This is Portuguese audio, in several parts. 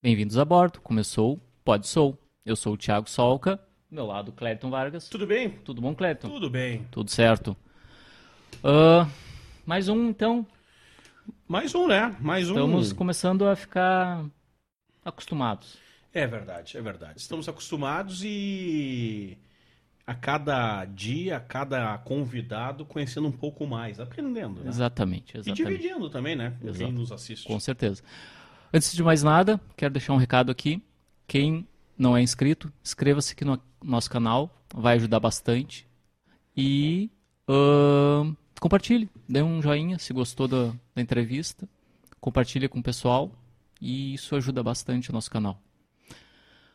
Bem-vindos a bordo. Começou Pode Sou. Eu sou o Thiago Solca. Meu lado, Clériton Vargas. Tudo bem? Tudo bom, Clériton? Tudo bem. Tudo certo. Ah, mais um, então. Mais um, né? Mais um. Estamos começando a ficar acostumados. É verdade, é verdade. Estamos acostumados e a cada dia, a cada convidado, conhecendo um pouco mais, aprendendo. Né? Exatamente, E exatamente. dividindo também, né? Com quem nos assiste. Com certeza. Antes de mais nada, quero deixar um recado aqui. Quem não é inscrito, inscreva-se aqui no nosso canal, vai ajudar bastante. E ahn, compartilhe, dê um joinha se gostou da, da entrevista, compartilhe com o pessoal e isso ajuda bastante o nosso canal.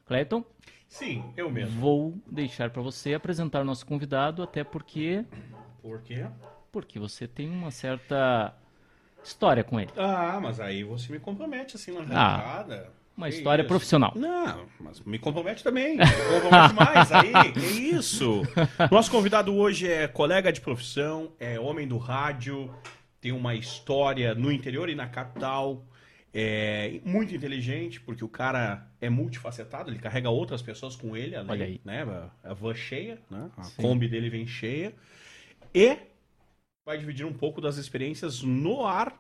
Cleiton, Sim, eu mesmo. vou deixar para você apresentar o nosso convidado, até porque Por quê? porque você tem uma certa história com ele, Ah, mas aí você me compromete assim na Ah, arrancada. uma Que história isso? profissional. Não, mas me compromete também. Me compromete mais aí. Que isso? Nosso convidado hoje é colega de profissão, é homem do rádio, tem uma história no interior e na capital. É muito inteligente, porque o cara é multifacetado, ele carrega outras pessoas com ele, além, Olha aí. né? A a van cheia, né? A Sim. Kombi dele vem cheia. E vai dividir um pouco das experiências no ar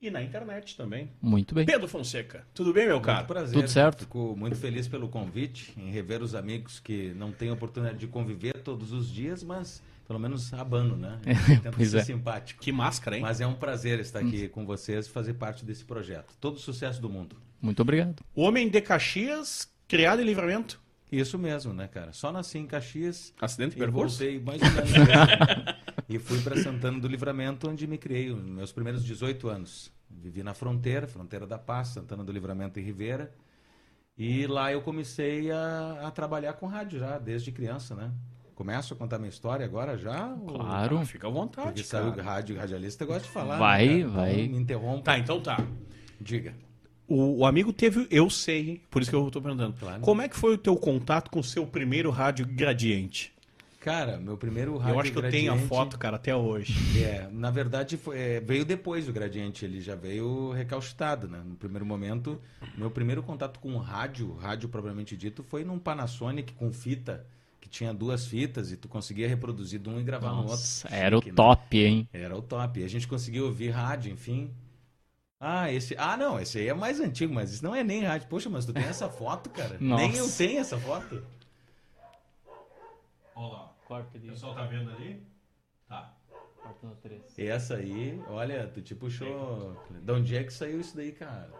e na internet também. Muito bem. Pedro Fonseca, tudo bem, meu Muito cara? prazer. Tudo certo? Fico muito feliz pelo convite, em rever os amigos que não têm oportunidade de conviver todos os dias, mas pelo menos abano, né? Tento pois ser é. simpático. Que máscara, hein? Mas é um prazer estar aqui com vocês e fazer parte desse projeto. Todo o sucesso do mundo. Muito obrigado. Homem de Caxias, criado em livramento. Isso mesmo, né, cara? Só nasci em Caxias Acidente de e percurso? voltei mais ou menos. e fui para Santana do Livramento, onde me criei, os meus primeiros 18 anos. Vivi na fronteira, fronteira da Paz, Santana do Livramento e Ribeira. E lá eu comecei a, a trabalhar com rádio já, desde criança, né? Começo a contar minha história agora já? ou- Claro. Ah, fica à vontade, Porque cara. saiu rádio, radialista gosta de falar. Vai, né, vai. Então, me interrompa. Tá, então tá. Diga. O, o amigo teve, eu sei, por isso que eu tô perguntando. Claro. Como é que foi o teu contato com o seu primeiro rádio gradiente? Cara, meu primeiro rádio eu acho que eu tenho a foto, cara, até hoje. É, na verdade foi- é, veio depois do Gradiente, ele já veio recalcitrado, né? No primeiro momento, meu primeiro contato com o rádio, rádio propriamente dito, foi num Panasonic com fita, que tinha duas fitas e tu conseguia reproduzir de um e gravar no outro. Nossa, era o né? top, hein? Era o top. E a gente conseguia ouvir rádio, enfim. Ah, esse. Ah, não, esse aí é mais antigo, mas isso não é nem rádio. Poxa, mas tu tem essa foto, cara? Nossa. Nem eu tenho essa foto. Corta O pessoal tá vendo ali? Tá. no 3. Essa aí, olha, tu te puxou. De onde é que saiu isso daí, cara?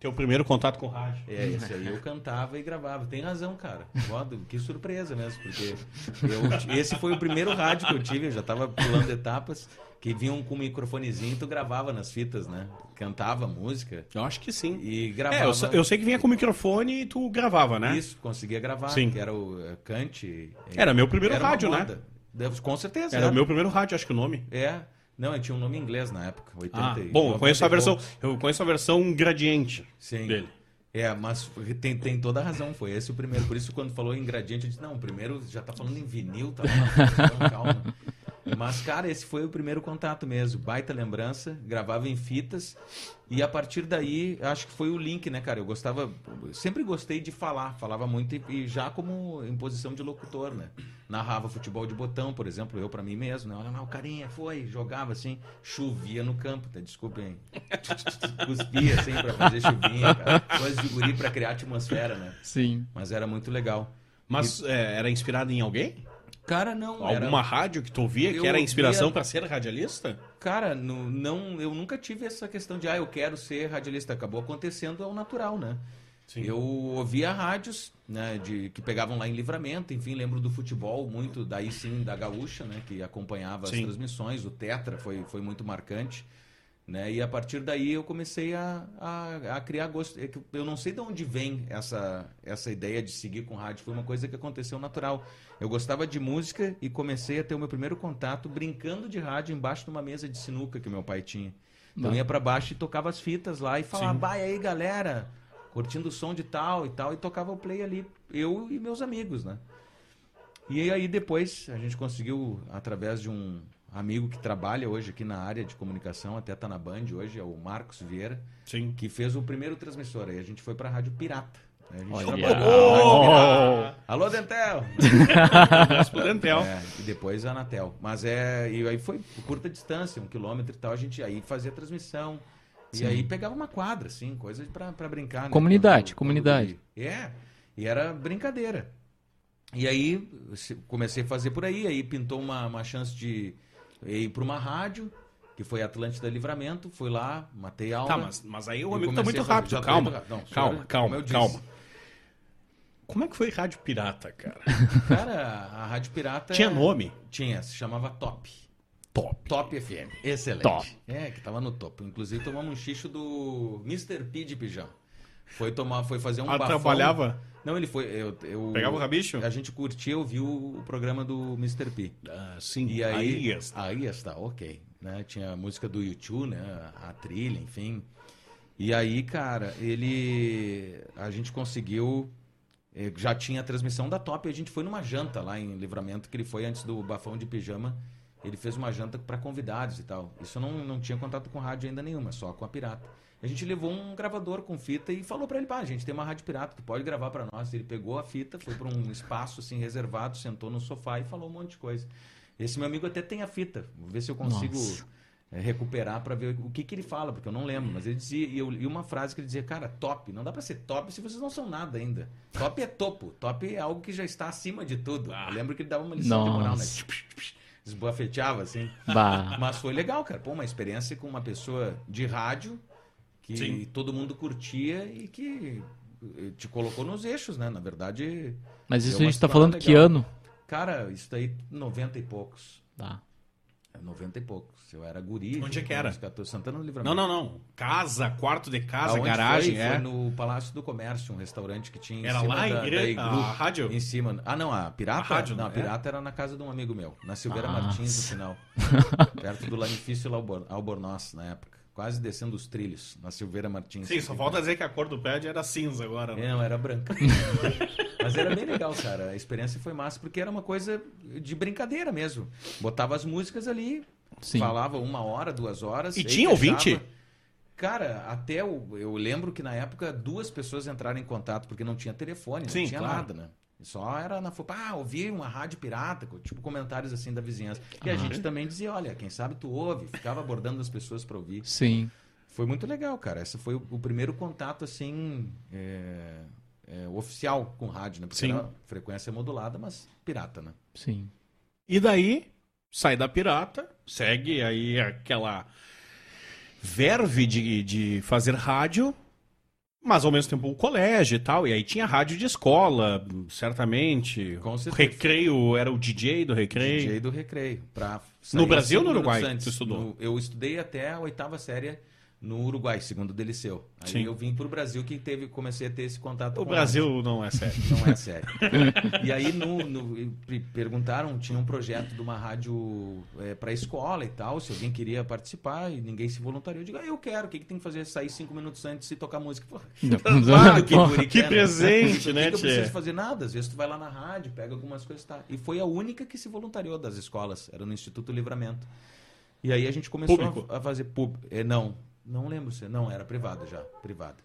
Teu primeiro contato com o rádio. É, esse aí eu cantava e gravava. Tem razão, cara. Foda, que surpresa mesmo, porque eu- esse foi o primeiro rádio que eu tive, eu já tava pulando etapas, que vinham com um microfonezinho e tu gravava nas fitas, né? Cantava música Eu acho que sim. e É, gravava. eu, sa- eu sei que vinha com o microfone e tu gravava, né? Isso, conseguia gravar, Sim. que era o eh, Cante. Era meu primeiro Era rádio, né? Com certeza. Era o meu primeiro rádio, acho que o nome. É. Não, eu tinha um nome em inglês na época, 80 Ah, bom, eu conheço a 90 versão, eu conheço a versão gradiente Sim. dele. É, mas tem, tem toda a razão, foi esse o primeiro. Por isso, quando falou em gradiente, eu disse, não, o primeiro já tá falando em vinil, tá calma. Mas, cara, esse foi o primeiro contato mesmo. Baita lembrança, gravava em fitas. E a partir daí, acho que foi o link, né, cara? Eu gostava, sempre gostei de falar, falava muito e, e já como em posição de locutor, né? Narrava futebol de botão, por exemplo, eu pra mim mesmo, né? Olha lá, o carinha foi, jogava assim, chovia no campo, tá? Desculpem. Cuspia assim pra fazer chuvinha, cara. Coisa de guri pra criar atmosfera, né? Sim. Mas era muito legal. Mas é, era inspirado em alguém? Cara, não. era- Alguma rádio que tu ouvia que Eu era inspiração ouvia- pra ser radialista? Cara, no- não, eu nunca tive essa questão de, ah, eu quero ser radialista. Acabou acontecendo ao natural, né? Sim. Eu ouvia rádios, né, de, que pegavam lá em livramento, enfim, lembro do futebol muito, daí sim, da Gaúcha, né, que acompanhava Sim. as transmissões, o Tetra foi, foi muito marcante, né, e a partir daí eu comecei a, a, a criar gosto. É Eu não sei de onde vem essa, essa ideia de seguir com rádio, foi uma coisa que aconteceu natural. Eu gostava de música e comecei a ter o meu primeiro contato brincando de rádio embaixo de uma mesa de sinuca que meu pai tinha. Então eu ia pra baixo e tocava as fitas lá e falava, vai aí galera, curtindo o som de tal e tal, e tocava o play ali, eu e meus amigos, né? E aí depois a gente conseguiu, através de um amigo que trabalha hoje aqui na área de comunicação, até tá na Band hoje, é o Marcos Vieira, Sim. que fez o primeiro transmissor. Aí a gente foi pra Rádio Pirata. né? A gente Olha. Oh! Rádio Pirata. Alô, Dentel! Pro Dentel. É, e depois a Anatel. Mas é. E aí foi por curta distância, um quilômetro e tal. A gente aí fazia transmissão. E aí pegava uma quadra, assim, coisa pra, pra brincar. né? Comunidade, Quando- comunidade. quando- É. E era brincadeira. E aí comecei a fazer por aí. Aí pintou uma, uma chance de ir pra uma rádio, que foi Atlântida Livramento. Fui lá, matei a aula. Tá, mas, mas aí o amigo tá muito fazer- rápido. Calma, rápido. Não, calma, senhor, como calma, calma. Como é que foi Rádio Pirata, cara? Cara, a Rádio Pirata. Tinha nome? Tinha, se chamava Top. Top. Top FM. Excelente. Top. É, que tava no topo. Inclusive tomamos um xixo do Mr. P de pijama. Foi tomar, foi fazer um Ah, bafão. trabalhava? Não, ele foi. Eu, eu- Pegava o rabicho? A gente curtia, ouviu o programa do Mr. P. Ah, sim. E aí. está. Aí está, ok. Né? Tinha a música do YouTube, né? A trilha, enfim. E aí, cara, ele. A gente conseguiu. eh, Já tinha a transmissão da Top e a gente foi numa janta lá em Livramento, que ele foi antes do Bafão de Pijama. Ele fez uma janta para convidados e tal. Isso eu não, não tinha contato com rádio ainda nenhuma, só com a Pirata. A gente levou um gravador com fita e falou para ele: pá, a gente tem uma rádio pirata, tu pode gravar para nós. Ele pegou a fita, foi para um espaço assim reservado, sentou no sofá e falou um monte de coisa. Esse meu amigo até tem a fita. Vou ver se eu consigo Nossa. é, recuperar para ver o que, que ele fala, porque eu não lembro. Mas ele dizia, e, eu, e uma frase que ele dizia, cara, top. Não dá para ser top se vocês não são nada ainda. Top é topo. Top é algo que já está acima de tudo. Ah. Eu lembro que ele dava uma lição de moral, né? Nossa. Esbofeteava assim. Bah. Mas foi legal, cara. Pô, uma experiência com uma pessoa de rádio que Sim. todo mundo curtia e que eh, te colocou nos eixos, né? Na verdade, Mas isso a gente tá estrada falando que legal. ano? cara, isso daí 90 e poucos. Tá. É 90 e poucos. Eu era guri. Onde é que era? uns 14, Santana do Livramento. Não, não, não. Casa, quarto de casa, Aonde garagem, foi? é. Foi no Palácio do Comércio, um restaurante que tinha em Era cima lá da, em Ire- da a rádio? Em cima. Ah, não, a Pirata? A rádio, não, a né? Pirata era na casa de um amigo meu, na Silveira Nossa. Martins, no final. perto do Lanifício Albor, Albornoz, na época. Quase descendo os trilhos, na Silveira Martins. Sim, só falta dizer que a cor do prédio era cinza agora. né? Não, era branca. Mas era bem legal, cara. A experiência foi massa, porque era uma coisa de brincadeira mesmo. Botava as músicas ali, Sim. falava uma hora, duas horas. E tinha ouvinte? Cara, até o, eu lembro que na época duas pessoas entraram em contato, porque não tinha telefone, Sim, não tinha claro. nada, né? Só era na foto, ah, ouvi uma rádio pirata, tipo comentários assim da vizinhança. E a Ah. gente também dizia, olha, quem sabe tu ouve, ficava abordando as pessoas para ouvir. Sim. Foi muito legal, cara. Esse foi o, o primeiro contato, assim, é, é, oficial com rádio, né? Porque Sim. era frequência modulada, mas pirata, né? Sim. E daí, sai da pirata, segue aí aquela verve de, de fazer rádio, mas ao mesmo tempo o colégio e tal. E aí tinha rádio de escola, certamente. Com certeza. recreio era o DJ do recreio. DJ do recreio. Pra No Brasil ou no Uruguai tu estudou? No- eu estudei até a oitava série no Uruguai, segundo do Liceu. Aí Sim. eu vim pro Brasil que teve, comecei a ter esse contato O Brasil não é sério. Não é sério. e aí no, no- pe- perguntaram, tinha um projeto de uma rádio é, para escola e tal, se alguém queria participar e ninguém se voluntariou. Eu digo, ah, eu quero, o que, que tem que fazer? Sair cinco minutos antes e tocar música. Pô, Claro que, que quer, né? presente, Por né, que que eu preciso fazer nada? Às vezes tu vai lá na rádio, pega algumas coisas e tá. E foi a única que se voluntariou das escolas. Era no Instituto Livramento. E aí a gente começou Público? a fazer pub. É, não, não lembro se. Não, era privada já. Privada.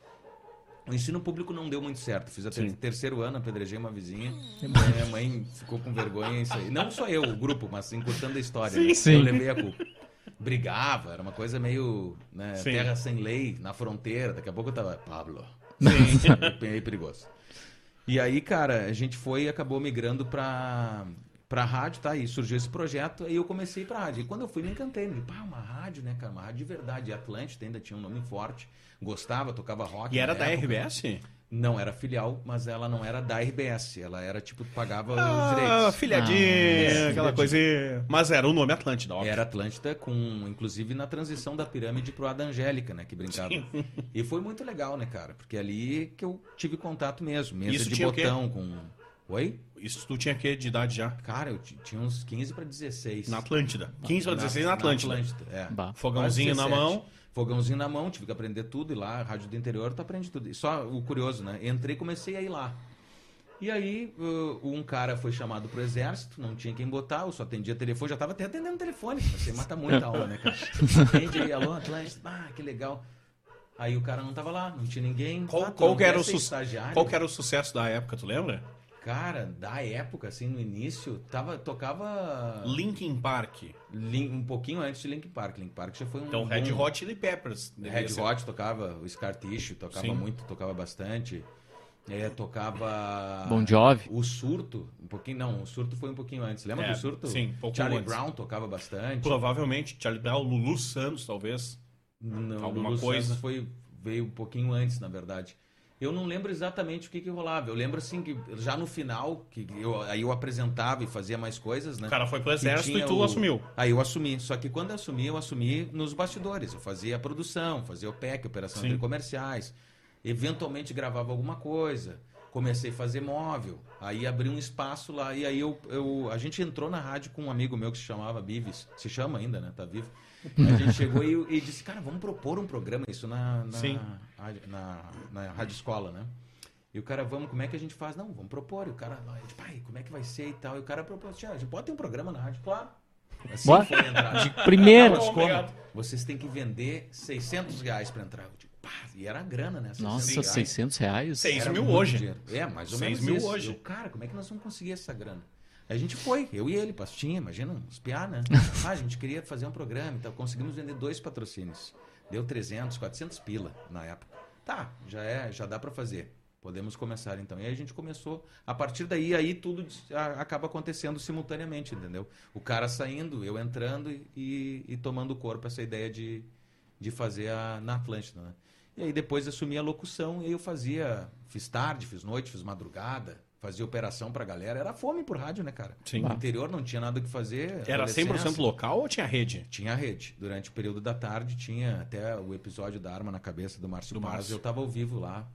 O ensino público não deu muito certo. Fiz até Sim. o terceiro ano, apedrejei uma vizinha. Minha mãe ficou com vergonha. Isso aí. Não só eu, o grupo, mas encurtando a história. Sim, né? sim. Eu levei a culpa. Brigava, era uma coisa meio né, Sim. terra sem lei, na fronteira. Daqui a pouco eu tava, Pablo, meio perigoso. E aí, cara, a gente foi e acabou migrando pra, pra rádio, tá? E surgiu esse projeto, aí eu comecei pra rádio. E quando eu fui, me encantei. Me pá, uma rádio, né, cara? Uma rádio de verdade. Atlântida ainda tinha um nome forte. Gostava, tocava rock. E era da época. RBS? Não, era filial, mas ela não era da RBS. Ela era, tipo, pagava os Ah, direitos. filhadinha, Ah, aquela filhadinha. coisa. Mas era o nome Atlântida, óbvio. Era Atlântida, com, inclusive na transição da pirâmide pro Ada Angélica, né? Que brincava. E foi muito legal, né, cara? Porque ali que eu tive contato mesmo. Mesa Isso de botão com. Oi? Isso tu tinha que de idade já? Cara, eu ti- tinha uns 15 para 16. Na Atlântida. 15 para 16 na Atlântida. é. Bah. Fogãozinho Quase na 17. mão. Fogãozinho na mão, tive que aprender tudo. E lá, rádio do interior, tu aprende tudo. E só o curioso, né? Entrei e comecei a ir lá. E aí, uh, um cara foi chamado pro exército, não tinha quem botar, eu só atendia telefone, já tava até atendendo telefone. Você mata muita aula, né, cara? Atende aí, alô, Atlântico, ah, que legal. Aí o cara não tava lá, não tinha ninguém. Qual, Ah, qual era o su- estagiário? qual que era o sucesso da época, tu lembra? Cara, da época, assim, no início, tava, tocava Linkin Park. Lin- um pouquinho antes de Linkin Park. Linkin Park já foi um. Então, Red bom- Hot Chili Peppers. Red ser. Hot tocava, o Scar Tissue tocava Sim. muito, tocava bastante. É, tocava. Bon Jovi. O Surto, um pouquinho, não, o Surto foi um pouquinho antes. Lembra É, do Surto? sim, pouco Charlie antes. Brown tocava bastante. Provavelmente Charlie Brown, Lulu Santos, talvez. Não, alguma Lulu coisa. Santos foi, veio um pouquinho antes, na verdade. Eu não lembro exatamente o que, que rolava. Eu lembro assim que já no final, que eu, aí eu apresentava e fazia mais coisas, né? O cara foi pro exército e tu o- assumiu. Aí eu assumi. Só que quando eu assumi, eu assumi nos bastidores. Eu fazia a produção, fazia o PEC, operação Sim. de comerciais. Eventualmente gravava alguma coisa. Comecei a fazer móvel. Aí abri um espaço lá. E aí eu, eu- a gente entrou na rádio com um amigo meu que se chamava Bives. Se chama ainda, né? Tá vivo. A gente chegou e, e disse, cara, vamos propor um programa. Isso na, na, Sim. rádio- na, na rádio escola, né? E o cara, vamos, como é que a gente faz? Não, vamos propor. E o cara, pai, como é que vai ser e tal? E o cara propôs, tia, a gente pode ter um programa na rádio? Claro. Assim Bora. foi. De primeira. Mas como? Obrigado. Vocês têm que vender 600 reais pra entrar. Eu digo, e era grana, né? 600 Nossa, reais. 600 reais? Seis Era mil muito hoje. dinheiro. É, mais ou Seis menos mil isso. hoje. Eu, cara, como é que nós vamos conseguir essa grana? A gente foi, eu e ele, pastinha, imagina, uns piá, né? Ah, a gente queria fazer um programa e tal. Conseguimos vender dois patrocínios. Deu 300, 400 pila na época. Tá, já é, já dá pra fazer. Podemos começar então. E aí a gente começou. A partir daí, aí tudo acaba acontecendo simultaneamente, entendeu? O cara saindo, eu entrando e, e, e tomando corpo essa ideia de, de fazer a, na Atlântida, né? E aí depois assumi a locução e eu fazia, fiz tarde, fiz noite, fiz madrugada, fazia operação pra galera. Era fome por rádio, né, cara? Sim. No interior não tinha nada o que fazer. Era adolescência. 100% local ou tinha rede? Tinha rede. Durante o período da tarde tinha até o episódio da arma na cabeça do Márcio Do Paz. Márcio. Eu tava ao vivo lá.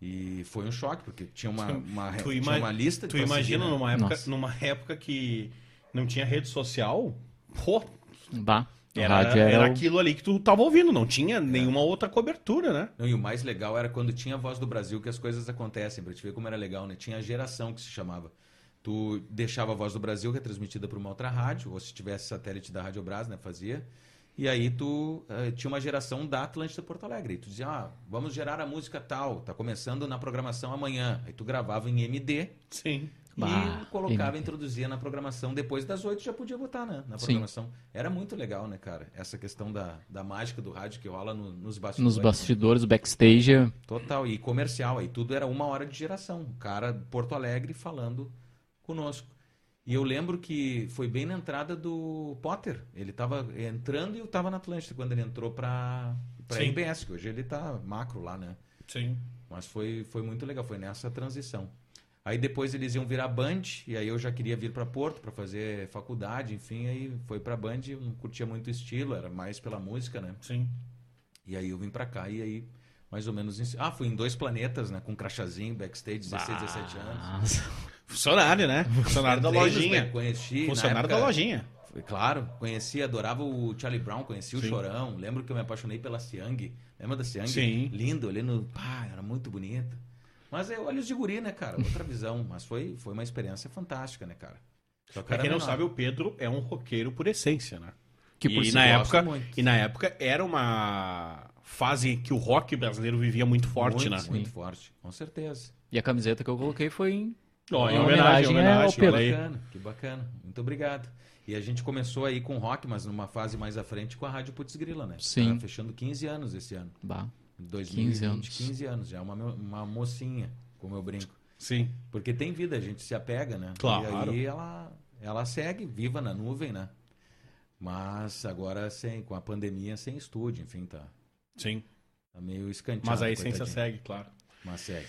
E foi um choque, porque tinha uma, uma, Tu tinha uma lista Tu imagina seguir, né? numa, época, Nossa. numa época que não tinha rede social? Pô, Bah. Era, rádio era, era o- aquilo ali que tu tava ouvindo, não tinha nenhuma outra cobertura, né? Não, e o mais legal era quando tinha a Voz do Brasil que as coisas acontecem, pra te ver como era legal, né? Tinha a geração que se chamava. Tu deixava a Voz do Brasil, que é transmitida por uma outra rádio, ou se tivesse satélite da Rádio Brás, né? Fazia. E aí tu eh, tinha uma geração da Atlântida Porto Alegre. E tu dizia, ah, vamos gerar a música tal, tá começando na programação amanhã. Aí tu gravava em MD Sim. Bah, e colocava, introduzia na programação. Depois das oito já podia botar, né? Na Sim. programação. Era muito legal, né, cara? Essa questão da, da mágica do rádio que rola no- nos bastidores. nos bastidores, backstage. Total, e comercial, aí tudo era uma hora de geração. O cara Porto Alegre falando conosco. E eu lembro que foi bem na entrada do Potter. Ele estava entrando e eu estava na Atlântida quando ele entrou para para Sim. MBS, que hoje ele tá macro lá, né? Sim. Mas foi, foi muito legal, foi nessa transição. Aí depois eles iam virar Band, e aí eu já queria vir para Porto para fazer faculdade, enfim, aí foi para Band, eu não curtia muito o estilo, era mais pela música, né? Sim. E aí eu vim pra cá e aí mais ou menos em... ah, fui em dois planetas, né, com crachazinho, backstage, 16, 17 anos. Funcionário, né? Funcionário da lojinha. Conheci, Funcionário da lojinha. Claro, conheci, adorava o Charlie Brown, conheci o Sim. Chorão. Lembro que eu me apaixonei pela Siang. Lembra da Siang? Sim. Lindo, olhando, pá, era muito bonita. Mas é olhos de guri, né, cara? Outra visão. Mas foi, foi uma experiência fantástica, né, cara? Só que Pra era quem não sabe, o Pedro é um roqueiro por essência, né? Que por e, si na época, muito. e na época era uma fase que o rock brasileiro vivia muito forte, muito, né? Muito Sim. forte, com certeza. E a camiseta que eu coloquei foi em Ó, em Uma homenagem, homenagem ao homenagem, Pedro. aí. bacana, que bacana. Muito obrigado. E a gente começou aí com rock, mas numa fase mais à frente com a Rádio Putz Grila, né? Sim. Tá fechando 15 anos esse ano. Bah. 2020, 15 anos. 15 anos. Já é uma, uma mocinha, como eu brinco. Sim. Porque tem vida, a gente se apega, né? Claro. E aí ela, ela segue, viva na nuvem, né? Mas agora sem, com a pandemia, sem estúdio, enfim, tá, Sim. tá meio escanteado. Mas a essência coitadinho. segue, claro. Mas segue.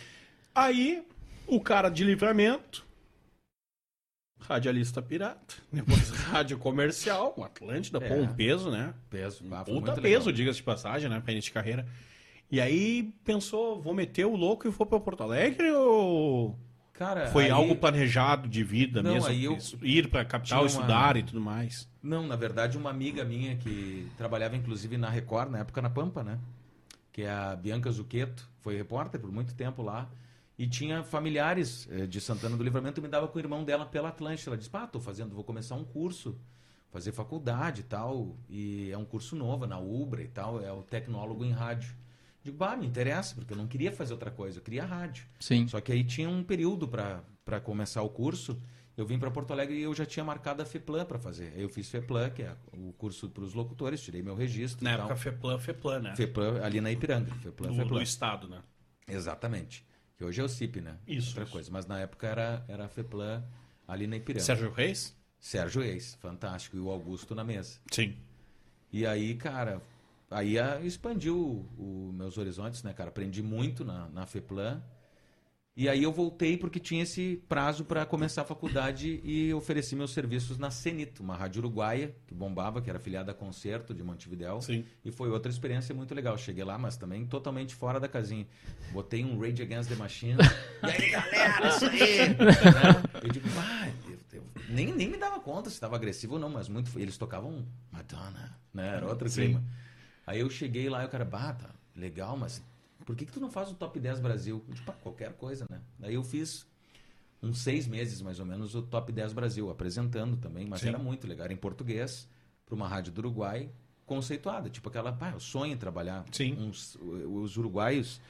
Aí, o cara de livramento, radialista pirata, depois rádio comercial, o Atlântida, pô, É. um peso, né? Peso. Um puta peso, diga-se de passagem, né? Pra início de carreira. E aí pensou, vou meter o louco e vou pra Porto Alegre ou Cara, foi aí- algo planejado de vida Não, mesmo? eu- Ir pra capital, tinha uma- estudar e tudo mais. Não, na verdade, uma amiga minha que trabalhava inclusive na Record, na época na Pampa, né? Que é a Bianca Zucchetto, foi repórter por muito tempo lá. E tinha familiares eh, de Santana do Livramento, me dava com o irmão dela pela Atlântica. Ela disse, pá, tô fazendo, vou começar um curso, fazer faculdade e tal. E é um curso novo, na Ubra e tal, é o tecnólogo em rádio. Digo, bah, me interessa, porque eu não queria fazer outra coisa, eu queria rádio. Sim. Só que aí tinha um período para começar o curso. Eu vim para Porto Alegre e eu já tinha marcado a FEPLAN para fazer. Aí eu fiz FEPLAN, que é o curso para os locutores, tirei meu registro. Na e época, tal. FEPLAN, FEPLAN, né? FEPLAN ali na Ipiranga. FEPLAN, do, FEPLAN. do estado, né? Exatamente. Que hoje é o CIP, né? Isso, Outra isso. coisa. Mas na época era, era a FEPLAN ali na Ipiranga. Sérgio Reis? Sérgio Ex, fantástico. E o Augusto na mesa. Sim. E aí, cara, aí ah, expandiu meus horizontes, né, cara? Aprendi muito na, na FEPLAN. E aí eu voltei porque tinha esse prazo para começar a faculdade e ofereci meus serviços na Cenito, uma rádio uruguaia que bombava, que era afiliada a Concerto de Montevidéu. Sim. E foi outra experiência muito legal. Cheguei lá, mas também totalmente fora da casinha. Botei um Rage Against the Machine. e aí, galera, isso aí! Né? Eu digo, eu- eu nem, nem me dava conta se estava agressivo ou não, mas muito. Eles tocavam Madonna, né? Era outro Sim. clima. Aí eu cheguei lá e o cara, bah, tá legal, mas por que, que tu não faz o top 10 Brasil? Pá, qualquer coisa, né? Daí eu fiz uns seis meses, mais ou menos, o top 10 Brasil, apresentando também, mas Sim. era muito legal. Era em português, para uma rádio do Uruguai, conceituada. Tipo aquela, pá, eu sonho em trabalhar. Sim. Uns, os uruguaios,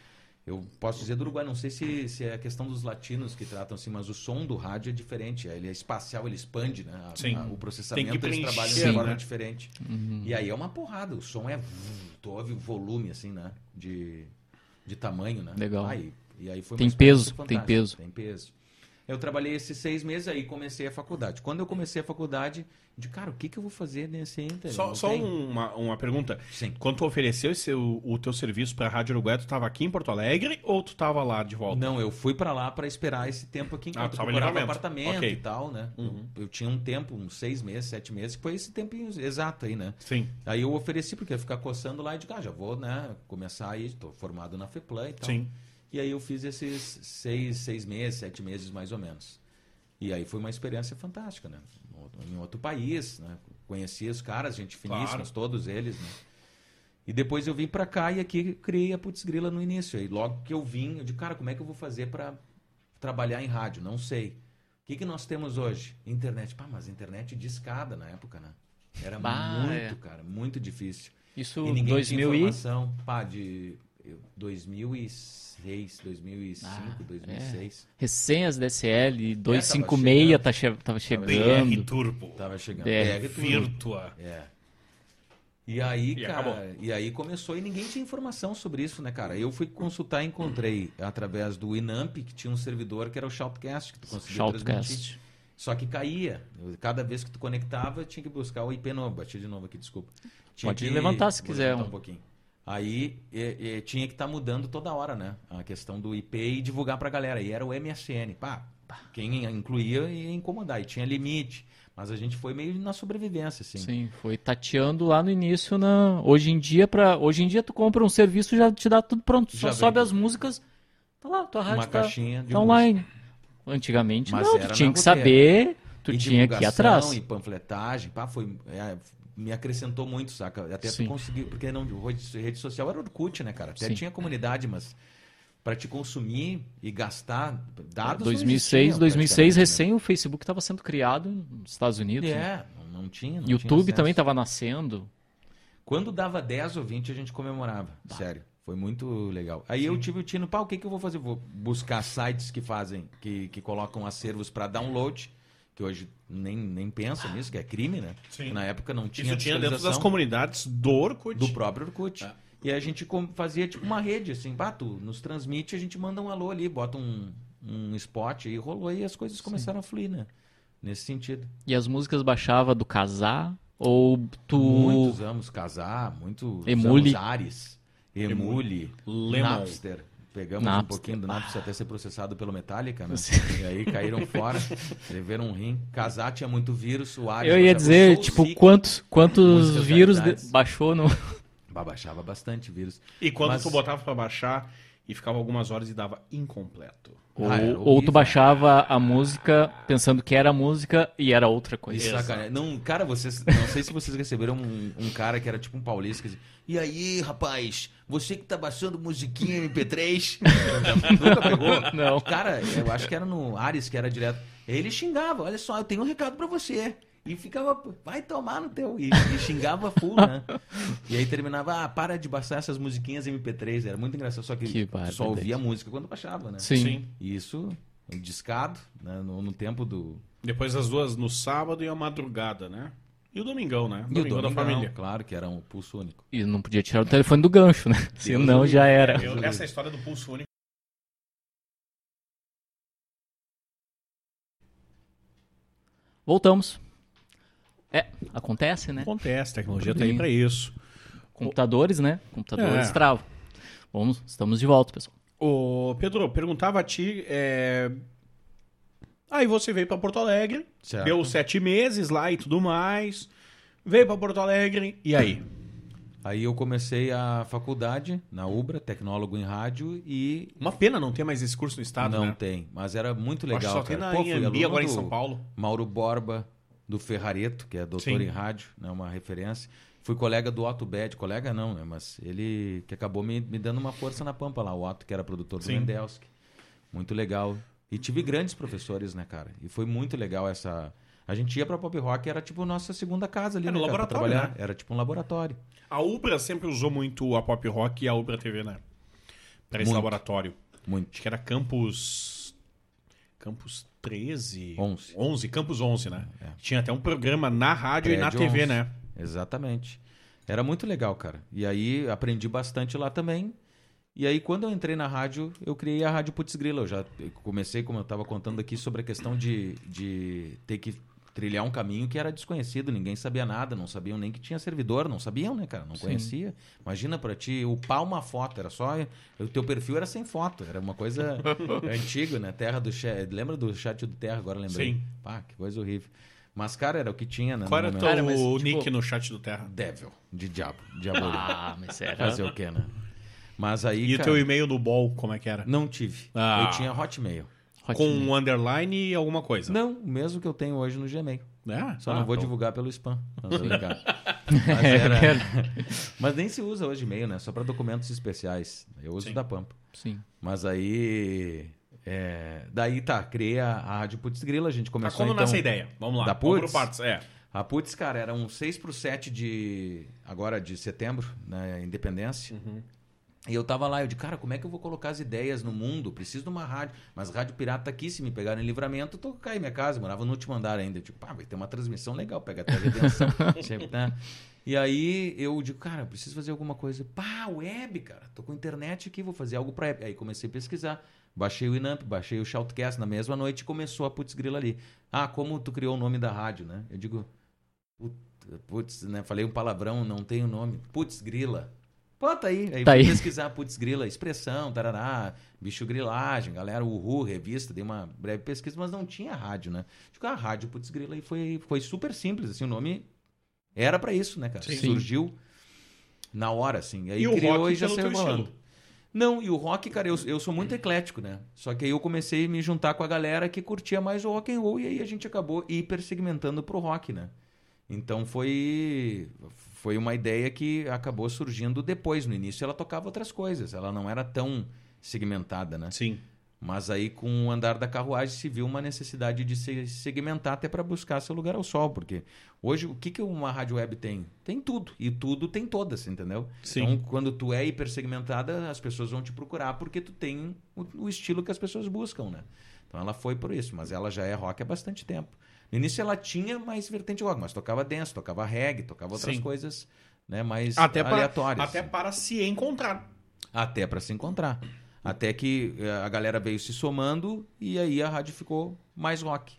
eu posso dizer do Uruguai, não sei se, se é a questão dos latinos que tratam assim, mas o som do rádio é diferente. Ele é espacial, ele expande, né? A- Sim. a- o processamento, Tem que eles trabalham de forma né? diferente. E aí é uma porrada, o som é. vum, Tu ouve o volume, assim, né? De, de tamanho, né? Legal. Aí, e aí foi Tem peso, tem peso. Tem peso. Eu trabalhei esses seis meses aí comecei a faculdade. Quando eu comecei a faculdade, de cara, o que, que eu vou fazer nesse Inter? Só, só uma, uma pergunta. Sim. Quando tu ofereceu esse, o, o teu serviço pra Rádio Uruguai, tu tava aqui em Porto Alegre ou tu tava lá de volta? Não, eu fui pra lá pra esperar esse tempo aqui Ah, enquanto tu eu tava em apartamento Ok. e tal, né? Uhum. Eu, tinha um tempo, uns seis meses, sete meses, que foi esse tempinho exato aí, né? Sim. Aí eu ofereci, porque ia ficar coçando lá e de ah, já vou, né, começar aí, estou formado na FEPLAN e tal. Sim. E aí eu fiz esses seis, seis meses, sete meses mais ou menos. E aí foi uma experiência fantástica, né? Em outro país, né? Conheci os caras, gente finíssimos, Claro. todos eles, né? E depois eu vim pra cá e aqui criei a Putz Grila no início. Aí logo que eu vim, eu disse, cara, como é que eu vou fazer pra trabalhar em rádio? Não sei. O que, que nós temos hoje? Internet. Pá, mas internet de escada na época, né? Era Bah, muito, é. cara, muito difícil. Isso E ninguém 2000 tinha e... informação. Pá, de eu- 2006, 2005, Ah, 2006. Recém as DSL, 256 chegando. tá che- tava BR chegando. Turbo. Tava chegando. BR, BR tudo. Virtua. É. E aí, E cara, acabou. e aí começou e ninguém tinha informação sobre isso, né, cara? Eu fui consultar e encontrei através do Inamp, que tinha um servidor que era o Shoutcast, que tu conseguia transmitir. Shoutcast. Só que caía. Cada vez que tu conectava, tinha que buscar o IP novo. Bati de novo aqui, desculpa. Tinha Pode que- levantar se quiser levantar um pouquinho. Aí e- e tinha que estar mudando toda hora, né? A questão do IP e divulgar pra galera. E era o MSN. Pá, quem incluía ia incomodar. E tinha limite. Mas a gente foi meio na sobrevivência, assim. Sim, foi tateando lá no início na hoje em dia para hoje em dia tu compra um serviço já te dá tudo pronto, Já só sobe vem as músicas, tá lá, tua rádio Uma tá, caixinha de tá online. Antigamente Mas não, tu tinha que goteira. saber, tu E tinha que ir atrás. E panfletagem, pá, foi. é, me acrescentou muito, saca? Até Sim. tu conseguir. Porque não, rede, social era Orkut, né, cara? Até Sim. tinha comunidade, mas para te consumir e gastar dados. não 2006, existiam 2006 praticamente, né? recém o Facebook estava sendo criado nos Estados Unidos. né? É, não, não tinha. Não YouTube tinha também estava nascendo. Quando dava 10 ou 20, a gente comemorava. Sério. Foi muito legal. Aí eu tive o tino, pá, o que, que eu vou fazer? Vou buscar sites que fazem, que, que colocam acervos para download, que hoje nem, nem pensa nisso, que é crime, né? Sim. Na época não tinha Isso tinha dentro das comunidades do Orkut. do próprio Orkut. É. E aí a gente fazia tipo uma rede, assim, pá, tu nos transmite, a gente manda um alô ali, bota um, um spot e rolou e as coisas começaram a fluir, né? Nesse sentido. E as músicas baixava do casar ou tu Muitos anos casar, muito Emule. Ares, Emule, Lemon. Napster. Pegamos um Napster. pouquinho do Napster até ser processado pelo Metallica, né? Sim. E aí caíram fora, levaram um rim. Casar tinha muito vírus, o Ares... Eu ia dizer, tipo, quantos quantos vírus de- baixou no ba- baixava bastante vírus. E quando Mas- tu botava pra baixar e ficava algumas horas e dava incompleto. Ou, Ah, ou tu baixava a música pensando que era música e era outra coisa. Que sacanagem. Não, cara, vocês, não sei se vocês receberam um, um cara que era tipo um paulista que dizia, e aí, rapaz, você que tá baixando musiquinha MP3? Nunca pegou? Não. Cara, eu acho que era no Ares, que era direto. Ele xingava, olha só, eu tenho um recado pra você. E ficava, vai tomar no teu. E, e xingava full, né? E aí terminava, ah, para de baixar essas musiquinhas MP3. Era muito engraçado, só que, Que só ouvia música quando baixava, né? Sim. Sim. Isso, discado, né? no, no tempo do, Depois as duas no sábado e a madrugada, né? E o domingão, né? E o Domingão da Domingão, família. Claro que era um pulso único. E não podia tirar o telefone do gancho, né? Senão já era. Eu- essa história do pulso único. Voltamos. É, acontece, né? Acontece, a tecnologia tá aí pra isso. Computadores, né? Computadores É. travam. Vamos, estamos de volta, pessoal. Ô, Pedro, perguntava a ti. é, Aí você veio pra Porto Alegre, Certo. deu sete meses lá e tudo mais. Veio pra Porto Alegre, e aí? Aí eu comecei a faculdade na UBRA, tecnólogo em rádio e Uma pena não ter mais esse curso no estado, não né? tem, mas era muito Eu Acho legal, só tem cara. na Pô, agora em São Paulo. Mauro Borba, do Ferrareto, que é doutor Sim. em rádio, né, uma referência. Fui colega do Otto Bed, colega não, né, mas ele que acabou me, me dando uma força na pampa lá, o Otto, que era produtor do Sim. Mendelski. Muito legal. E tive grandes professores, né, cara? E foi muito legal essa... A gente ia pra Pop Rock, era tipo nossa segunda casa ali, Era né, um cara, laboratório, trabalhar. né? Era tipo um laboratório. A Ubra sempre usou muito a Pop Rock e a Ubra TV, né? Pra esse Muito. laboratório. Muito. Acho que era Campus. Campus 13? 11. 11, Campus 11, né? É. Tinha até um programa na rádio e na Prédio TV, 11. né? Exatamente. Era muito legal, cara. E aí aprendi bastante lá também. E aí quando eu entrei na rádio, eu criei a Rádio Putz Grila. Eu já comecei, como eu estava contando aqui, sobre a questão de, de ter que trilhar um caminho que era desconhecido. Ninguém sabia nada, não sabiam nem que tinha servidor. Não sabiam, né, cara? Não Sim. conhecia. Imagina pra ti, o pau uma foto. Era só... O teu perfil era sem foto. Era uma coisa antiga, né? Terra do chat. Lembra do chat do Terra? Agora lembrei. Sim. Pá, que coisa horrível. Mas, cara, era o que tinha, né? Qual era teu mas, tipo- nick no chat do Terra? Devil, de diabo, diabolinho. Ah, mas era. Fazer o quê, né? Mas aí, E o cara, teu e-mail do Ball, como é que era? não tive. Ah. Eu tinha Hotmail. Com Hotmail. um underline e alguma coisa. Não, o mesmo que eu tenho hoje no Gmail. É? Só Ah, não vou então. divulgar pelo spam. Ligado. Mas, É, era... Mas nem se usa hoje e-mail, né? Só para documentos especiais. Eu uso Sim. da Pampa. Sim. Mas aí... é, Daí tá, criei a, a Rádio Putz Grila, a gente Tá, começou como então... nasce a ideia? Vamos lá. Da Puts? partes. É. A Putz, cara, era um 6 pro 7 de. agora de setembro, na Independência. Uhum. E eu tava lá, eu disse, cara, como é que eu vou colocar as ideias no mundo? Preciso de uma rádio. Mas rádio pirata aqui, se me pegarem em livramento, eu tô cair em minha casa, eu morava no último andar ainda. Eu digo, pá, vai ter uma transmissão legal, pega até a redenção. Sempre, né? E aí eu digo, cara, preciso fazer alguma coisa. Pá, web, cara. Tô com internet aqui, vou fazer algo pra web. Aí comecei a pesquisar. Baixei o Inamp, baixei o Shoutcast na mesma noite e começou a Putz Grila ali. Ah, como tu criou o nome da rádio, né? Eu digo, Putz, né? Falei um palavrão, não tem o nome. Putz Grila. Pô, tá aí. Aí Tá fui aí. pesquisar Putz Grila, expressão, tarará, bicho grilagem, galera, uhul, revista, dei uma breve pesquisa, mas não tinha rádio, né? Digo, a rádio Putz Grila e foi, foi super simples, assim, o nome era pra isso, né, cara? Sim. Surgiu na hora, assim. Aí E o criou rock e já saiu rolando. Não, e o rock, cara, eu, eu sou muito eclético, né? Só que aí eu comecei a me juntar com a galera que curtia mais o rock and roll e aí a gente acabou hiper segmentando pro rock, né? Então foi foi uma ideia que acabou surgindo depois. No início ela tocava outras coisas, ela não era tão segmentada, né? Sim. Mas aí com o andar da carruagem se viu uma necessidade de se segmentar até para buscar seu lugar ao sol, porque hoje o que que uma rádio web tem? Tem tudo e tudo tem todas, entendeu? Sim. Então quando tu é hipersegmentada, as pessoas vão te procurar porque tu tem o, o estilo que as pessoas buscam, né? Então ela foi por isso, mas ela já é rock há bastante tempo. No início ela tinha mais vertente rock, mas tocava dance, tocava reggae, tocava outras Sim. coisas, né, mais Até para, aleatórias. até para se encontrar. Até para se encontrar. Até que eh, a galera veio se somando e aí a rádio ficou mais rock.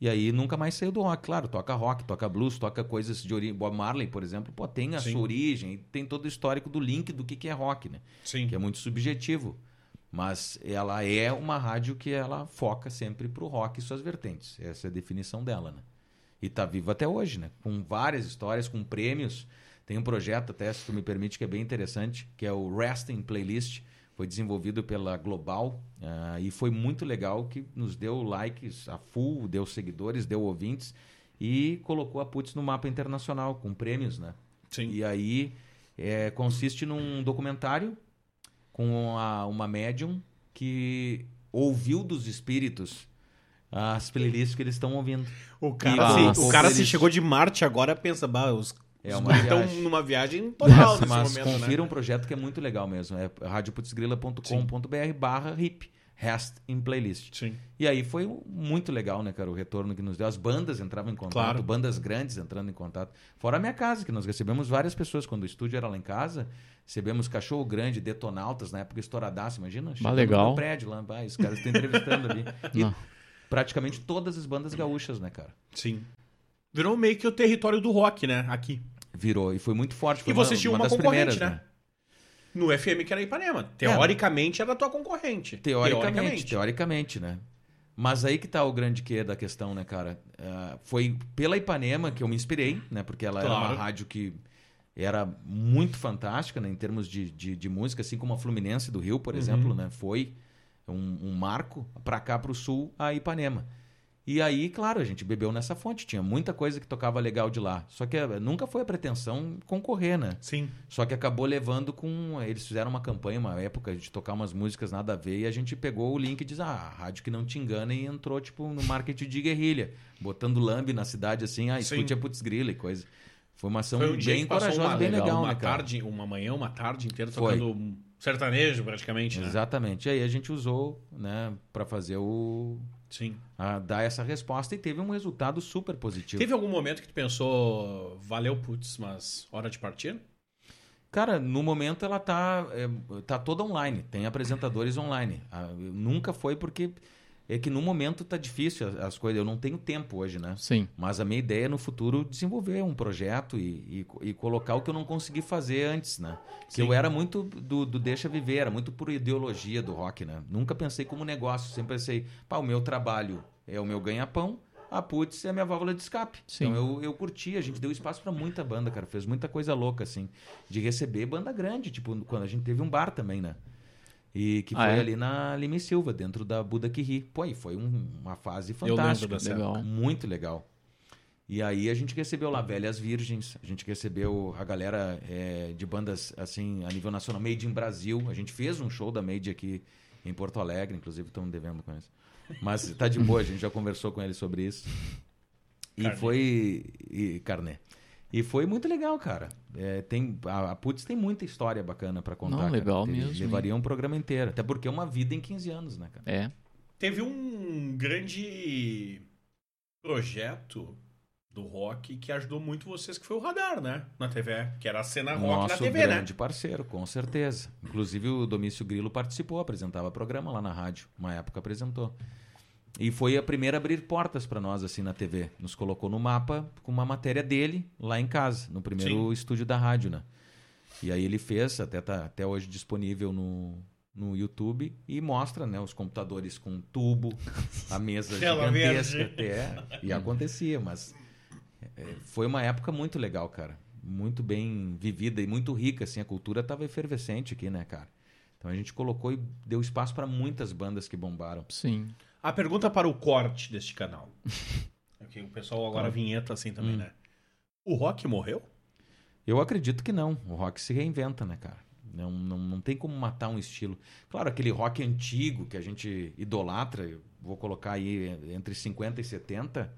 E aí nunca mais saiu do rock. Claro, toca rock, toca blues, toca coisas de origem. Bob Marley, por exemplo, pô, tem a Sim. sua origem, tem todo o histórico do link do que, que é rock, né? Sim. Que é muito subjetivo. Mas ela é uma rádio que ela foca sempre pro rock e suas vertentes. Essa é a definição dela, né? E tá viva até hoje, né? Com várias histórias, com prêmios. Tem um projeto até, se tu me permite, que é bem interessante, que é o Resting Playlist. Foi desenvolvido pela Global ah, e foi muito legal que nos deu likes a full, deu seguidores, deu ouvintes e colocou a Putz no mapa internacional com prêmios, né? Sim. E aí é, consiste num documentário com a- uma médium que ouviu dos espíritos as playlists que eles estão ouvindo. O cara, se, o cara se chegou de Marte agora, pensa, bah, os É uma estão numa viagem total nesse Mas momento, confira né? um projeto que é muito legal mesmo. É radioputzgrila.com.br barra RIP, Rest in Playlist. Sim. E aí foi muito legal, né, cara, o retorno que nos deu. As bandas entravam em contato, Claro. bandas grandes entrando em contato. Fora a minha casa, que nós recebemos várias pessoas. Quando o estúdio era lá em casa, recebemos Cachorro Grande, Detonautas, na época estouradaço, imagina? Chegamos legal. no prédio lá, vai, os caras estão entrevistando ali. E Não. praticamente todas as bandas gaúchas, né, cara? Sim. Virou meio que o território do rock, né? Aqui. Virou. E foi muito forte. Foi E vocês tinham uma das concorrente, primeiras, né? No FM que era Ipanema. Teoricamente era a tua concorrente. Teoricamente, teoricamente, né? Mas aí que tá o grande quê da questão, né, cara? Ah, foi pela Ipanema que eu me inspirei, né? Porque ela era Claro. uma rádio que era muito fantástica, né? Em termos de, de, de música, assim como a Fluminense do Rio, por exemplo, né? Foi um, um marco para cá, para o sul, a Ipanema. E aí, claro, a gente bebeu nessa fonte. Tinha muita coisa que tocava legal de lá. Só que eh, nunca foi a pretensão concorrer, né? Sim. Só que acabou levando com. Eles fizeram uma campanha, uma época de tocar umas músicas nada a ver, e a gente pegou o link e diz: ah, rádio que não te engana, e entrou, tipo, no marketing de guerrilha, botando lambe na cidade assim, ah, escute Sim. a Putz Grila e coisa. Foi uma ação Foi um bem corajosa, bem legal, legal, uma né, tarde, uma manhã, uma tarde inteira Foi. tocando um sertanejo, praticamente, né? Exatamente. E aí a gente usou, né, pra fazer o. Sim. a dar essa resposta e teve um resultado super positivo. Teve algum momento que tu pensou, valeu, putz, mas hora de partir? Cara, no momento ela tá, é, tá toda online, tem apresentadores online. Ah, nunca foi porque é que no momento tá difícil as, as coisas, eu não tenho tempo hoje, né? Sim. Mas a minha ideia é no futuro desenvolver um projeto e, e, e colocar o que eu não consegui fazer antes, né? Que eu era muito do, do deixa viver, era muito por ideologia do rock, né? Nunca pensei como negócio, sempre pensei, pá, o meu trabalho é o meu ganha-pão, a Putz é a minha válvula de escape. Sim. Então eu, eu curti, a gente deu espaço pra muita banda, cara, fez muita coisa louca, assim, de receber banda grande, tipo, quando a gente teve um bar também, né? E que Ah, foi é? ali na Lima e Silva, dentro da Buda que ri. Pô, e foi um- uma fase fantástica. Legal. Muito legal. E aí a gente recebeu lá Velhas Virgens, a gente recebeu a galera é, de bandas assim a nível nacional, Made in Brasil. A gente fez um show da Made aqui em Porto Alegre, inclusive estamos devendo com isso. Mas tá de boa, a gente já conversou com eles sobre isso. E Carnê. foi. E, carné. E foi muito legal, cara. É, tem, a, a Putz tem muita história bacana pra contar. Não, cara. legal Ele mesmo, Levaria um programa inteiro. Até porque é uma vida em 15 anos, né, cara? É. Teve um grande projeto do rock que ajudou muito vocês, que foi o Radar, né? Na TV, que era a cena rock Nosso na TV, né? grande parceiro, com certeza. Inclusive o Domício Grilo participou, apresentava programa lá na rádio. Uma época apresentou. E foi a primeira a abrir portas para nós assim na TV. Nos colocou no mapa com uma matéria dele lá em casa, no primeiro Sim. estúdio da rádio, né? E aí ele fez, até tá até hoje disponível no, no YouTube e mostra, né, os computadores com tubo, a mesa gigantesca até, e acontecia, mas é, foi uma época muito legal, cara. Muito bem vivida e muito rica, assim. A cultura tava efervescente aqui, né, cara? Então a gente colocou e deu espaço para muitas bandas que bombaram. Sim. A pergunta para o corte deste canal. Ok, o pessoal agora Tá. vinheta assim Hum. também, né? O rock morreu? Eu acredito que não. O rock se reinventa, né, cara? Não, não, não tem como matar um estilo. Claro, aquele rock antigo que a gente idolatra, vou colocar aí entre 50 e 70,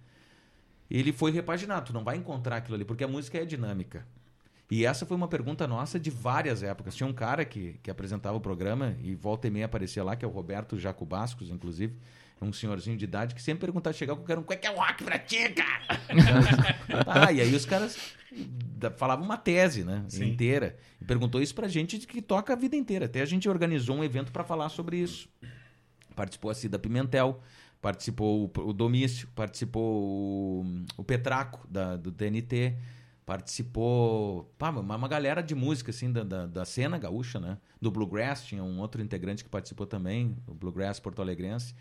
ele foi repaginado. Tu não vai encontrar aquilo ali, porque a música é dinâmica. E essa foi uma pergunta nossa de várias épocas. Tinha um cara que, que apresentava o programa e volta e meia aparecia lá, que é o Roberto Jacobascos, inclusive. Um senhorzinho de idade que sempre perguntava, chegava com o cara, é que é o rock pra ti, cara? ah, e aí os caras falavam uma tese, né? Sim. Inteira. E perguntou isso pra gente que toca a vida inteira. Até a gente organizou um evento pra falar sobre isso. Participou a Cida Pimentel, participou o, o Domício, participou o, o Petraco da, do TNT, participou pá, uma, uma galera de música assim da, da, da cena gaúcha, né? Do Bluegrass, tinha um outro integrante que participou também, o Bluegrass porto-alegrense.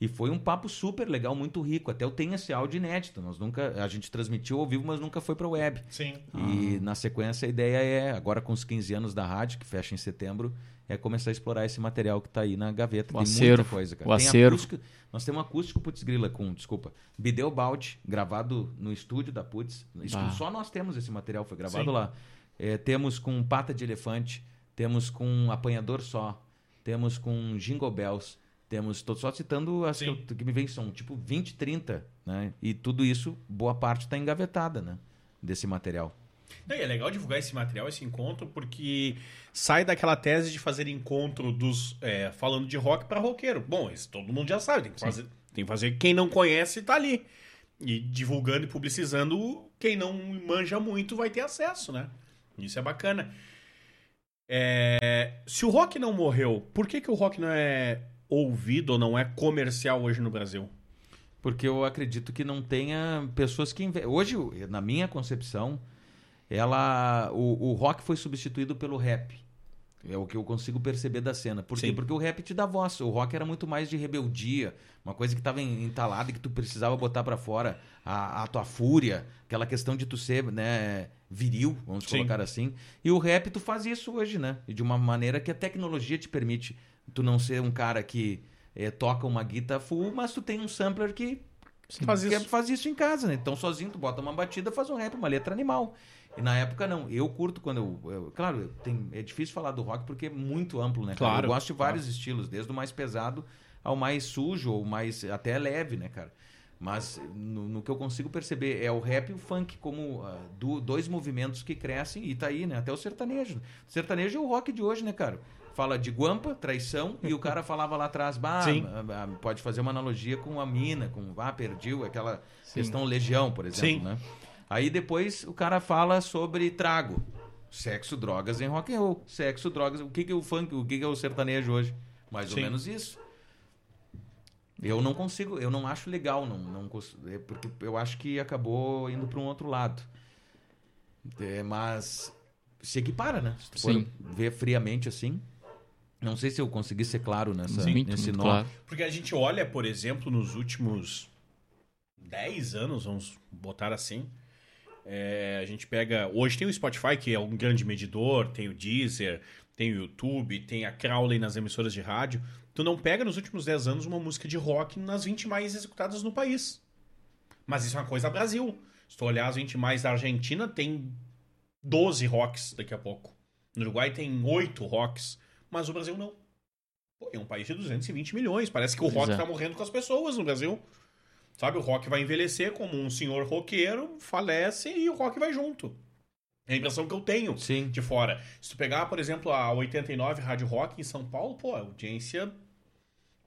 E foi um papo super legal, muito rico. Até eu tenho esse áudio inédito. Nós nunca, a gente transmitiu ao vivo, mas nunca foi para web. Sim. E na sequência a ideia é, agora com os 15 anos da rádio, que fecha em setembro, é começar a explorar esse material que está aí na gaveta. O Tem acervo, muita coisa, cara. o Tem acervo. acústico, nós temos um acústico Putz Grila com, desculpa, Bideu Balde, gravado no estúdio da Putz. Ah. Só nós temos esse material, foi gravado Sim. lá. É, temos com Pata de Elefante, temos com Apanhador Só, temos com Jingle Bells, temos, estou só citando as que, Sim. que me vem, são tipo 20, 30, né? E tudo isso, boa parte está engavetada, né? Desse material. Não, é legal divulgar esse material, esse encontro, porque sai daquela tese de fazer encontro dos é, falando de rock para roqueiro. Bom, isso todo mundo já sabe, tem que fazer, tem que fazer quem não conhece tá ali. E divulgando e publicizando, quem não manja muito vai ter acesso, né? Isso é bacana. É, se o rock não morreu, por que, que o rock não é ouvido ou não é comercial hoje no Brasil? Porque eu acredito que não tenha pessoas que inve... hoje na minha concepção ela o, o rock foi substituído pelo rap. É o que eu consigo perceber da cena. Por quê? Porque o rap te dá voz. O rock era muito mais de rebeldia uma coisa que estava entalada e que tu precisava botar pra fora a, a tua fúria aquela questão de tu ser né viril vamos Sim. colocar assim. E o rap tu faz isso hoje né? E de uma maneira que a tecnologia te permite tu não ser um cara que eh, toca uma guitarra full mas tu tem um sampler que Faz que isso. faz isso em casa, né? Então sozinho tu bota uma batida, faz um rap, uma letra animal. E na época não. Eu curto quando eu, eu- claro, tenho- é difícil falar do rock porque é muito amplo, né? Claro, Eu gosto de vários estilos, desde o mais pesado ao mais sujo ou mais até leve, né, cara? Mas no, no que eu consigo perceber é o rap e o funk como ah, do- dois movimentos que crescem e tá aí, né? Até o sertanejo. O sertanejo é o rock de hoje, né, cara? Fala de guampa, traição, e o cara falava lá atrás, bah, ah, ah, pode fazer uma analogia com a mina, com ah, perdiu, aquela Sim. questão legião, por exemplo, Sim. né? Aí depois o cara fala sobre trago. Sexo, drogas em rock and roll. Sexo, drogas. O que, que é o funk? O que, que é o sertanejo hoje? Mais ou Sim. menos isso. Eu não consigo, eu não acho legal, não, não é porque eu acho que acabou indo para um outro lado. É, mas se equipara, né? Se tu for ver friamente assim. Não sei se eu consegui ser claro nessa, Sim, muito, nesse muito nó. claro. Porque a gente olha, por exemplo, nos últimos 10 anos, vamos botar assim. é, a gente pega. Hoje tem o Spotify, que é um grande medidor, tem o Deezer, tem o YouTube, tem a Crowley nas emissoras de rádio. Tu não pega nos últimos 10 anos uma música de rock nas 20 mais executadas no país. Mas isso é uma coisa Brasil. Se tu olhar as 20 mais da Argentina, tem 12 rocks daqui a pouco. No Uruguai tem 8 rocks. Mas o Brasil não. Pô, é um país de 220 milhões. Parece que o rock é. tá morrendo com as pessoas no Brasil. Sabe, o rock vai envelhecer como um senhor roqueiro, falece e o rock vai junto. É a impressão que eu tenho Sim. de fora. Se tu pegar, por exemplo, a 89 Rádio Rock em São Paulo, pô, a audiência,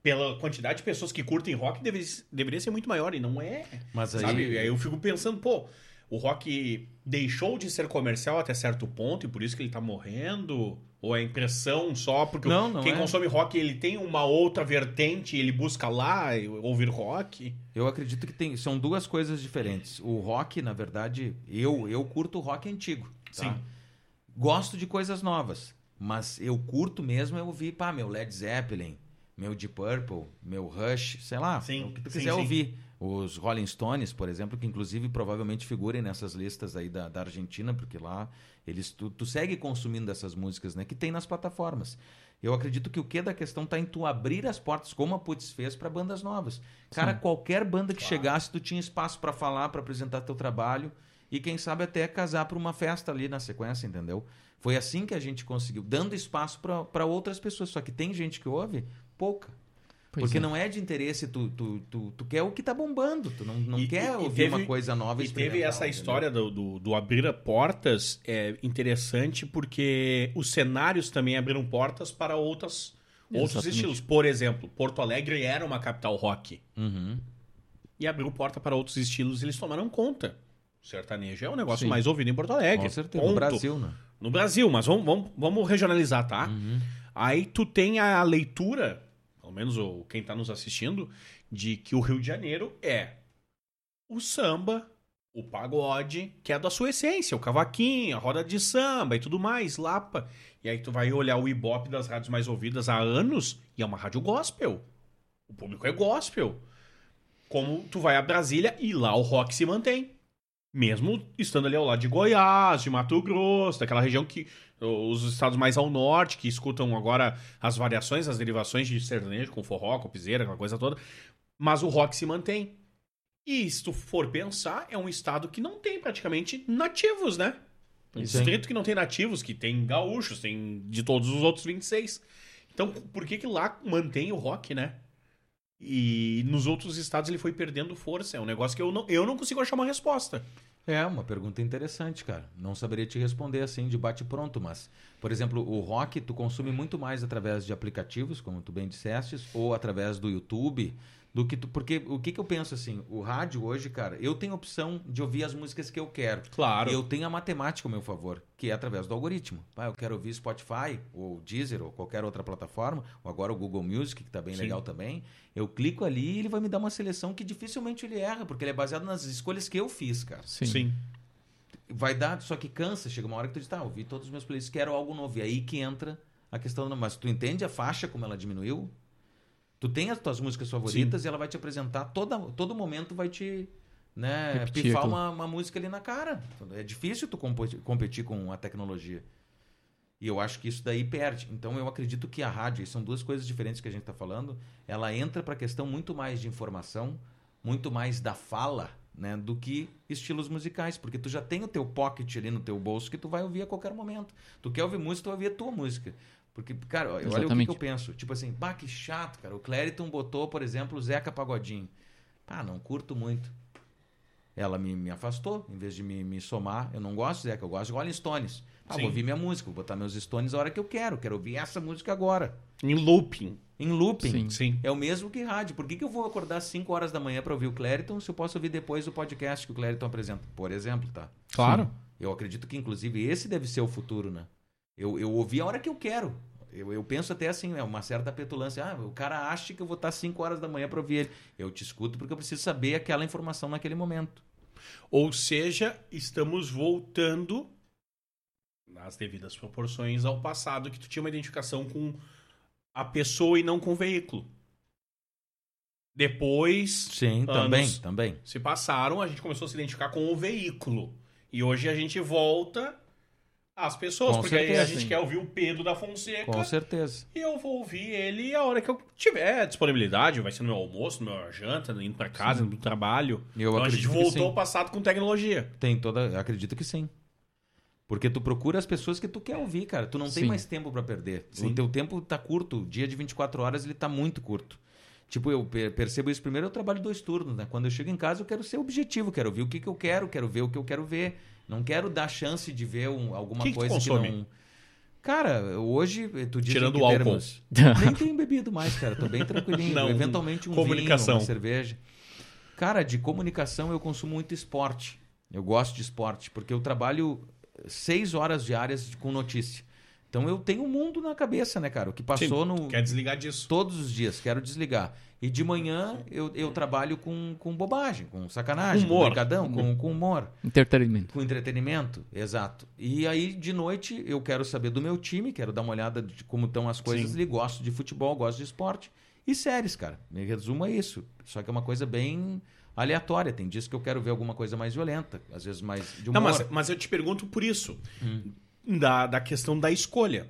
pela quantidade de pessoas que curtem rock, deve- deveria ser muito maior. E não é. Mas aí, Sabe? E aí eu fico pensando, pô, o rock deixou de ser comercial até certo ponto e por isso que ele tá morrendo? Ou é impressão só? Porque Não, não quem é. consome rock, ele tem uma outra vertente, ele busca lá ouvir rock. Eu acredito que tem, são duas coisas diferentes. O rock, na verdade, eu eu curto o rock antigo. tá? Sim. Gosto de coisas novas, mas eu curto mesmo é ouvir, pá, meu Led Zeppelin, meu Deep Purple, meu Rush, sei lá, Sim, o que tu sim, quiser sim. ouvir. Os Rolling Stones, por exemplo, que inclusive provavelmente figurem nessas listas aí da, da Argentina, porque lá eles tu, tu segue consumindo essas músicas, né, que tem nas plataformas. Eu acredito que o que da questão tá em tu abrir as portas, como a Putz fez, para bandas novas. Cara, qualquer banda que chegasse, tu tinha espaço para falar, para apresentar teu trabalho e quem sabe até casar para uma festa ali na sequência, entendeu? Foi assim que a gente conseguiu, dando espaço para outras pessoas. Só que tem gente que ouve pouca. Pois porque é. não é de interesse, tu, tu, tu, tu quer o que tá bombando, tu não, não E- quer e- ouvir teve- uma coisa nova E teve essa entendeu? história do, do, do abrir portas é interessante porque os cenários também abriram portas para outras, outros Exatamente. estilos. Por exemplo, Porto Alegre era uma capital rock. Uhum. e abriu porta para outros estilos e eles tomaram conta. O sertanejo é o negócio Sim. mais ouvido em Porto Alegre. Com certeza, ponto. no Brasil, né? No Brasil, mas vamos, vamos, vamos regionalizar, tá? Uhum. Aí tu tem a leitura, pelo menos o, quem tá nos assistindo, de que o Rio de Janeiro é o samba, o pagode, que é da sua essência, o cavaquinho, a roda de samba e tudo mais, lapa. E aí tu vai olhar o Ibope das rádios mais ouvidas há anos e é uma rádio gospel. O público é gospel. Como tu vai a Brasília e lá o rock se mantém. Mesmo estando ali ao lado de Goiás, de Mato Grosso, daquela região que. Os estados mais ao norte, que escutam agora as variações, as derivações de sertanejo, com forró, com piseira, aquela coisa toda. Mas o rock se mantém. E se tu for pensar, é um estado que não tem praticamente nativos, né? Um Sim. distrito que não tem nativos, que tem gaúchos, tem de todos os outros 26. Então, por que que lá mantém o rock, né? E nos outros estados ele foi perdendo força. É um negócio que eu não, eu não consigo achar uma resposta. É, uma pergunta interessante, cara. Não saberia te responder assim de bate pronto, mas, por exemplo, o rock tu consome muito mais através de aplicativos, como tu bem disseste, ou através do YouTube, do que tu, porque o que que eu penso assim, o rádio hoje, cara, eu tenho opção de ouvir as músicas que eu quero. Claro. E eu tenho a matemática ao meu favor, que é através do algoritmo. Ah, eu quero ouvir Spotify, ou Deezer, ou qualquer outra plataforma, ou agora o Google Music, que tá bem Sim. legal também. Eu clico ali e ele vai me dar uma seleção que dificilmente ele erra, porque ele é baseado nas escolhas que eu fiz, cara Sim. vai dar, só que cansa. Chega uma hora que tu diz, tá, ouvi todos os meus playlists, quero algo novo. E aí que entra a questão, mas tu entende a faixa como ela diminuiu? Tu tem as tuas músicas favoritas e ela vai te apresentar, toda, todo momento vai te né, Repetir pifar uma, uma música ali na cara. É difícil tu competir com a tecnologia. E eu acho que isso daí perde. Então eu acredito que a rádio, e são duas coisas diferentes que a gente está falando, ela entra para a questão muito mais de informação, muito mais da fala, né, do que estilos musicais, porque tu já tem o teu pocket ali no teu bolso que tu vai ouvir a qualquer momento. Tu quer ouvir música, tu vai ouvir a tua música. Porque, cara, olha o que, Exatamente. que eu penso. Tipo assim, bah, que chato, cara. O Clariton botou, por exemplo, o Zeca Pagodinho. Pá, não curto muito. Ela me, me afastou, em vez de me, me somar. Eu não gosto de Zeca, eu gosto de Rolling Stones. Ah, Sim. vou ouvir minha música, vou botar meus Stones a hora que eu quero. Quero ouvir essa música agora. Em looping. Em looping. Sim. Sim. É o mesmo que rádio. Por que, que eu vou acordar às 5 horas da manhã para ouvir o Clariton se eu posso ouvir depois o podcast que o Clariton apresenta? Por exemplo, tá? Claro. Eu acredito que, inclusive, esse deve ser o futuro, né? Eu, eu ouvi a hora que eu quero. Eu, eu penso até assim, é uma certa petulância. Ah, o cara acha que eu vou estar 5 horas da manhã para ouvir ele. Eu te escuto porque eu preciso saber aquela informação naquele momento. Ou seja, estamos voltando nas devidas proporções ao passado que tu tinha uma identificação com a pessoa e não com o veículo. Depois Sim, também, também. se passaram, a gente começou a se identificar com o veículo. E hoje a gente volta às pessoas, Com porque aí a certeza, gente sim. quer ouvir o Pedro da Fonseca. Com certeza. E eu vou ouvir ele a hora que eu tiver disponibilidade, vai ser no meu almoço, no meu janta, indo pra casa, indo pro trabalho. Eu então a gente voltou sim. ao passado com tecnologia. Tem toda. eu Acredito que sim. Porque tu procura as pessoas que tu quer ouvir, cara. Tu não tem Sim. mais tempo pra perder. Sim. O teu tempo tá curto. O dia de 24 horas ele tá muito curto. Tipo, eu per- percebo isso primeiro, eu trabalho dois turnos, né? Quando eu chego em casa, eu quero ser objetivo, quero ouvir o que, que eu quero, quero ver o que eu quero ver. Não quero dar chance de ver um- alguma Que que coisa que consome? não. Cara, hoje tu diz Tirando que o álcool. termos- Nem tenho bebido mais, cara. Tô bem tranquilinho. Não, Eventualmente um comunicação. vinho, uma cerveja. Cara, de comunicação eu consumo muito esporte. Eu gosto de esporte, porque eu trabalho seis horas diárias com notícia. Então eu tenho um mundo na cabeça, né, cara? O que passou Sim, no. Quer desligar disso. Todos os dias, quero desligar. E de manhã eu, eu trabalho com, com bobagem, com sacanagem, Humor. com brincadão, com, com humor. Entretenimento. Com entretenimento, exato. E aí, de noite, eu quero saber do meu time, quero dar uma olhada de como estão as coisas Sim. ali. Gosto de futebol, gosto de esporte. E séries, cara. Em resumo, é isso. Só que é uma coisa bem aleatória. Tem dias que eu quero ver alguma coisa mais violenta, às vezes mais de humor. Não, mas, mas eu te pergunto por isso. Da, da questão da escolha.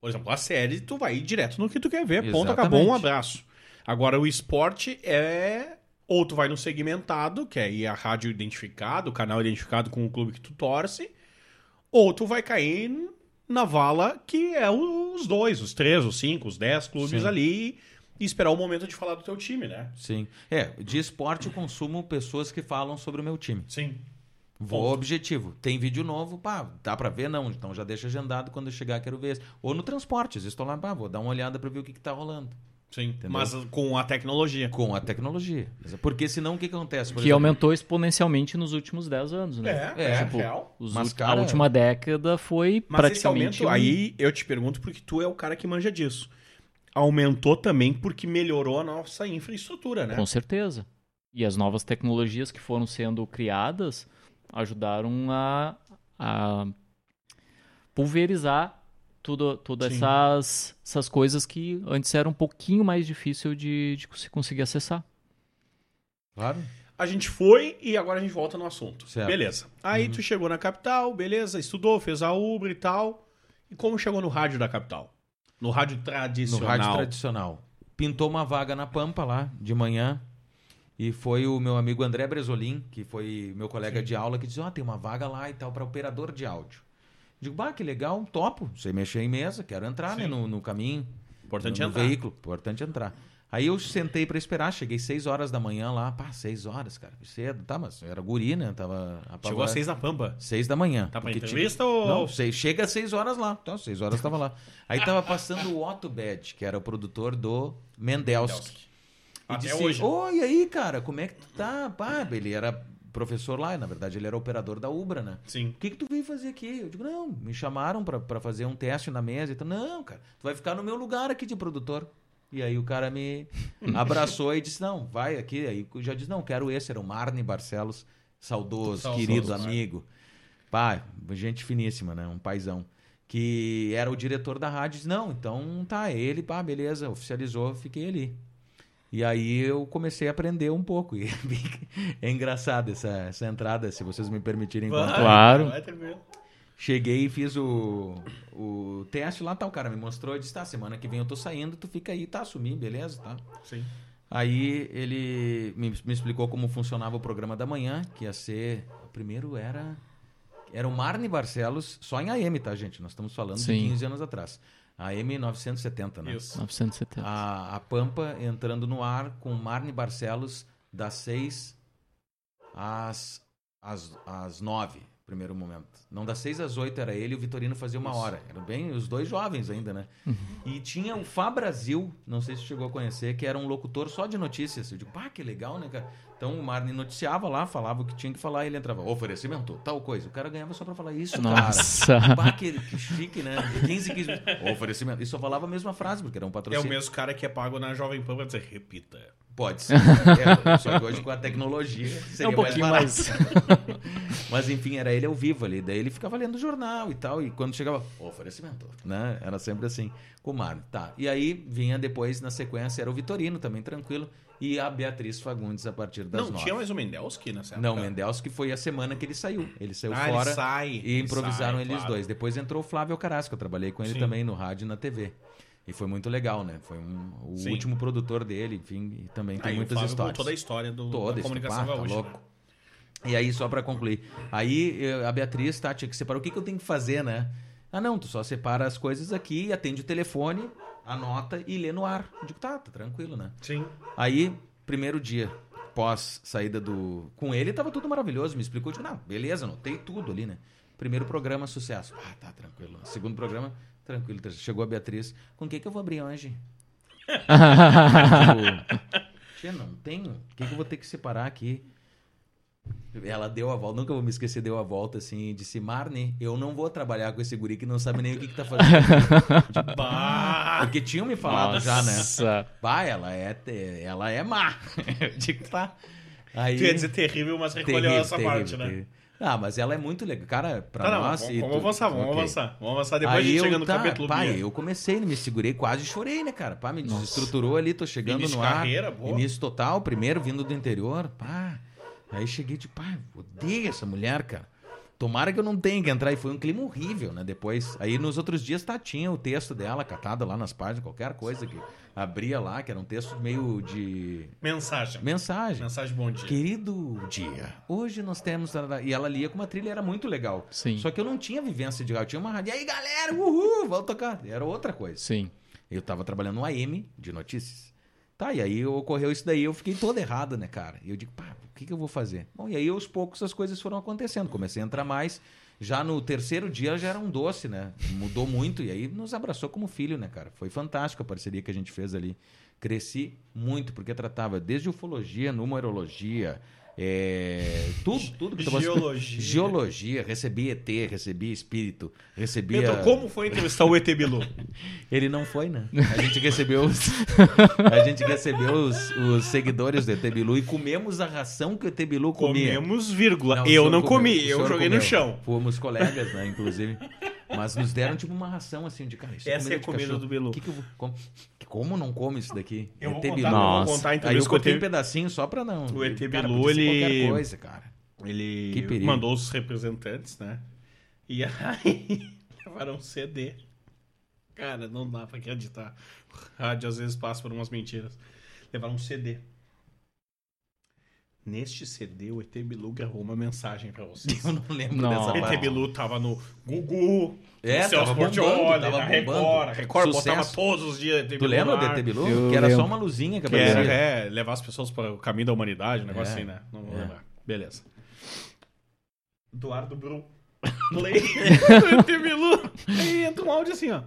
Por exemplo, a série, tu vai ir direto no que tu quer ver. Ponto, Exatamente. acabou, um abraço. Agora, o esporte é. Ou tu vai no segmentado, que é aí a rádio identificado, o canal identificado com o clube que tu torce. Ou tu vai cair na vala que é os dois, os três, os cinco, os dez clubes Sim. ali e esperar o momento de falar do teu time, né? Sim. É, de esporte eu consumo pessoas que falam sobre o meu time. Sim. Vou Ponto. objetivo. Tem vídeo novo, pá, dá pra ver? Não. Então já deixa agendado quando eu chegar, quero ver esse. Ou no transporte, às vezes estou lá, pá, vou dar uma olhada pra ver o que, que tá rolando. Sim. Mas com a tecnologia. Com a tecnologia. Porque senão o que, que acontece? Por Que exemplo, aumentou exponencialmente nos últimos 10 anos, né? É, É, é, tipo, real. Os Mas, cara- A última década foi Mas esse praticamente. aumento, um- aí eu te pergunto porque tu é o cara que manja disso. Aumentou também porque melhorou a nossa infraestrutura, né? Com certeza. E as novas tecnologias que foram sendo criadas ajudaram a, a pulverizar tudo, todas Sim. essas, essas coisas que antes era um pouquinho mais difícil de, de se conseguir acessar. Claro. A gente foi e agora a gente volta no assunto. Certo. Beleza. Aí tu chegou na capital, beleza, estudou, fez a Uber e tal. E como chegou no rádio da capital? No rádio No tradicional. rádio tradicional. Pintou uma vaga na Pampa lá, de manhã. E foi o meu amigo André Bresolim, que foi meu colega de aula, que disse: Ó, tem uma vaga lá e tal, para operador de áudio. Digo, bah, que legal, topo. Sei mexer em mesa, quero entrar, né, no, no caminho. Importante no, entrar. no veículo, importante entrar. Aí eu sentei pra esperar, cheguei 6 horas da manhã lá, pá, 6 horas, cara, cedo, tá, mas era guri, né, tava Chegou às seis na Pampa. 6 da manhã. Tá pra entrevista tinha- ou- Não, sei, chega às 6 horas lá. Então, 6 horas tava lá. Aí tava passando o Otto Bed, que era o produtor do Mendelski. E Até disse, hoje. Oi, e aí, cara, como é que tu tá? Pá, ele era professor lá, e, na verdade ele era operador da Ubra, né? Sim. O que que tu veio fazer aqui? Eu digo, não, me chamaram pra, pra fazer um teste na mesa. Então, não, cara, tu vai ficar no meu lugar aqui de produtor. E aí o cara me abraçou e disse, não, vai aqui. Aí eu já disse, não, quero esse. Era o Marne Barcelos, saudoso, Saudoso, querido, Marne. amigo. Pá, gente finíssima, né? Um paizão. Que era o diretor da rádio. Disse, não, então tá, ele, pá, beleza, oficializou, fiquei ali. E aí eu comecei a aprender um pouco. E é engraçado essa, essa entrada, se vocês me permitirem Vai, contar. Claro. vai tranquilo. Cheguei e fiz o, o teste lá, tá, o cara me mostrou e disse, tá, semana que vem eu tô saindo, tu fica aí, tá, assumi, beleza, tá. Sim. Aí ele me, me explicou como funcionava o programa da manhã, que ia ser, o primeiro era, era o Marne Barcelos, só em AM, tá, gente, nós estamos falando Sim. de 15 anos atrás. AM 970, né? Isso. 970. A, a Pampa entrando no ar com Marne Barcelos das 6 às, às, às 9, primeiro momento. Não, das 6 às 8 era ele e o Vitorino fazia uma hora. Eram bem os dois jovens ainda, né? E tinha o Fá Brasil, não sei se chegou a conhecer, que era um locutor só de notícias. Eu digo, pá, que legal, né, cara? Então o Marne noticiava lá, falava o que tinha que falar e ele entrava, oferecimento, tal coisa. O cara ganhava só pra falar isso, Nossa. cara. Pá, que, que chique, né? De 15 15 oferecimento. E só falava a mesma frase, porque era um É o patrocínio. mesmo cara que é pago na Jovem Pan pra dizer, repita. Pode ser. É, só que hoje com a tecnologia É seria um pouquinho mais mais. barato. Mas enfim, era ele ao vivo ali. Daí ele ficava lendo o jornal e tal. E quando chegava, oferecimento, né? Era sempre assim, com o Mário. Tá. E aí vinha depois, na sequência, era o Vitorino, também tranquilo. E a Beatriz Fagundes a partir das não, nove. tinha mais o Mendelski nessa Não, época? Mendels que foi a semana que ele saiu. Ele saiu Ah, ele fora sai, e ele improvisaram sai, eles claro. dois. Depois entrou o Flávio Carasco, eu trabalhei com ele Sim. também no rádio e na TV. E foi muito legal, né? Foi um- o Sim. último produtor dele, enfim, e também tem Aí muitas histórias. contou da história do, Toda, da isso, comunicação pá, tá gaúcha. louco. né? E aí, só pra concluir. Aí eh, a Beatriz, tá, tinha que separar. O que, que eu tenho que fazer, né? Ah, não, tu só separa as coisas aqui, atende o telefone, anota e lê no ar. Eu digo, tá, tá tranquilo, né? Sim. Aí, primeiro dia, pós saída do. Com ele, tava tudo maravilhoso. Me explicou, eu digo, não, beleza, anotei tudo ali, né? Primeiro programa, sucesso. Ah, tá, tranquilo. Segundo programa, tranquilo. Chegou a Beatriz. Com o que, que eu vou abrir hoje? tipo, Tia, não tenho. O que, que eu vou ter que separar aqui? Ela deu a volta, nunca vou me esquecer, deu a volta assim disse: Marne, eu não vou trabalhar com esse guri que não sabe nem o que, que tá fazendo. Porque tinham me falado já, né? Nossa. Bah, ela é, ela é má. Eu digo, tá. Aí, Tu ia dizer terrível, mas recolheu essa parte, né? Ah, mas ela é muito legal. Cara, pra Tá, não, nós. vamos, e vamos tu- avançar, vamos ok. avançar. Vamos avançar depois a gente chega no tá, capítulo pai, Bia. eu comecei, me segurei, quase chorei, né, cara? Pá, me desestruturou ali, tô chegando Início no ar. carreira, boa. Início total, primeiro vindo do interior, pá. Aí cheguei de, pá, odeio essa mulher, cara. Tomara que eu não tenha que entrar. E foi um clima horrível, né? Depois. Aí nos outros dias tá, tinha o texto dela catado lá nas páginas, qualquer coisa que abria lá, que era um texto meio de Mensagem. mensagem. Mensagem bom dia. Querido dia, hoje nós temos. E ela lia com uma trilha, era muito legal. Sim. Só que eu não tinha vivência de. Eu tinha uma rádio. E aí, galera, uhul, vamos tocar. Era outra coisa. Sim. Eu tava trabalhando no AM de notícias. Tá, e aí ocorreu isso daí, eu fiquei todo errado, né, cara? E eu digo, pá, o que, que eu vou fazer? Bom, e aí aos poucos as coisas foram acontecendo. Comecei a entrar mais. Já no terceiro dia já era um doce, né? Mudou muito e aí nos abraçou como filho, né, cara? Foi fantástico a parceria que a gente fez ali. Cresci muito, porque tratava desde ufologia, numerologia, é, tudo, tudo que Geologia. Geologia, recebi ET, recebi espírito, recebia. Pedro, como foi entrevistar o ET Bilu? Ele não foi, né? A gente recebeu os, a gente recebeu os, os seguidores do ET Bilu e comemos a ração que o ET Bilu comia. Comemos, vírgula. Não, eu não comeu, comi, eu joguei no comeu. chão. Fomos colegas, né, inclusive. Mas nos deram tipo uma ração assim de cara. Isso Essa é a de comida do Bilu. Que que eu vou- como, como não come isso daqui? Eu vou contar, Bilu. eu vou Nossa. contar a Aí eu cortei um pedacinho só pra não. O ET Cara, Bilu, ele- qualquer coisa, cara. Ele Que perigo. mandou os representantes, né? E aí levaram um CD. Cara, não dá pra acreditar. O rádio às vezes passa por umas mentiras. Levaram um CD. Neste CD, o ET Bilu gravou uma mensagem pra vocês. Eu não lembro Não. dessa O ET parte. Bilu tava no Gugu, É, no Celso bombando, tava na Record. bombando. A Record botava Sucesso. todos os dias ET Tu Bilu lembra no do. ET Bilu? Eu que era só lembro. uma luzinha que Que era, é, levar as pessoas para o caminho da humanidade, um negócio É. assim, né? Não vou É. lembrar. Beleza. Eduardo Bru. Play. ET Bilu. Aí entra um áudio assim, ó.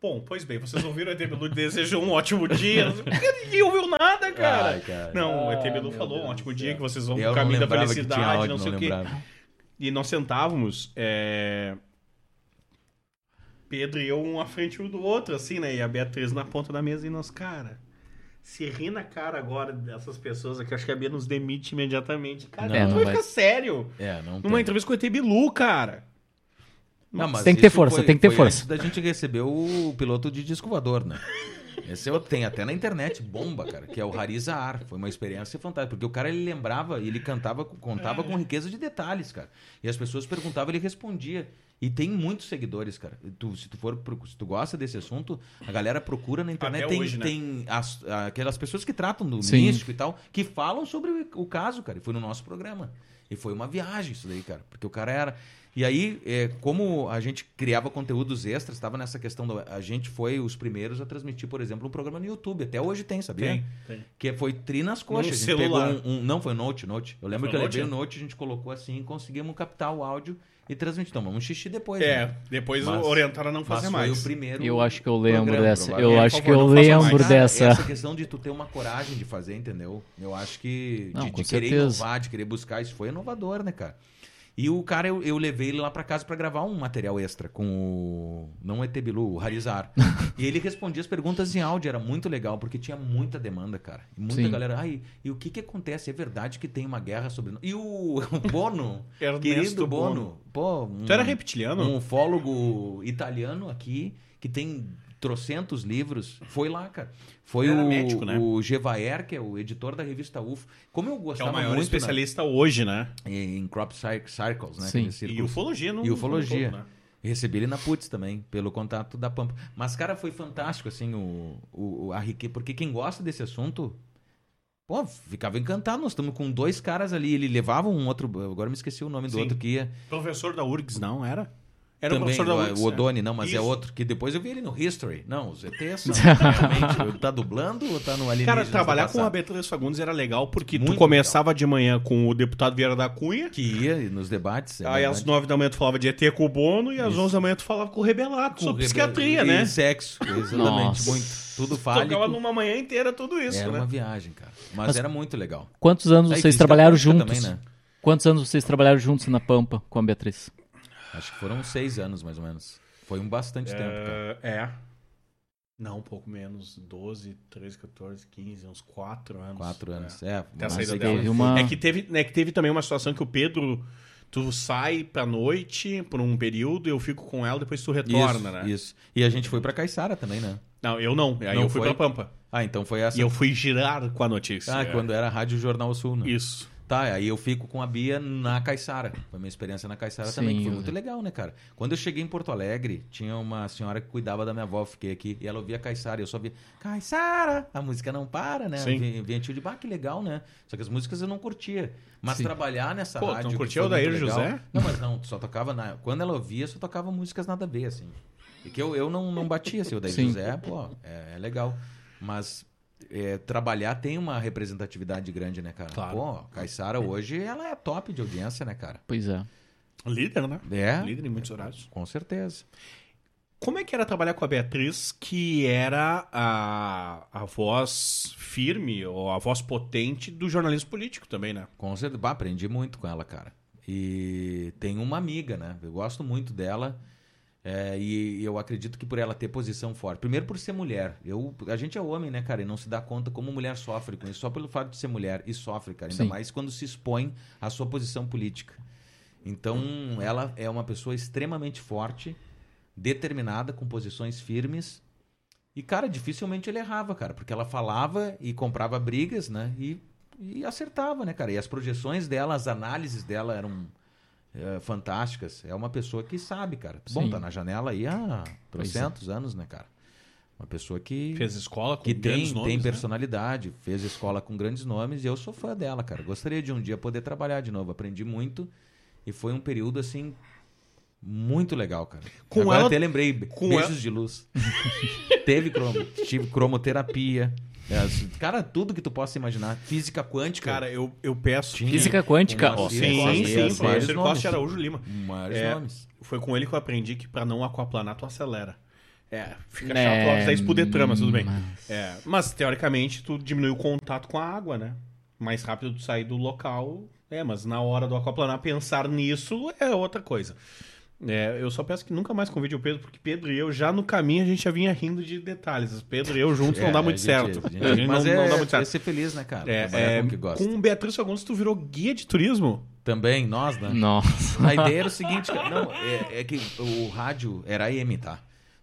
Bom, pois bem, vocês ouviram o ET Bilu desejou um ótimo dia. Ninguém ouviu nada, cara. Ai, cara. Não, o ET Bilu meu falou um ótimo dia que vocês vão pro caminho da felicidade, áudio, não sei não o quê. E nós sentávamos, é, Pedro e eu um à frente um do outro, assim, né? E a Beatriz na ponta da mesa e nós, cara, se rir na cara agora dessas pessoas aqui, acho que a Bia nos demite imediatamente. Cara, Não, não, vai. ficar sério. É, não Numa tem. entrevista com o ET Bilu, cara. Não, mas Tem que ter força, foi- tem que ter foi força. antes da gente receber o piloto de disco voador, né? Esse eu tenho até na internet, bomba, cara, que é o Hariza Ar. Foi uma experiência fantástica, porque o cara ele lembrava ele cantava, contava com riqueza de detalhes, cara. E as pessoas perguntavam, ele respondia. E tem muitos seguidores, cara. Tu, se tu for, se tu gosta desse assunto, a galera procura na internet. Até tem hoje, né? tem as- aquelas pessoas que tratam do Sim. místico e tal, que falam sobre o, o caso, cara. E foi no nosso programa. E foi uma viagem isso daí, cara. Porque o cara era. E aí, é, como a gente criava conteúdos extras, estava nessa questão. Do, a gente foi os primeiros a transmitir, por exemplo, um programa no YouTube. Até hoje tem, sabia? Tem, tem. Que foi tri nas coxas. No a gente celular. pegou um, um- Não, foi Note, Note. Eu lembro Foi que eu levei o Note, a gente colocou assim, conseguimos captar o áudio e transmitir. Tomamos um xixi depois. É, né? depois Mas- orientaram a não Mas fazer foi mais. o primeiro. Eu acho que eu lembro programa, dessa. Eu provavelmente. acho Por que favor, eu mais. lembro Cara, dessa. Essa questão de tu ter uma coragem de fazer, entendeu? Eu acho que Não, de, de querer inovar, de querer buscar, isso foi inovador, né, cara? E o cara, eu, eu levei ele lá pra casa pra gravar um material extra com o. Não o ET Bilu, o Harizar. e ele respondia as perguntas em áudio, era muito legal, porque tinha muita demanda, cara. E muita Sim. galera. Ai, e o que que acontece? É verdade que tem uma guerra sobre. nós?" E o, o Bono, querido Bono. Bono. Pô, um, Tu era reptiliano? um ufólogo italiano aqui, que tem trocentos livros, foi lá, cara. Foi o, médico, né? o Gevaer, que é o editor da revista UFO. Como eu Que é gostava o maior muito especialista hoje, né? em crop cir- circles, né? Sim. E ufologia no E ufologia. né? Recebi ele na Putz também, pelo contato da Pampa. Mas, cara, foi fantástico, assim, o, o, o- a riqueza. Porque quem gosta desse assunto, pô, ficava encantado. Nós estamos com dois caras ali. Ele levava um outro. Agora me esqueci o nome do Sim. outro que ia. Professor da URGS, não era? Era o também, professor da o- URGS. o é. Odoni, não, mas é Isso. outro. Que depois eu vi ele no History. Não, os ETs são realmente. tá dublando ou tá no Cara, Alienígenas trabalhar com a? Beatriz Fagundes era legal porque tu Muito começava de manhã com o deputado Vieira da Cunha, Que ia nos debates. é aí às verdade. nove da manhã tu falava de ET com o Bono e às Isso. onze da manhã tu falava com o Rebelato Com sobre rebe- psiquiatria, e né? sexo, exatamente. Nossa. Muito. Tudo fálico. Tocava numa manhã inteira tudo isso, Era né? uma viagem, cara. Mas, Mas- era muito legal. Quantos anos Aí, vocês física trabalharam juntos? também, né? Quantos anos vocês trabalharam juntos na Pampa com a Beatriz? Acho que foram seis anos, mais ou menos. Foi um bastante tempo, cara. É, é. Não, um pouco menos. 12, 13, 14, 15, uns 4 anos. Quatro É. anos. É, Até a mas saída é que- dela. Teve uma... É que teve, né, que teve também uma situação que o Pedro, tu sai pra noite por um período, eu fico com ela, depois tu retorna, isso, né? Isso. E a gente foi pra Caiçara também, né? Não, eu não. Aí Não eu fui foi? pra Pampa. Ah, então foi essa. E eu fui girar com a notícia. Ah, É. quando era Rádio Jornal Sul, né? Isso. Tá, aí eu fico com a Bia na Caiçara. Foi a minha experiência na Caiçara Sim, também, que foi muito legal, né, cara? Quando eu cheguei em Porto Alegre, tinha uma senhora que cuidava da minha avó, fiquei aqui, e ela ouvia Caiçara, e eu só via Caiçara, a música não para, né? Sim. Vinha tio de, bah, que legal, né? Só que as músicas eu não curtia. Mas Sim. trabalhar nessa Pô, rádio... não curtia o legal- José? Não, mas não, só tocava na... Quando ela ouvia, só tocava músicas nada a ver, assim. E que eu, eu não, não batia, assim, o Sim. José, pô, é, é legal. Mas é, trabalhar tem uma representatividade grande, né, cara? Claro. Pô, Caissara hoje, ela é top de audiência, né, cara? Pois é. Líder, né? É, Líder em muitos horários. com certeza. Como é que era trabalhar com a Beatriz, que era a, a voz firme, ou a voz potente do jornalismo político também, né? Com certeza. Bah, aprendi muito com ela, cara. E tem uma amiga, né? Eu gosto muito dela. É, e eu acredito que por ela ter posição forte. Primeiro por ser mulher. Eu, a gente é homem, né, cara? E não se dá conta como mulher sofre com isso. Só pelo fato de ser mulher. E sofre, cara. Ainda Sim. mais quando se expõe à sua posição política. Então, ela é uma pessoa extremamente forte, determinada, com posições firmes. E, cara, dificilmente ele errava, cara, porque ela falava e comprava brigas, né? E, e acertava, né, cara? E as projeções dela, as análises dela eram é, fantásticas. É uma pessoa que sabe, cara. Bom, Sim. tá na janela aí há Pois é. trocentos anos, né, cara? Uma pessoa que Fez escola com que grandes tem, nomes, tem né? personalidade, fez escola com grandes nomes e eu sou fã dela, cara. Gostaria de um dia poder trabalhar de novo. Aprendi muito e foi um período assim muito legal, cara. Com Agora ela- até lembrei, com beijos ela- de luz. Teve cromo, tive cromoterapia. É, cara, tudo que tu possa imaginar. Física quântica. Cara, eu, eu peço. Tinha. Física quântica, ó. Sim, sim, sim. Professor nomes. Costa Araújo Lima. Maiores É, nomes. Foi com ele que eu aprendi que pra não aquaplanar, tu acelera. É, fica É, chato, óbvio, 10 por Detran, mas tudo bem. mas- É, mas, teoricamente, tu diminui o contato com a água, né? Mais rápido tu sair do local. É, mas na hora do aquaplanar, pensar nisso é outra coisa. É, eu só peço que nunca mais convide o Pedro, porque Pedro e eu, já no caminho, a gente já vinha rindo de detalhes. Pedro e eu juntos não É, dá muito gente- certo. a gente- A gente mas não, é, não dá muito é certo. ser feliz, né, cara? É, é, com o que gosta. com o Beatriz Fagundes, tu virou guia de turismo? Também, nós, né? Nossa. A ideia era o seguinte, cara, não, é, é que o rádio era AM, tá?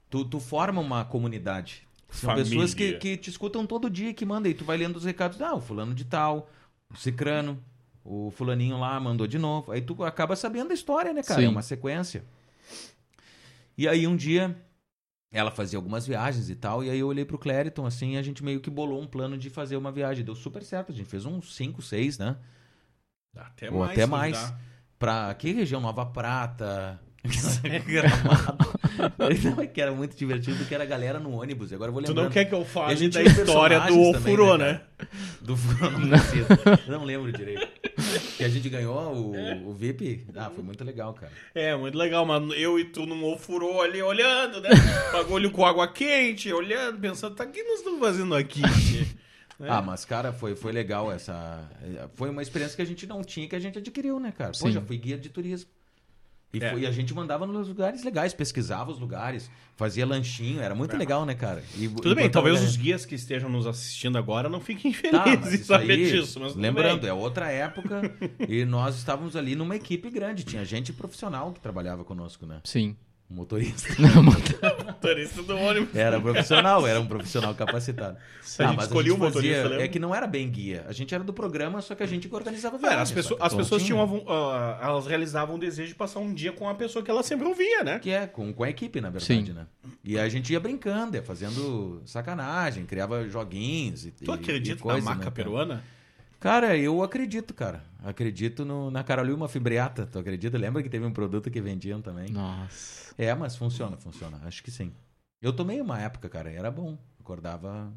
Tu, tu forma uma comunidade. São Família. pessoas que, que te escutam todo dia, que mandam, e tu vai lendo os recados, ah, o fulano de tal, o cicrano, o fulaninho lá mandou de novo. Aí tu acaba sabendo a história, né, cara? Sim. É uma sequência. E aí um dia ela fazia algumas viagens e tal, e aí eu olhei pro Clériton, assim, e a gente meio que bolou um plano de fazer uma viagem. Deu super certo, a gente fez uns 5, 6, né? Até Ou mais. até se mais. duvidar. Pra que região? Nova Prata. Gramado. Não, é que era muito divertido, que era a galera no ônibus. Agora eu vou Tu lembrar. não quer que eu a fale gente da história do também, Ofurô, né, né? Do Furo, não precisa. não lembro direito. Que a gente ganhou o, o VIP. Ah, foi muito legal, cara. É, muito legal, mano. Eu e tu num ofurô ali olhando, né? Bagulho com água quente, olhando, pensando, tá, o que nós estamos fazendo aqui? É. Ah, mas, cara, foi, foi legal essa. Foi uma experiência que a gente não tinha que a gente adquiriu, né, cara? Pô, Sim. já fui guia de turismo. E, É. foi- e a gente mandava nos lugares legais, pesquisava os lugares, fazia lanchinho, era muito legal, né, cara? E- Tudo e bem, talvez os guias que estejam nos assistindo agora não fiquem Tá, felizes isso saber aí, disso, mas lembrando, bem. é outra época e nós estávamos ali numa equipe grande. Tinha gente profissional que trabalhava conosco, né? Sim. Motorista. Motorista do ônibus. Era profissional, era um profissional capacitado. A gente escolhia o motorista, fazia-? É que não era bem guia. A gente era do programa, só que a gente que organizava viagens. as pessoas, sabe? as Então pessoas tinha- tinham ah, elas realizavam o desejo de passar um dia com a pessoa que ela sempre ouvia, né? Que é, com, com a equipe, na verdade, Sim. né? E a gente ia brincando, ia fazendo sacanagem, criava joguinhos e Tu acredita e coisa, na maca né, peruana? Cara, eu acredito, cara. Acredito no, na Carolina Fibriata, tu acredita? Lembra que teve um produto que vendiam também? Nossa. É, mas funciona, funciona. Acho que sim. Eu tomei uma época, cara, era bom. Acordava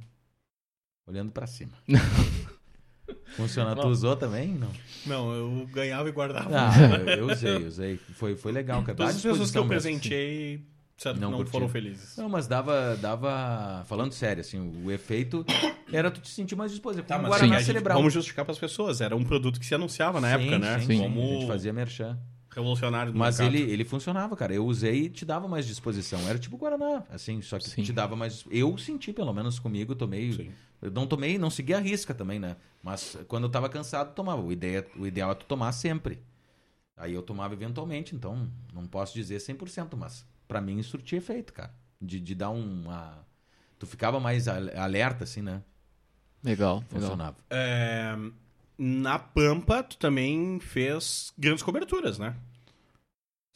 olhando pra cima. Funciona. Tu usou também? Não. Não, eu ganhava e guardava. Ah, eu, usei, usei. Foi, foi legal, cara. Todas Dá as pessoas que eu presenteei certo, Não não, curtiram. foram felizes. Não, mas dava, dava. Falando sério, assim, o efeito era tu te sentir mais disposto. Tá, Como mas Guaraná a gente- celebrar. vamos justificar para as pessoas. Era um produto que se anunciava na Sim, época, né? Sim, Sim. sim. Como A gente fazia merchan. revolucionário do Mas mercado. ele, ele funcionava, cara. Eu usei e te dava mais disposição. Era tipo Guaraná, assim, só que Sim. te dava mais. Eu senti, pelo menos comigo, tomei. Sim. Eu não tomei, não segui a risca também, né? Mas quando eu tava cansado, tomava. O, ideia, o ideal é tu tomar sempre. Aí eu tomava eventualmente, então não posso dizer 100%, mas pra mim surtia efeito, cara. De, de dar uma. Tu ficava mais al- alerta, assim, né? Legal. legal. Funcionava. É, na Pampa, tu também fez grandes coberturas, né?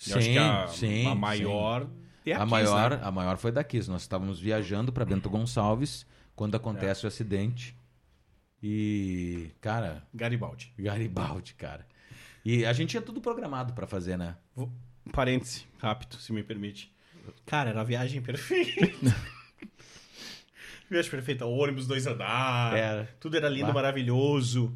Eu acho que a, sim, a maior é A Kiss, maior, né? a maior foi da Kiss. Nós estávamos viajando para Bento Gonçalves quando acontece o acidente. E, cara, Garibaldi. Garibaldi, cara. E a gente tinha tudo programado para fazer, né? Vou- Parêntese, rápido, se me permite. Cara, era a viagem perfeita. viagem perfeita, ônibus dois andares. Era. Tudo era lindo, Lá. maravilhoso.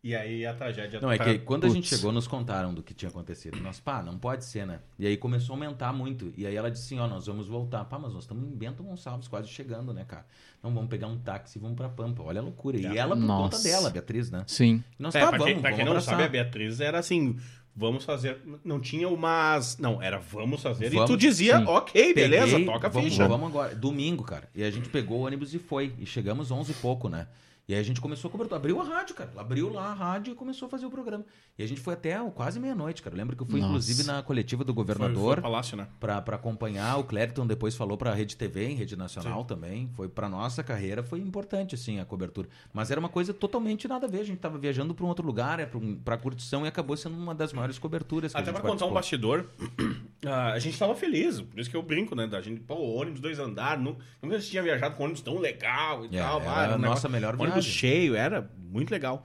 E aí a tragédia Não, é que quando a gente Putz. chegou, nos contaram do que tinha acontecido. Nós, pá, não pode ser, né? E aí começou a aumentar muito. E aí ela disse assim, ó, nós vamos voltar. Pá, mas nós estamos em Bento Gonçalves, quase chegando, né, cara? Não, vamos pegar um táxi e vamos pra Pampa. Olha a loucura. E É. ela por conta Nossa. dela, Beatriz, né? Sim. Nós, É, tá, pra, vamos, quem, pra vamos quem não abraçar. sabe, a Beatriz era assim, vamos fazer... Não tinha umas... Não, era vamos fazer. e Vamos, tu dizia, sim. ok, beleza, Peguei, toca a vamos, ficha. Vamos agora. Domingo, cara. E a gente pegou o ônibus e foi. E chegamos 11 e pouco, né? E aí a gente começou a cobertura. Abriu a rádio, cara. Abriu lá a rádio e começou a fazer o programa. E a gente foi até quase meia-noite, cara. Eu lembro que eu fui, Nossa. inclusive, na coletiva do Foi, foi governador ao Palácio, né? pra pra acompanhar. O Clériton depois falou pra Rede TV, em Rede Nacional também. Foi pra nossa carreira, foi importante, assim, a cobertura. Mas era uma coisa totalmente nada a ver. A gente tava viajando pra um outro lugar, é pra, um, pra curtição, e acabou sendo uma das maiores coberturas que Até a gente pra contar um bastidor, ah, a gente tava feliz, por isso que eu brinco, né? Da gente, pô, ônibus dois andares, nu- nunca se tinha viajado com ônibus tão legal e É, tal. era vai, a um nossa melhor ônibus cheio, era muito legal.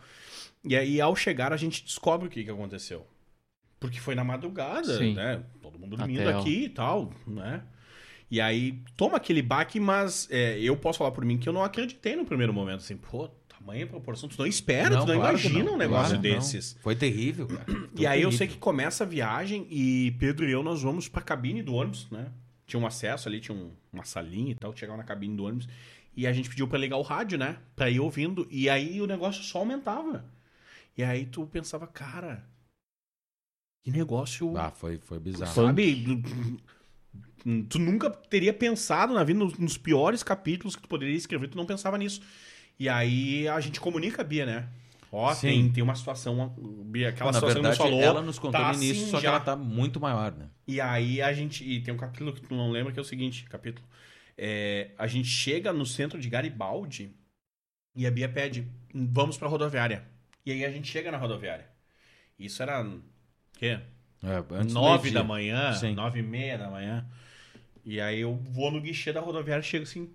E aí, ao chegar, a gente descobre o que, que aconteceu. Porque foi na madrugada, Sim. né? Todo mundo dormindo Até aqui e tal, né? E aí, toma aquele baque, mas é, eu posso falar por mim que eu não acreditei no primeiro momento, assim, pô, tamanha proporção, tu não espera, tu não claro imagina não. um negócio Claro, não. desses. Foi terrível, cara. Foi E aí eu sei terrível. que começa a viagem e Pedro e eu nós vamos pra cabine do ônibus, né? Tinha um acesso ali, tinha um- uma salinha e tal, chegava na cabine do ônibus. E a gente pediu pra ligar o rádio, né? Pra ir ouvindo. E aí o negócio só aumentava. E aí tu pensava, cara, que negócio. Ah, foi, foi bizarro. sabe? Tu nunca teria pensado na vida, nos, nos piores capítulos que tu poderia escrever, tu não pensava nisso. E aí a gente comunica a Bia, né? Ó, Sim. tem, tem uma situação, Bia, aquela Na situação verdade, que nos falou. ela nos contou tá no início, assim só que já. ela tá muito maior, né? E aí a gente. E tem um capítulo que tu não lembra que é o seguinte: capítulo. É, a gente chega no centro de Garibaldi e a Bia pede: vamos pra rodoviária. E aí a gente chega na rodoviária. Isso era. O quê? É, Nove da manhã, Sim. nove e meia da manhã. E aí eu vou no guichê da rodoviária e chego assim.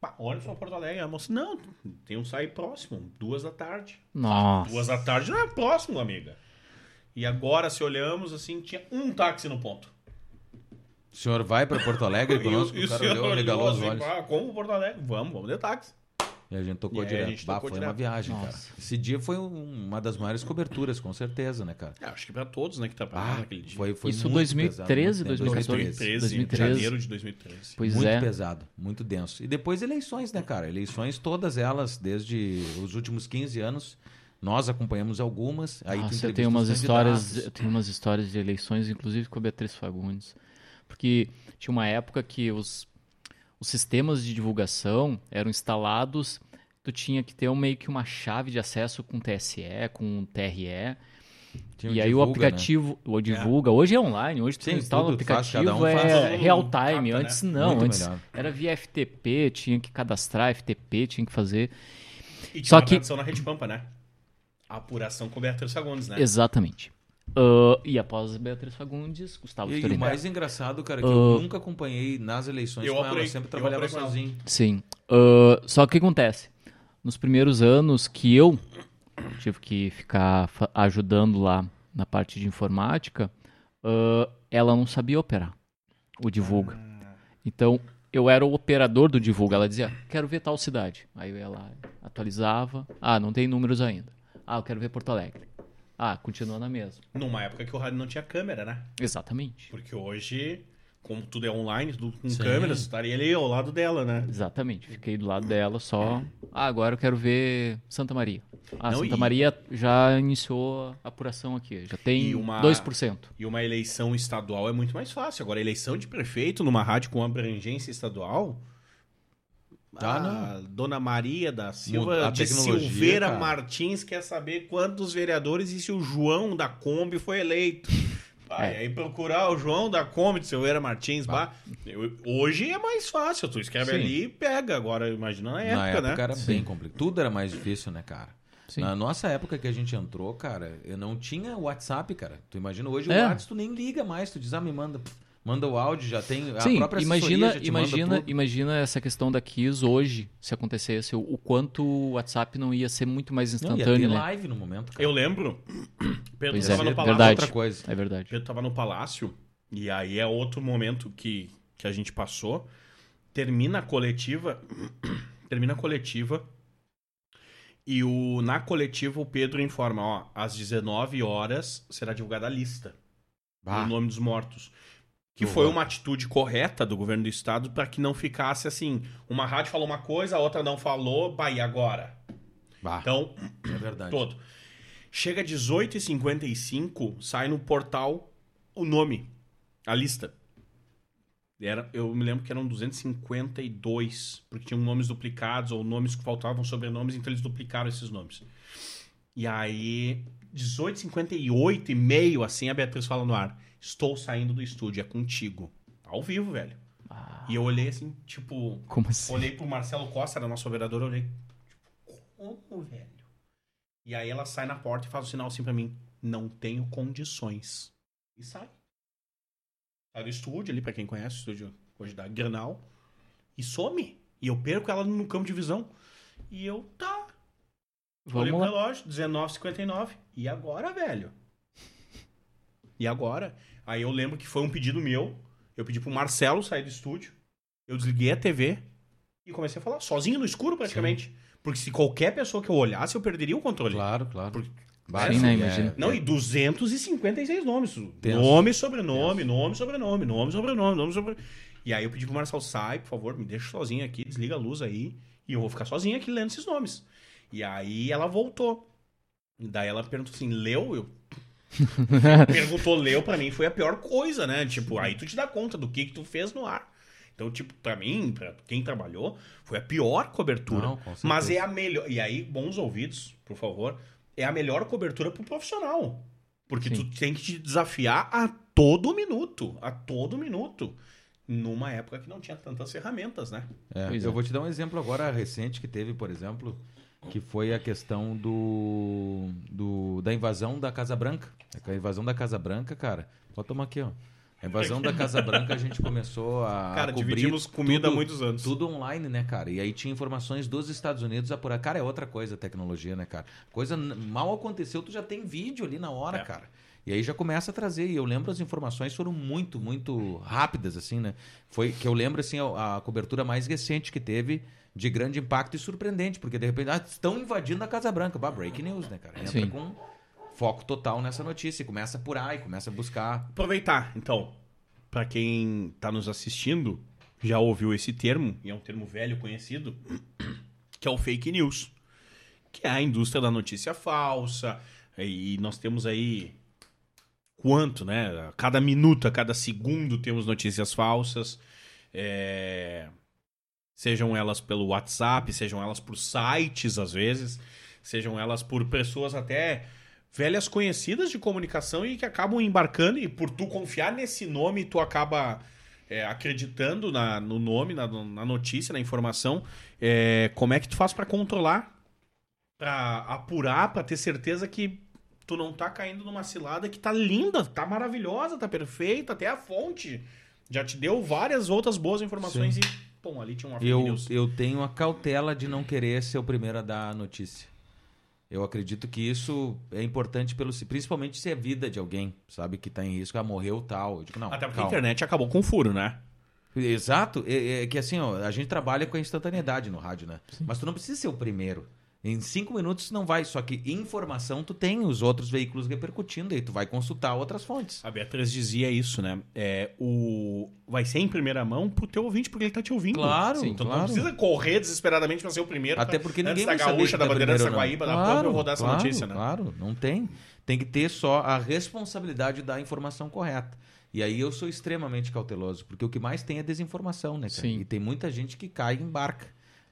Pá, ônibus pra Porto Alegre. A moça, não, tem um sair próximo, duas da tarde. Nossa. Duas da tarde não é próximo, amiga. E agora, se olhamos, assim, tinha um táxi no ponto. O senhor vai pra Porto Alegre conosco? E o- e o cara olhou, regalou os assim, olhos. "Ah, como Porto Alegre? Vamos, vamos de táxi. E a gente tocou E direto. gente Bah, tocou foi direto. uma viagem, Nossa. cara. Esse dia foi um- uma das maiores coberturas, com certeza, né, cara? É, acho que pra todos, né, que trabalharam Ah, naquele dia. foi, foi Isso muito 2013, pesado, muito 2014. 2013, 2013. janeiro de 2013. Pois muito é. pesado, muito denso. E depois eleições, né, cara? Eleições, todas elas, desde os últimos 15 anos, nós acompanhamos algumas. Aí tu Nossa, tenho umas histórias, tenho umas histórias de eleições, inclusive com a Beatriz Fagundes, porque tinha uma época que os, os sistemas de divulgação eram instalados, tu tinha que ter um, meio que uma chave de acesso com TSE, com TRE, Tinha o e aí o Divulga, né? aplicativo, o divulga, hoje é online, hoje tu instala o aplicativo, cada um faz. é real capta, time, né? antes não, Muito antes melhor. era via FTP, tinha que cadastrar FTP, tinha que fazer, E tinha Só uma que- tradição na Rede Pampa, né? A apuração com Beatriz Fagundes, né? exatamente. Ah, e após Beatriz Fagundes, Gustavo E, e o mais engraçado, cara, que Ah. eu nunca acompanhei nas eleições Eu com ela, eu sempre eu trabalhava ela. sozinho. Sim. Ah, só que o que acontece? Nos primeiros anos que eu tive que ficar ajudando lá na parte de informática, ah, ela não sabia operar o Divulga. Então, eu era o operador do Divulga. Ela dizia, quero ver tal cidade. Aí eu lá, atualizava. Ah, não tem números ainda. Ah, eu quero ver Porto Alegre. Ah, continua na mesma. Numa época que o rádio não tinha câmera, né? Exatamente. Porque hoje, como tudo é online, tudo com Sim. câmeras, estaria ali ao lado dela, né? Exatamente. Fiquei do lado dela só. Ah, agora eu quero ver Santa Maria. Ah, Não, Santa e- Maria já iniciou a apuração aqui. Já tem E uma- 2%. E uma eleição estadual é muito mais fácil. Agora, eleição de prefeito numa rádio com abrangência estadual. Ah, a Dona Maria da Silva a de Silveira cara. Martins quer saber quantos vereadores e se o João da Kombi foi eleito. Vai, É. aí procurar o João da Kombi de Silveira Martins. Bah, eu- hoje é mais fácil. Tu escreve Sim. ali e pega. Agora, imagina na época, Na época né? era bem complicado. Tudo era mais difícil, né, cara? Sim. Na nossa época que a gente entrou, cara, eu não tinha WhatsApp, cara. Tu imagina hoje É. o WhatsApp tu nem liga mais, tu diz, ah, me manda, pff, manda o áudio, já tem a Sim, própria imagina, já te manda imagina, imagina essa questão da Kiss hoje, se acontecesse, o, o quanto o WhatsApp não ia ser muito mais Não, ia ter instantâneo, né? live no momento, cara. Eu lembro. Pedro Pois estava é, no palácio. verdade. Outra coisa. É verdade. Pedro tava no palácio, e aí é outro momento que, que a gente passou. Termina a coletiva. termina a coletiva. E o, na coletiva o Pedro informa, ó, às 19 horas será divulgada a lista Bah, do nome dos mortos. Que Que foi uma atitude correta do governo do estado para que não ficasse assim, uma rádio falou uma coisa, a outra não falou, bah, e agora? bah, Então, é verdade. todo. Chega 18h55, sai no portal o nome, a lista. Era, eu me lembro que eram 252, porque tinham nomes duplicados ou nomes que faltavam sobrenomes, então eles duplicaram esses nomes. E aí, 18h58 e meio, assim, a Beatriz fala no ar: Estou saindo do estúdio, é contigo. Ao vivo, velho. E eu olhei assim, tipo. Como assim? Olhei pro Marcelo Costa, era nosso vereador, olhei. Tipo, como, velho? E aí ela sai na porta e faz um sinal assim pra mim: Não tenho condições. E sai. Sai do estúdio ali, pra quem conhece o estúdio hoje da Granal. E some. E eu perco ela no campo de visão. E eu, tá. Olhei Vamos pro lá. relógio, 19h59. E agora, velho? E agora? Aí eu lembro que foi um pedido meu. Eu pedi pro Marcelo sair do estúdio. Eu desliguei a TV e comecei a falar sozinho no escuro, praticamente. Porque se qualquer pessoa que eu olhasse, eu perderia o controle. Claro, claro. Porque- Sim, né, é- imagina. Não, e 256 nomes. Tenso. Nome, sobrenome, nome, sobrenome, nome, sobrenome, nome, sobrenome. E aí eu pedi pro Marcelo, sai, por favor, me deixa sozinho aqui, desliga a luz aí. E eu vou ficar sozinho aqui lendo esses nomes. E aí ela voltou. E daí ela perguntou assim, leu? Eu... Perguntou, leu, pra mim foi a pior coisa, né? Tipo, aí tu te dá conta do que que tu fez no ar. Então, tipo, pra mim, pra quem trabalhou, foi a pior cobertura. Não. Mas é a melhor. E aí, bons ouvidos, por favor. É a melhor cobertura pro profissional. Porque Sim. tu tem que te desafiar a todo minuto. A todo minuto. Numa época que não tinha tantas ferramentas, né? É, eu é. vou te dar um exemplo agora recente que teve, por exemplo, que foi a questão do, do da invasão da Casa Branca. A invasão da Casa Branca, cara. Pode tomar aqui, ó. A invasão da Casa Branca a gente começou a Cara, cobrir dividimos comida há tudo- muitos anos. Tudo online, né, cara? E aí tinha informações dos Estados Unidos apuradas. Cara, é outra coisa a tecnologia, né, cara? Coisa mal aconteceu, tu já tem vídeo ali na hora, É. cara. E aí já começa a trazer. E eu lembro as informações foram muito, muito rápidas, assim, né? Foi que eu lembro, assim, a, a cobertura mais recente que teve de grande impacto e surpreendente, porque de repente, ah, estão invadindo a Casa Branca. Bah, break news, né, cara? Entra Sim. com foco total nessa notícia e começa a apurar e começa a buscar. Aproveitar, então, pra quem tá nos assistindo, já ouviu esse termo, e é um termo velho conhecido, que é o fake news. Que é a indústria da notícia falsa. E nós temos aí quanto, né? A cada minuto, a cada segundo temos notícias falsas. É, Sejam elas pelo WhatsApp, sejam elas por sites, às vezes, sejam elas por pessoas até velhas conhecidas de comunicação e que acabam embarcando, e por tu confiar nesse nome, tu acaba é, acreditando na- no nome, na, na notícia, na informação. É, como é que tu faz pra controlar, pra apurar, pra ter certeza que tu não tá caindo numa cilada que tá linda, tá maravilhosa, tá perfeita, até a fonte já te deu várias outras boas informações e, pô, ali tinha uma Eu, news. eu tenho a cautela de não querer ser o primeiro a dar a notícia. Eu acredito que isso é importante, pelo, principalmente se é vida de alguém, sabe, que tá em risco, ah, morreu tal. Eu digo, não, Até porque a calma. internet acabou com furo, né? Exato, é, é que assim, ó, a gente trabalha com a instantaneidade no rádio, né? Mas tu não precisa ser o primeiro. Em cinco minutos não vai, só que informação tu tem os outros veículos repercutindo e tu vai consultar outras fontes. A Beatriz dizia isso, né? É, o... Vai ser em primeira mão pro teu ouvinte, porque ele tá te ouvindo. Claro, Então tu claro. não precisa correr desesperadamente pra ser o primeiro. Até porque antes ninguém da gaúcha, da tá bandeira primeiro ou não. Saguaíba, da pouco eu vou dar essa claro, notícia, né? Claro, não tem. Tem que ter só a responsabilidade da informação correta. E aí eu sou extremamente cauteloso, porque o que mais tem é desinformação, né, cara? Sim. E tem muita gente que cai em barca,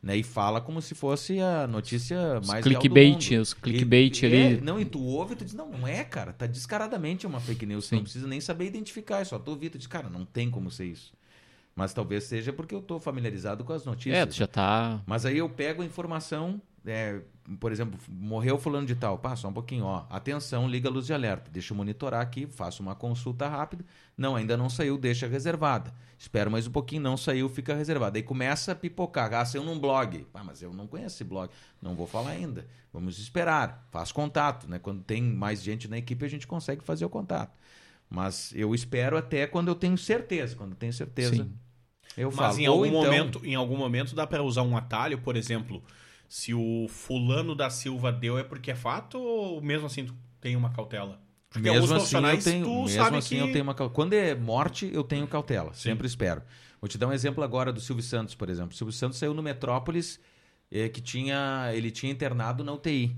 né? E fala como se fosse a notícia Os mais do clickbait, os clickbait E- ali. é, não, e tu ouve e tu diz, não, não é, cara. Tá descaradamente uma fake news. Sim. não precisa nem saber identificar. É só tu ouvir, tu diz, cara, não tem como ser isso. Mas talvez seja porque eu tô familiarizado com as notícias. É, tu já tá. Mas aí eu pego a informação, é, por exemplo, morreu fulano de tal. Pá, só um pouquinho, ó. Atenção, liga a luz de alerta. Deixa eu monitorar aqui, faço uma consulta rápida. Não, ainda não saiu, deixa reservada. Espero mais um pouquinho, não saiu, fica reservada. Aí começa a pipocar. Ah, saiu num blog. Pá, mas eu não conheço esse blog. Não vou falar ainda. Vamos esperar. Faz contato, né? Quando tem mais gente na equipe, a gente consegue fazer o contato. Mas eu espero até quando eu tenho certeza. Quando eu tenho certeza, Sim. eu Mas falo. em algum, então- momento, em algum momento dá pra usar um atalho, por exemplo, se o fulano da Silva deu é porque é fato ou mesmo assim tu tem uma cautela? Porque Mesmo assim, eu tenho, tu mesmo assim que... eu tenho uma cautela. Quando é morte, eu tenho cautela. Sempre espero. Vou te dar um exemplo agora do Silvio Santos, por exemplo. O Silvio Santos saiu no Metrópolis, eh, que tinha, ele tinha internado na UTI.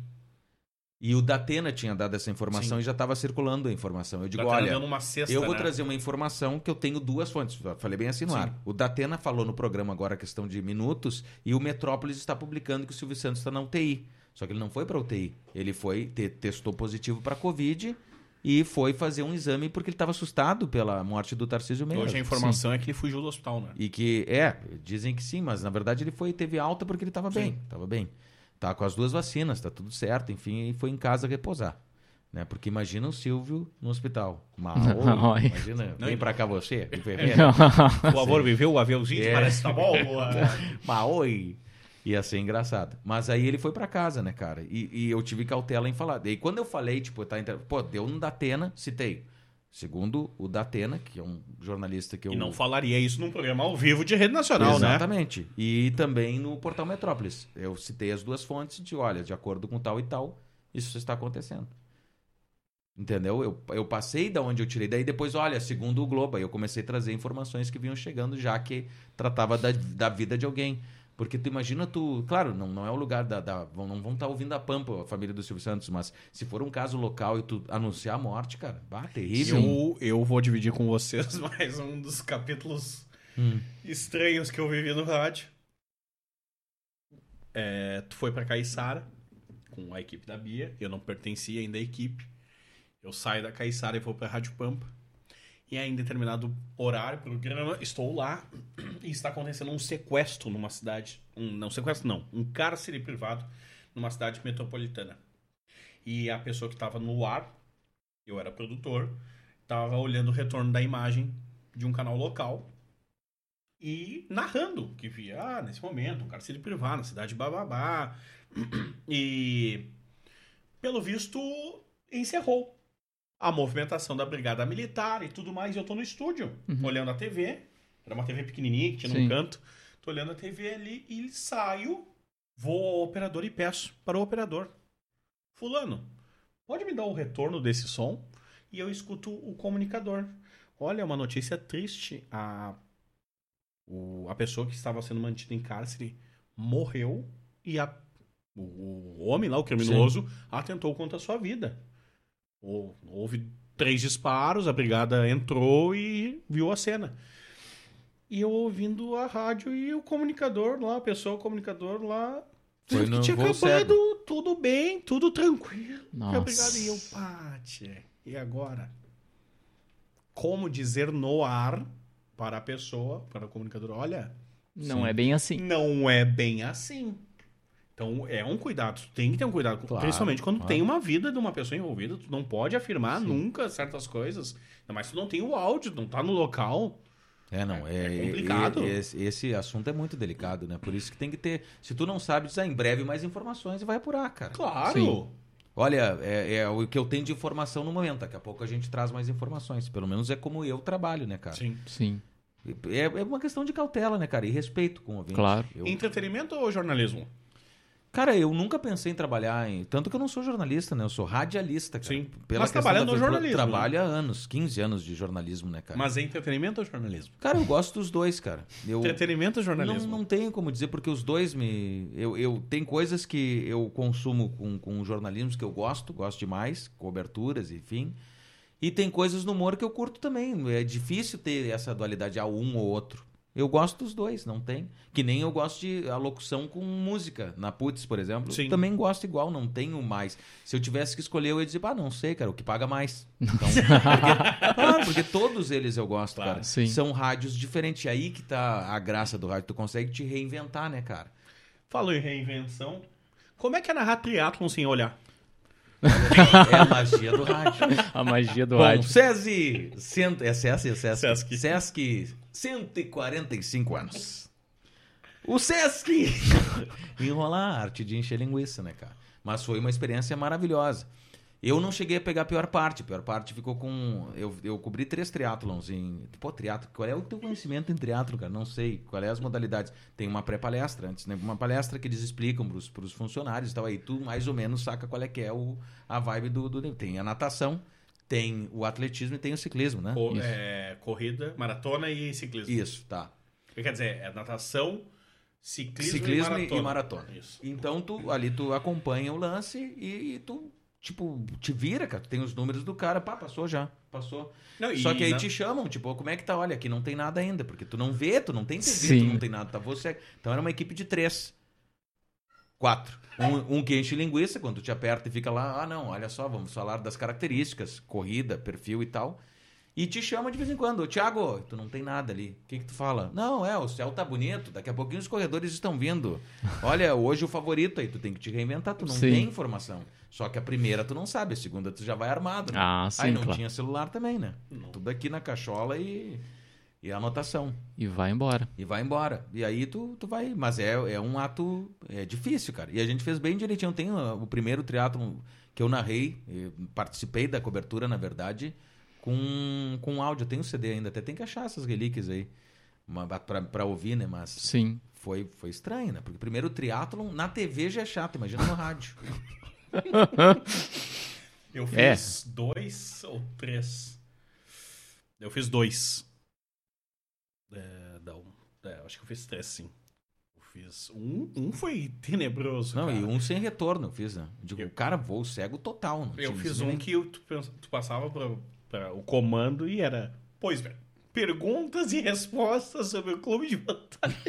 E o Datena tinha dado essa informação e já estava circulando a informação. Eu digo, Datena olha, cesta, eu vou né? trazer uma informação que eu tenho duas fontes. Falei bem assim no Sim. ar. O Datena falou no programa agora a questão de minutos e o Metrópolis está publicando que o Silvio Santos está na UTI. Só que ele não foi para UTI. Ele foi, te- testou positivo para Covid e foi fazer um exame porque ele estava assustado pela morte do Tarcísio Meira. Hoje a informação é que ele fugiu do hospital, né? E que, é, dizem que sim, mas na verdade ele foi teve alta porque ele estava bem, estava bem. Tá com as duas vacinas, tá tudo certo, enfim, e foi em casa repousar. Né? Porque imagina o Silvio no hospital. Mal, imagina, vem pra cá você, enfermeira. Por favor, viveu o aviãozinho de É. paracetamol? Mas oi. Ia ser engraçado. Mas aí ele foi pra casa, né, cara? E, e eu tive cautela em falar. E quando eu falei, tipo, tá, inter- pô, deu um Datena, citei. Segundo o Datena, que é um jornalista que eu. E não falaria isso num programa ao vivo de rede nacional, né? Exatamente. E também no portal Metrópolis. Eu citei as duas fontes de, olha, de acordo com tal e tal, isso está acontecendo. Entendeu? Eu, eu passei da onde eu tirei. Daí depois, olha, segundo o Globo, aí eu comecei a trazer informações que vinham chegando, já que tratava da, da vida de alguém. Porque tu imagina tu. Claro, não, não é o lugar da. da vão- não vão estar ouvindo a Pampa, a família do Silvio Santos, mas se for um caso local e tu anunciar a morte, cara, bah, terrível. Eu, eu vou dividir com vocês mais um dos capítulos Hum. estranhos que eu vivi no rádio. É, tu foi pra Caiçara com a equipe da Bia. Eu não pertencia ainda à equipe. Eu saio da Caiçara e vou pra Rádio Pampa. E aí, em determinado horário, programa, estou lá e está acontecendo um sequestro numa cidade. Um, não, sequestro não. Um cárcere privado numa cidade metropolitana. E a pessoa que estava no ar, eu era produtor, estava olhando o retorno da imagem de um canal local e narrando que via, ah, nesse momento, um cárcere privado na cidade de Bababá. E, pelo visto, encerrou a movimentação da brigada militar e tudo mais. E eu tô no estúdio, olhando a TV. Era uma TV pequenininha que tinha num Sim. canto. Tô olhando a TV ali e saio, vou ao operador e peço para o operador. Fulano, pode me dar o retorno desse som? E eu escuto o comunicador. Olha, uma notícia triste. A, o- a pessoa que estava sendo mantida em cárcere morreu e a, o, o homem lá, o criminoso, atentou contra a sua vida. Hou- Houve três disparos, a brigada entrou e viu a cena. E eu ouvindo a rádio e o comunicador lá, a pessoa, o comunicador lá. Foi que tinha acabado, tudo bem, tudo tranquilo. Nossa. Obrigado. E eu, Pati, e agora? Como dizer no ar para a pessoa, para o comunicador, olha, Não é bem assim. não é bem assim. Então é um cuidado, tu tem que ter um cuidado, Claro, principalmente quando claro. tem uma vida de uma pessoa envolvida, tu não pode afirmar nunca certas coisas, ainda mais se tu não tem o áudio, não tá no local. É, não, é, É complicado. e- esse, esse assunto é muito delicado, né? Por isso que tem que ter. Se tu não sabe, diz ah, em breve mais informações e vai apurar, cara. Claro. Sim. Olha, é, é o que eu tenho de informação no momento. Daqui a pouco a gente traz mais informações. Pelo menos é como eu trabalho, né, cara? Sim. Sim, É, é uma questão de cautela, né, cara? E respeito com o ouvinte. Claro. Eu- Entretenimento ou jornalismo? Cara, eu nunca pensei em trabalhar em. Tanto que eu não sou jornalista, né? Eu sou radialista, cara. Sim. Pela Mas trabalha no jornalismo, né? Trabalho há anos, 15 anos de jornalismo, né, cara? Mas é entretenimento ou jornalismo? Cara, eu gosto dos dois, cara. Eu, Entretenimento ou Não, jornalismo? não tenho como dizer, porque os dois me. Eu, eu tem coisas que eu consumo com, com jornalismo que eu gosto, gosto demais, coberturas, enfim. E tem coisas no humor que eu curto também. É difícil ter essa dualidade a um ou outro. Eu gosto dos dois, não tem. Que nem eu gosto de alocução com música. Na Putz, por exemplo. Sim. Também gosto igual, não tenho mais. Se eu tivesse que escolher, eu ia dizer, ah, não sei, cara, o que paga mais. Então, porque, claro, porque todos eles eu gosto, Claro. cara. Sim. São rádios diferentes. E aí que tá a graça do rádio. Tu consegue te reinventar, né, cara? Falou em reinvenção. Como é que é narrar triatlon sem olhar? É a magia do rádio. A magia do Bom, rádio. SESI, cento, é SESI, é Sesc. Sesc. Sesc, 145 anos. O Sesc! Enrolar a arte de encher linguiça, né, cara? Mas foi uma experiência maravilhosa. Eu não cheguei a pegar a pior parte. A pior parte ficou com... Eu, eu cobri três triatlons em... Pô, triatlo... Qual é o teu conhecimento em triatlo, cara? Não sei. Qual é as modalidades? Tem uma pré-palestra antes, né? Uma palestra que eles explicam pros, pros funcionários e tal. Aí tu mais ou menos saca qual é que é o, a vibe do, do... Tem a natação, tem o atletismo e tem o ciclismo, né? Co- Isso. é, corrida, maratona e ciclismo. Isso, tá. Quer dizer, é natação, ciclismo, Ciclismo e e maratona. maratona. Isso. Então tu ali tu acompanha o lance e, e tu tipo, te vira, cara. Tu tem os números do cara, pá, passou já, passou. Não, e Só que aí na- te chamam, tipo, como é que tá? Olha, aqui não tem nada ainda, porque tu não vê, tu não tem TV, Sim. tu não tem nada, tá você. Então era uma equipe de três. Quatro. Um, um que enche linguiça, quando tu te aperta e fica lá, ah, não, olha só, vamos falar das características, corrida, perfil e tal. E te chama de vez em quando, ô Thiago, tu não tem nada ali. O que que tu fala? Não, é, o céu tá bonito, daqui a pouquinho os corredores estão vindo. Olha, hoje o favorito aí, tu tem que te reinventar, tu não Sim. tem informação. Só que a primeira tu não sabe, a segunda tu já vai armado. né? Ah, sim, Aí não claro. tinha celular também, né? Tudo aqui na cachola e, e a anotação. E vai embora. E vai embora. E aí tu, tu vai. Mas é, é um ato é difícil, cara. E a gente fez bem direitinho. Tem uh, o primeiro triatlo que eu narrei, eh, participei da cobertura, na verdade, com, com áudio. Eu tenho CD ainda, até tem que achar essas relíquias aí. pra ouvir, né? Mas Sim. foi, foi estranho, né? Porque primeiro o triatlon na TV já é chato, imagina no rádio. Eu É. fiz dois ou três. Eu fiz dois. É, não, é, acho que eu fiz três, sim. Eu fiz. Um, um foi tenebroso. Não, cara. e um sem retorno eu fiz, né? Digo, o cara voo cego total. Não Eu fiz um nem- que eu- tu, tu passava pra, pra o comando e era. Pois bem. Perguntas e respostas sobre o clube de vantagem.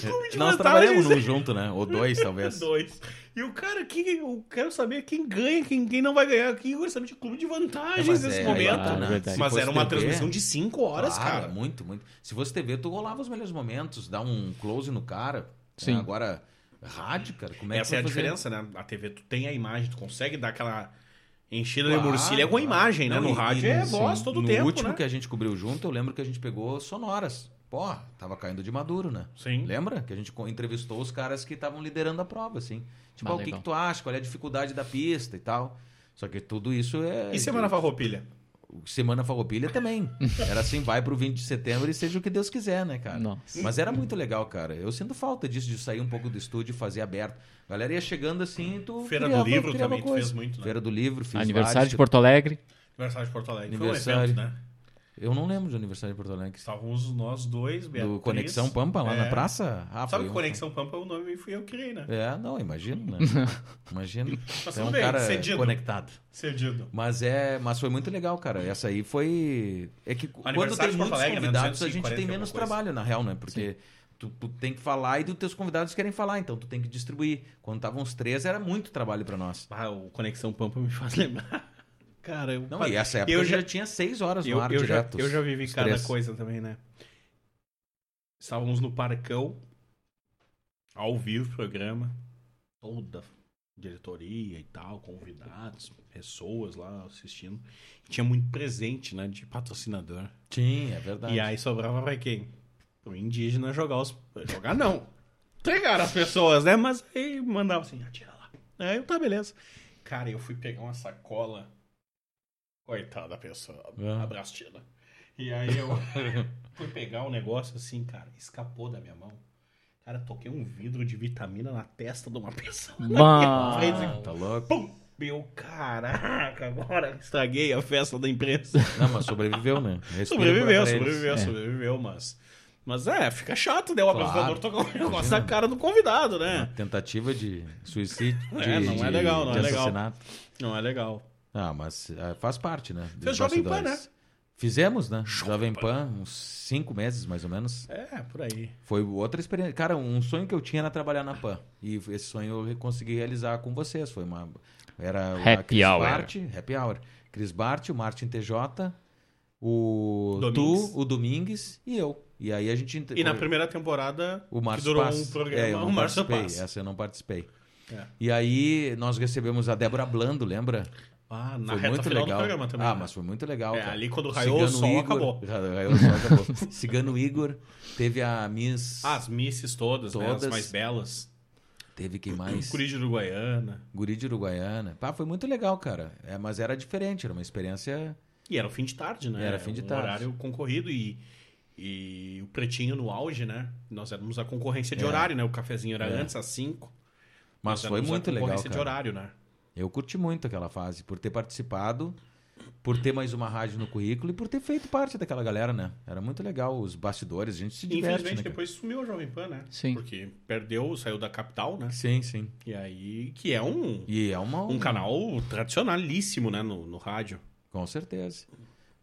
clube de Nós vantagens. trabalhamos num junto, né? Ou dois, talvez. Dois. E o cara aqui, eu quero saber quem ganha, quem, quem não vai ganhar aqui. Eu saber de clube de vantagens É, nesse é, momento. claro, é. Se Mas era uma TV, transmissão de 5 horas, Claro, cara. Muito, muito. Se fosse TV, tu rolava os melhores momentos, dá um close no cara. Sim. É, agora, rádio, cara, como é Essa que é a fazer? diferença, né? A TV, tu tem a imagem, tu consegue dar aquela enchida Claro, de morcilha com a imagem, né? Não, no e- rádio e é no- voz todo o no tempo, último né? que a gente cobriu junto, eu lembro que a gente pegou sonoras. Pô, tava caindo de maduro, né? Sim. Lembra? Que a gente entrevistou os caras que estavam liderando a prova, assim. Tipo, Ah, ah, o que, que tu acha? Qual é a dificuldade da pista e tal. Só que tudo isso é. E Semana Farroupilha? Semana Farroupilha também. Era assim, vai pro 20 de setembro e seja o que Deus quiser, né, cara? Nossa. Mas era muito legal, cara. Eu sinto falta disso, de sair um pouco do estúdio e fazer aberto. A galera ia chegando assim tu. Feira criava- do Livro criava também, tu fez muito, né? Feira do Livro, fiz Aniversário vários. de Porto Alegre. Aniversário de Porto Alegre. Aniversário. Foi um evento, né? Eu não lembro de aniversário de Porto Alegre. Estávamos nós dois, Beatriz. Do Conexão Pampa, lá É. na praça? Ah, Sabe que um- Conexão Pampa é o nome fui eu que criei, né? É, não, imagino, né? Imagino. Mas é um bem, cara cedido. conectado. Cedido. Mas é, mas foi muito legal, cara. Essa aí foi é que quando tem muitos Alegre, né? convidados, a 240 gente tem menos trabalho na real, né? Porque tu, tu tem que falar e os teus convidados querem falar, então tu tem que distribuir. Quando estavam os três era muito trabalho pra nós. Ah, o Conexão Pampa me faz lembrar. Cara, eu... Não, e essa época eu já, já tinha seis horas no eu, ar eu, já, direto. eu já vivi cada três. coisa também, né? Estávamos no Parcão, ao vivo programa, toda diretoria e tal, convidados, pessoas lá assistindo. Tinha muito presente, né, de patrocinador. Tinha, é verdade. E aí sobrava pra quem? Pro indígena jogar os. Jogar não. Entregar as pessoas, né? Mas aí mandava assim, atira lá. Aí eu, tá, beleza. Cara, eu fui pegar uma sacola. Coitada da pessoa. Ah. Abraço, Tina. E aí eu fui pegar um negócio assim, cara, escapou da minha mão. Cara, toquei um vidro de vitamina na testa de uma pessoa. Bah. Tá louco? Pum! Meu caraca, agora estraguei a festa da imprensa. Não, mas sobreviveu, né? Respira Sobreviveu, sobreviveu, É. sobreviveu, mas. Mas é, fica chato, né? O Claro. apresentador tocar um negócio na cara do convidado, né? Tentativa de suicídio. É, de- não é legal, não é legal. assassinato. Não é legal. Ah, mas ah, faz parte, né? Fez Jovem Pan, bastidores. Fizemos, né? Jovem Jovem Pan, uns cinco meses mais ou menos. É, por aí. Foi outra experiência. Cara, um sonho que eu tinha era trabalhar na Pan. E esse sonho eu consegui realizar com vocês. Foi uma. Era o- a Happy Cris hour. Bart, Happy Hour. Cris Bart, o Martin TJ, o Domingues. Tu, o Domingues e eu. E aí a gente. E na primeira temporada, O que durou Paz. um programa, é, eu o não Márcio. Paz. Essa eu não participei. É. E aí nós recebemos a Débora Blando, lembra? Ah, na foi reta muito final legal. do programa também. ah, né? mas foi muito legal, É, ali quando raiou o Cigano sol, Igor- acabou. Ra- Raiou o sol, acabou. Cigano Igor, teve a Miss... Ah, as misses todas, né? As Todas. mais belas. Teve quem mais? Curi de Uruguaiana. Guri de Uruguaiana. Pá, foi muito legal, cara. É, mas era diferente, era uma experiência... E era o fim de tarde, né? Era fim de um tarde. horário concorrido e, e o Pretinho no auge, né? Nós éramos a concorrência de É. horário, né? O cafezinho era É. antes, às 5. Mas foi muito legal, concorrência de horário, né? Eu curti muito aquela fase, por ter participado. por ter mais uma rádio no currículo e por ter feito parte daquela galera, né? Era muito legal os bastidores, a gente se diverte, Infelizmente, né? depois sumiu a Jovem Pan, né? Sim. Porque perdeu, saiu da capital, né? Sim, sim. E aí, que é um, E é uma... um canal tradicionalíssimo, né? No, no rádio. Com certeza.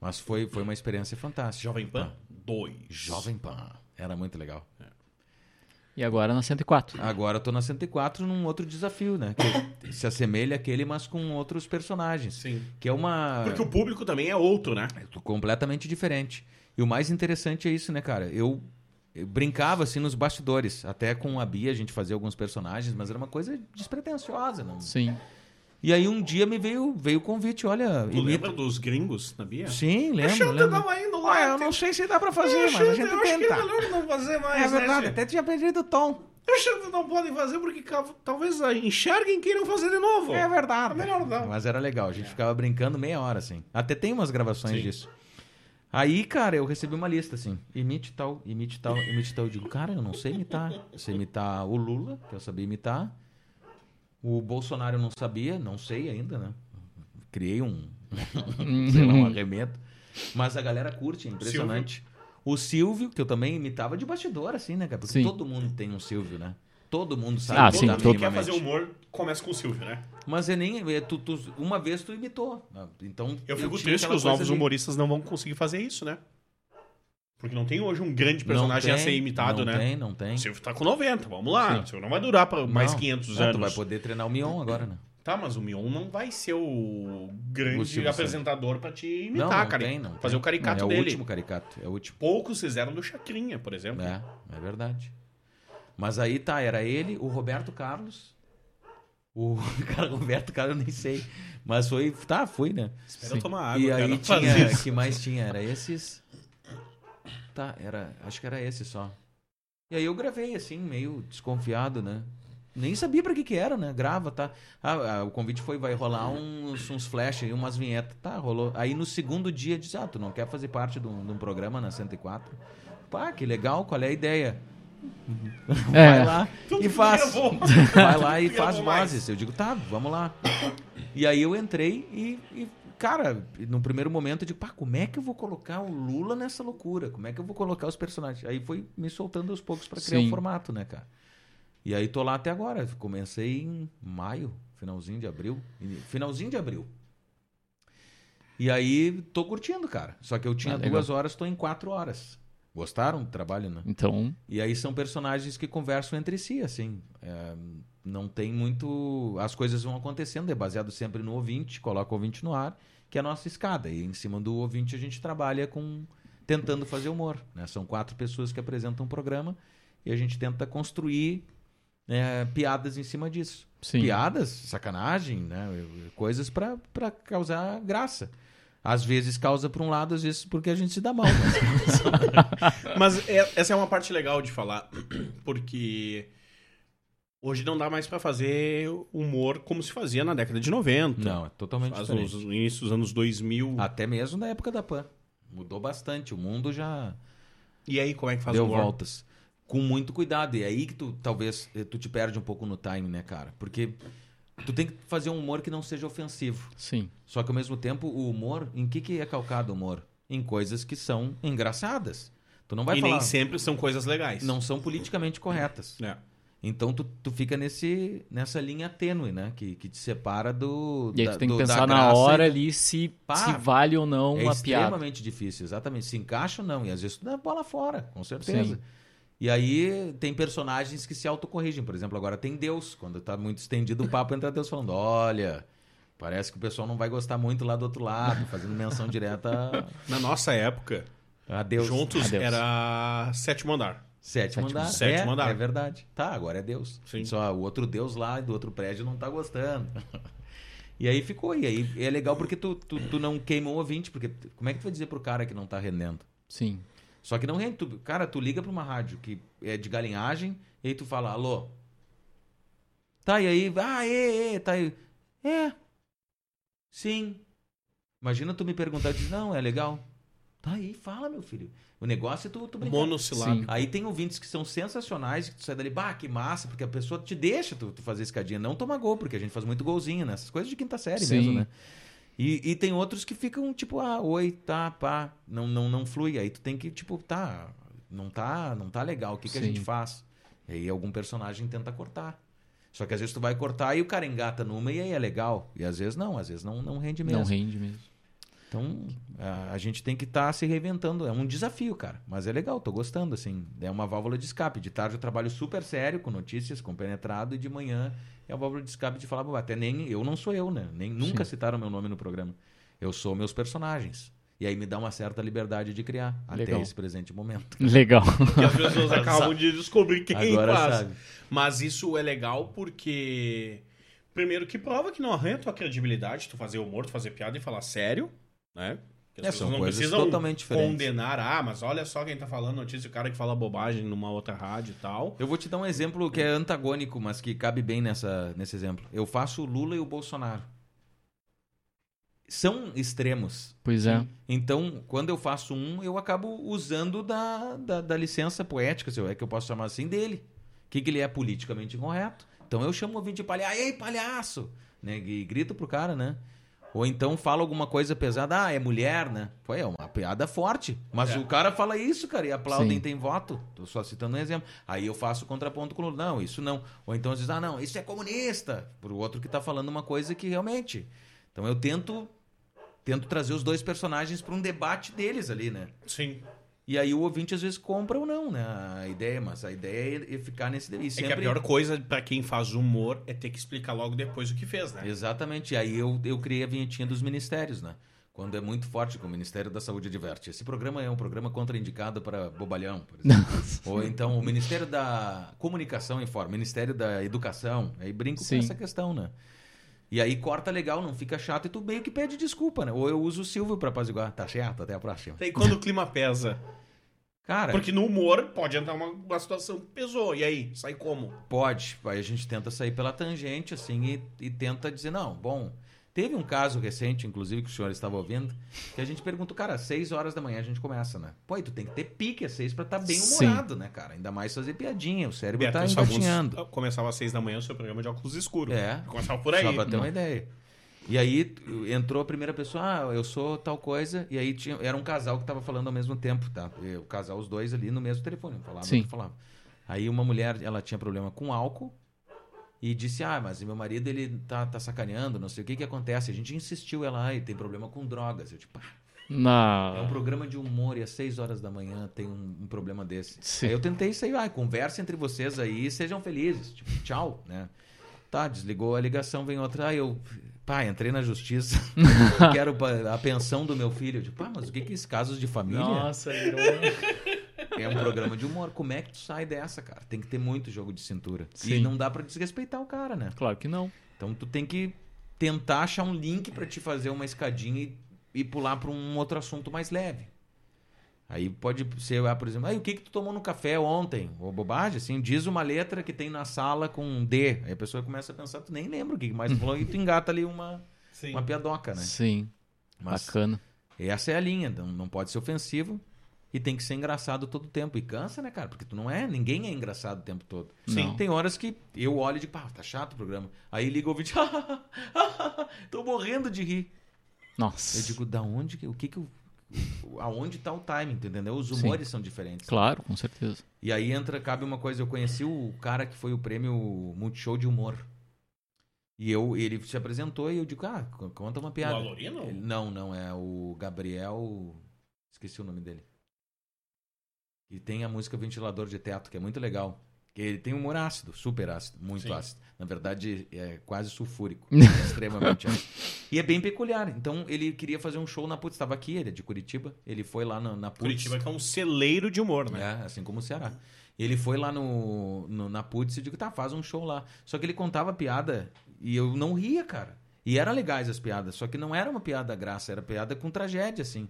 Mas foi, foi uma experiência fantástica. Jovem Pan Ah, 2. Jovem Pan. Era muito legal. E agora na 104. Agora eu tô na 104 num outro desafio, né? Que se assemelha àquele, mas com outros personagens. Sim. Que é uma... Porque o público também é outro, né? completamente diferente. E o mais interessante é isso, né, cara? Eu, eu brincava assim nos bastidores, até com a Bia a gente fazia alguns personagens, mas era uma coisa despretensiosa, não. Sim. E aí um dia me veio veio o convite, olha, Tu imita... lembra dos gringos na Bia? Sim, A lembro, gente lembro. tava indo Ah, lá. eu não sei se dá pra fazer, Eu mas a gente eu acho que tenta. é melhor não fazer mais, É verdade, né, até tinha perdido o tom. Eu acho que não podem fazer porque talvez enxerguem quem não fazer de novo. É verdade. É melhor não. Mas era legal, a gente ficava brincando meia hora, assim. Até tem umas gravações Sim. disso. Aí, cara, eu recebi uma lista, assim. Imite tal, imite tal, imite tal. Eu digo, cara, eu não sei imitar. Eu sei imitar o Lula, que eu sabia imitar. O Bolsonaro eu não sabia, não sei ainda, né? Criei um, sei lá, um arremedo. Mas a galera curte, é impressionante. O Silvio, que eu também imitava de bastidor, assim, né, cara? Porque Sim. todo mundo tem um Silvio, né? Todo mundo sabe. Ah, Todo sim, todo- que quer fazer humor começa com o Silvio, né? Mas é nem. é, tu- tu- uma vez tu imitou. né? Então. Eu fico tinha triste que os novos ali. humoristas não vão conseguir fazer isso, né? Porque não tem hoje um grande personagem Não a ser tem, imitado, não né? tem, não tem. O Silvio tá com 90, vamos lá. Sim. O Silvio não vai durar pra mais Não. 500 Ah, anos. Tu vai poder treinar o Mion agora, né? Tá, mas o Mion não vai ser o grande O apresentador pra te imitar, não, não cara. tem, não Fazer tem. o caricato não, é dele. o último caricato. É o último. Poucos fizeram do Chacrinha, por exemplo. É, é verdade. Mas aí tá, era ele, o Roberto Carlos. O cara, Roberto Carlos eu nem sei. Mas foi. Tá, foi, né? Espera tomar água, e aí não tinha. que mais tinha? Era esses. Tá, era. Acho que era esse só. E aí eu gravei, assim, meio desconfiado, né? Nem sabia pra que que era, né? Grava, tá? Ah, ah, o convite foi, vai rolar uns, uns flash aí, umas vinhetas. Tá, rolou. Aí no segundo dia disse, ah, tu não quer fazer parte de um, de um programa na 104? Pá, que legal, qual é a ideia? É. Vai lá Tudo e faz. gravou. Vai lá e faz gravou mais. vozes. Eu digo, tá, vamos lá. E aí eu entrei e, e, cara, no primeiro momento eu digo, pá, como é que eu vou colocar o Lula nessa loucura? Como é que eu vou colocar os personagens? Aí foi me soltando aos poucos pra criar o formato, né, cara? E aí tô lá até agora. Comecei em maio, finalzinho de abril. Finalzinho de abril. E aí tô curtindo, cara. Só que eu tinha Ah, duas horas, tô em quatro horas. Gostaram do trabalho, né? Então, E aí são personagens que conversam entre si, assim. É, não tem muito. As coisas vão acontecendo, é baseado sempre no ouvinte, coloca o ouvinte no ar, que é a nossa escada. E em cima do ouvinte a gente trabalha com. tentando fazer humor. Né? São quatro pessoas que apresentam um programa e a gente tenta construir é, piadas em cima disso. sim. Piadas, sacanagem, né? Coisas pra causar graça. Às vezes causa por um lado, às vezes porque a gente se dá mal. Mas... Mas é- essa é uma parte legal de falar, porque hoje não dá mais pra fazer humor como se fazia na década de 90. Não, é totalmente Faz diferente. nos inícios dos anos 2000. Até mesmo na época da PAN. Mudou bastante. O mundo já E aí, como é que faz deu humor? voltas. Com muito cuidado. E aí que tu talvez tu te perde um pouco no time, né, cara? Porque tu tem que fazer um humor que não seja ofensivo. Sim. Só que ao mesmo tempo, o humor, em que, que é calcado o humor? Em coisas que são engraçadas. Tu não vai e falar. nem sempre são coisas legais. Não são politicamente corretas. É. Então tu, tu fica nesse, nessa linha tênue, né? Que, que te separa do. E aí da- tu tem que do- da pensar na e hora da- ali se, Pá, se vale ou não é uma piada. extremamente difícil, exatamente. Se encaixa ou não. E às vezes tu dá a bola fora, com certeza. Sim. E aí tem personagens que se autocorrigem. Por exemplo, agora tem Deus. Quando tá muito estendido o papo, entra Deus falando: olha, parece que o pessoal não vai gostar muito lá do outro lado, fazendo menção direta Na nossa época, a Deus. juntos Adeus. era sétimo andar. Sétimo Sétimo- andar. sétimo é, andar. É verdade. Tá, agora é Deus. Sim. Só o outro Deus lá do outro prédio não tá gostando. E aí ficou. E aí é legal porque tu, tu, tu não queimou o ouvinte. Porque como é que tu vai dizer pro cara que não tá rendendo? Sim. Só que não rende. Tu, cara, tu liga pra uma rádio que é de galinhagem e aí tu fala, alô? Tá, e aí, ah, é, é, tá aí. É. Sim. Imagina tu me perguntar e dizer, não, é legal. Tá aí, fala, meu filho. O negócio é tu, tu brincar. Monossilábico. Aí tem ouvintes que são sensacionais, que tu sai dali, bah, que massa, porque a pessoa te deixa tu, tu fazer escadinha. Não toma gol, porque a gente faz muito golzinho, né? Essas coisas de quinta série Sim. mesmo, né? E, e tem outros que ficam tipo, ah, oi, tá, pá, não, não, não flui. Aí tu tem que, tipo, tá, não tá, não tá legal, o que, que a gente faz? E aí algum personagem tenta cortar. Só que às vezes tu vai cortar e o cara engata numa e aí é legal. E às vezes não, às vezes não, não rende mesmo. Não rende mesmo. Então, a, a gente tem que estar se reinventando. É um desafio, cara. Mas é legal, tô gostando, assim. É uma válvula de escape. De tarde eu trabalho super sério, com notícias, com penetrado, e de manhã é a válvula de escape de falar, "Pô, até nem eu não sou eu, né? Nem, nunca Sim. citaram meu nome no programa. Eu sou meus personagens. E aí me dá uma certa liberdade de criar, Legal. até esse presente momento. Legal. Que as pessoas acabam de descobrir quem Agora faz. sabe. Mas isso é legal porque. Primeiro que prova que não arranha tua credibilidade, tu fazer humor, tu fazer piada e falar sério, né? Que as É, são não coisas precisam totalmente diferentes. condenar, ah, mas olha só quem tá falando notícia, o cara que fala bobagem numa outra rádio e tal. Eu vou te dar um exemplo que é antagônico, mas que cabe bem nessa, nesse exemplo. Eu faço o Lula e o Bolsonaro. São extremos. Pois é. Então, quando eu faço um, eu acabo usando da, da, da licença poética, se eu- é que eu posso chamar assim, dele. O que, que ele é politicamente incorreto. Então eu chamo o ouvinte de palhaço, ei, palhaço! Né? E grito pro cara, né? Ou então fala alguma coisa pesada, ah, é mulher, né? Pô, é uma piada forte. Mas É. o cara fala isso, cara, e aplaudem, Sim. tem voto. Tô só citando um exemplo. Aí eu faço o contraponto com o Lula. Não, isso não. Ou então diz, ah, não, isso é comunista. Pro outro que tá falando uma coisa que realmente. Então eu tento tento trazer os dois personagens para um debate deles ali, né? Sim. E aí o ouvinte às vezes compra ou não, né? A ideia, mas a ideia é ficar nesse debate. É que a pior coisa pra quem faz humor é ter que explicar logo depois o que fez, né? Exatamente. E aí eu, eu criei a vinhetinha dos ministérios, né? Quando é muito forte, que o Ministério da Saúde adverte. Esse programa é um programa contraindicado para bobalhão, por exemplo. Ou então o Ministério da Comunicação informa, Ministério da Educação. Aí brinco Sim. com essa questão, né? E aí corta legal, não fica chato e tu meio que pede desculpa, né? Ou eu uso o Silvio pra apaziguar. Tá certo, até a próxima. E quando o clima pesa? Cara, Porque no humor pode entrar uma, uma situação que pesou. E aí? Sai como? Pode. Aí a gente tenta sair pela tangente, assim, e, e tenta dizer, não, bom. Teve um caso recente, inclusive, que o senhor estava ouvindo, que a gente perguntou, cara, às seis horas da manhã a gente começa, né? Pô, e tu tem que ter pique às seis pra estar bem Sim. humorado, né, cara? Ainda mais fazer piadinha, o cérebro tá Beatriz Fagundes engatinhando. começava às seis da manhã o seu programa de óculos escuros. É. Começava por aí. Só pra ter uma ideia. E aí entrou a primeira pessoa, ah, eu sou tal coisa, e aí tinha, era um casal que tava falando ao mesmo tempo, tá? E o casal, os dois ali no mesmo telefone, um falava, Sim. outro falava. Aí uma mulher, ela tinha problema com álcool, e disse, ah, mas meu marido, ele tá, tá sacaneando, não sei o que que acontece. A gente insistiu, ela, ai, tem problema com drogas. Eu, tipo, ah, é um programa de humor e às 6 horas da manhã tem um, um problema desse. Sim. Aí eu tentei sair, ah, conversa entre vocês aí e sejam felizes. Tipo, tchau, né? Tá, desligou a ligação, vem outra. Aí eu, pá, entrei na justiça. quero a pensão do meu filho. Eu, tipo, ah, mas o que que é esses casos de família? Nossa, virou... É um programa de humor. Como é que tu sai dessa, cara? Tem que ter muito jogo de cintura. E Sim. não dá pra desrespeitar o cara, né? Claro que não. Então tu tem que tentar achar um link pra te fazer uma escadinha e, e pular pra um outro assunto mais leve. Aí pode ser, ah, por exemplo, aí o que que tu tomou no café ontem? Ou bobagem, assim, diz uma letra que tem na sala com um D. Aí a pessoa começa a pensar, tu nem lembra o que mais falou e tu engata ali uma, Sim. uma piadoca, né? Sim, Mas bacana. essa é a linha, não, não pode ser ofensivo e tem que ser engraçado todo o tempo. E cansa, né, cara? Porque tu não é, ninguém é engraçado o tempo todo. Sim. Tem horas que eu olho e digo, pá, tá chato o programa. Aí liga o vídeo, tô morrendo de rir. Nossa. Eu digo, da onde, que- o que que eu... Aonde tá o timing, entendeu? Os Sim. humores são diferentes. Claro, com certeza. E aí entra, cabe uma coisa, eu conheci o cara que foi o prêmio Multishow de Humor. E eu, ele se apresentou e eu digo, ah, conta uma O piada. Alorino? Ele- Não, não, é o Gabriel. Esqueci o nome dele. E tem a música Ventilador de Teto, que é muito legal. Que Ele tem humor ácido, super ácido, muito Sim. ácido. Na verdade, é quase sulfúrico. é extremamente ácido. E é bem peculiar. Então, ele queria fazer um show na Putz. Estava aqui, ele é de Curitiba. Ele foi lá na, na Putz. Curitiba que é um celeiro de humor, né? É, assim como o Ceará. Ele foi lá no, no- na Putz e digo, tá, faz um show lá. Só que ele contava piada e eu não ria, cara. E eram legais as piadas, só que não era uma piada graça, era piada com tragédia, assim.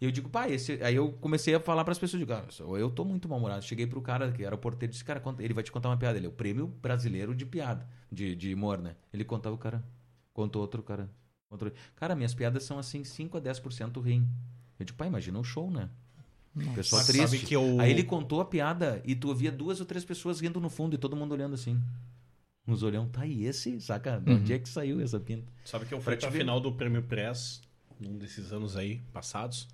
E eu digo, pai, esse... aí eu comecei a falar pras pessoas, digo, ah, eu- tô muito mal-humorado. Cheguei pro cara, que era o porteiro, disse, cara, conta- ele vai te contar uma piada. Ele é o prêmio brasileiro de piada, de, de humor, né? Ele contava o cara, contou outro cara. Outro... Cara, minhas piadas são assim, 5 a 10% rim. Eu digo, pai, imagina um show, né? Pessoal Mas triste. sabe que eu- Aí ele contou a piada e tu ouvia duas ou três pessoas rindo no fundo e todo mundo olhando assim. Uns olhão, tá aí esse, saca? De onde é que saiu essa pinta? Sabe que eu fui Pra final do Prêmio Press, num desses anos aí passados,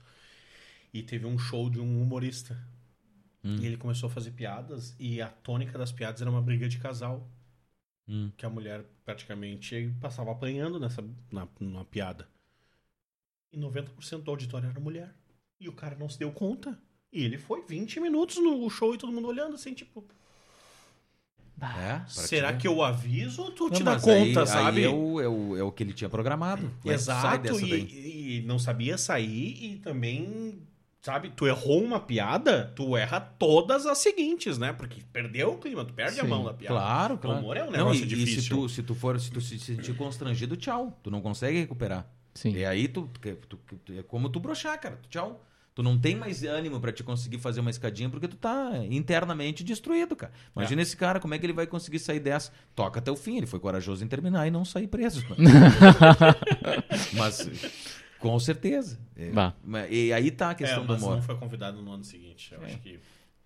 e teve um show de um humorista. Hum. E ele começou a fazer piadas, e a tônica das piadas era uma briga de casal. Hum. Que a mulher praticamente passava apanhando nessa na, na piada. E 90% do auditório era mulher. E o cara não se deu conta. E ele foi 20 minutos no show e todo mundo olhando assim, tipo, É, pra será que eu aviso ou tu Não, te dá conta, aí, sabe? Aí é, o, é, o, é o que ele tinha programado. Sai Exato, e, e não sabia sair e também, sabe, tu errou uma piada, tu erra todas as seguintes, né? Porque perdeu o clima, tu perde a Sim, mão da piada. Claro, O claro. humor é um Não, negócio e, e difícil. se tu, se tu for, se tu se sentir constrangido, tchau. Tu não consegue recuperar. Sim. E aí tu, tu- tu- é como tu broxar, cara. Tchau. Tu não tem mais ânimo pra te conseguir fazer uma escadinha porque tu tá internamente destruído, cara. Imagina esse cara, como é que ele vai conseguir sair dessa? Toca até o fim. Ele foi corajoso em terminar e não sair preso. Mas com certeza. É, E aí tá a É, questão do mas humor. não foi convidado no ano seguinte. Eu acho que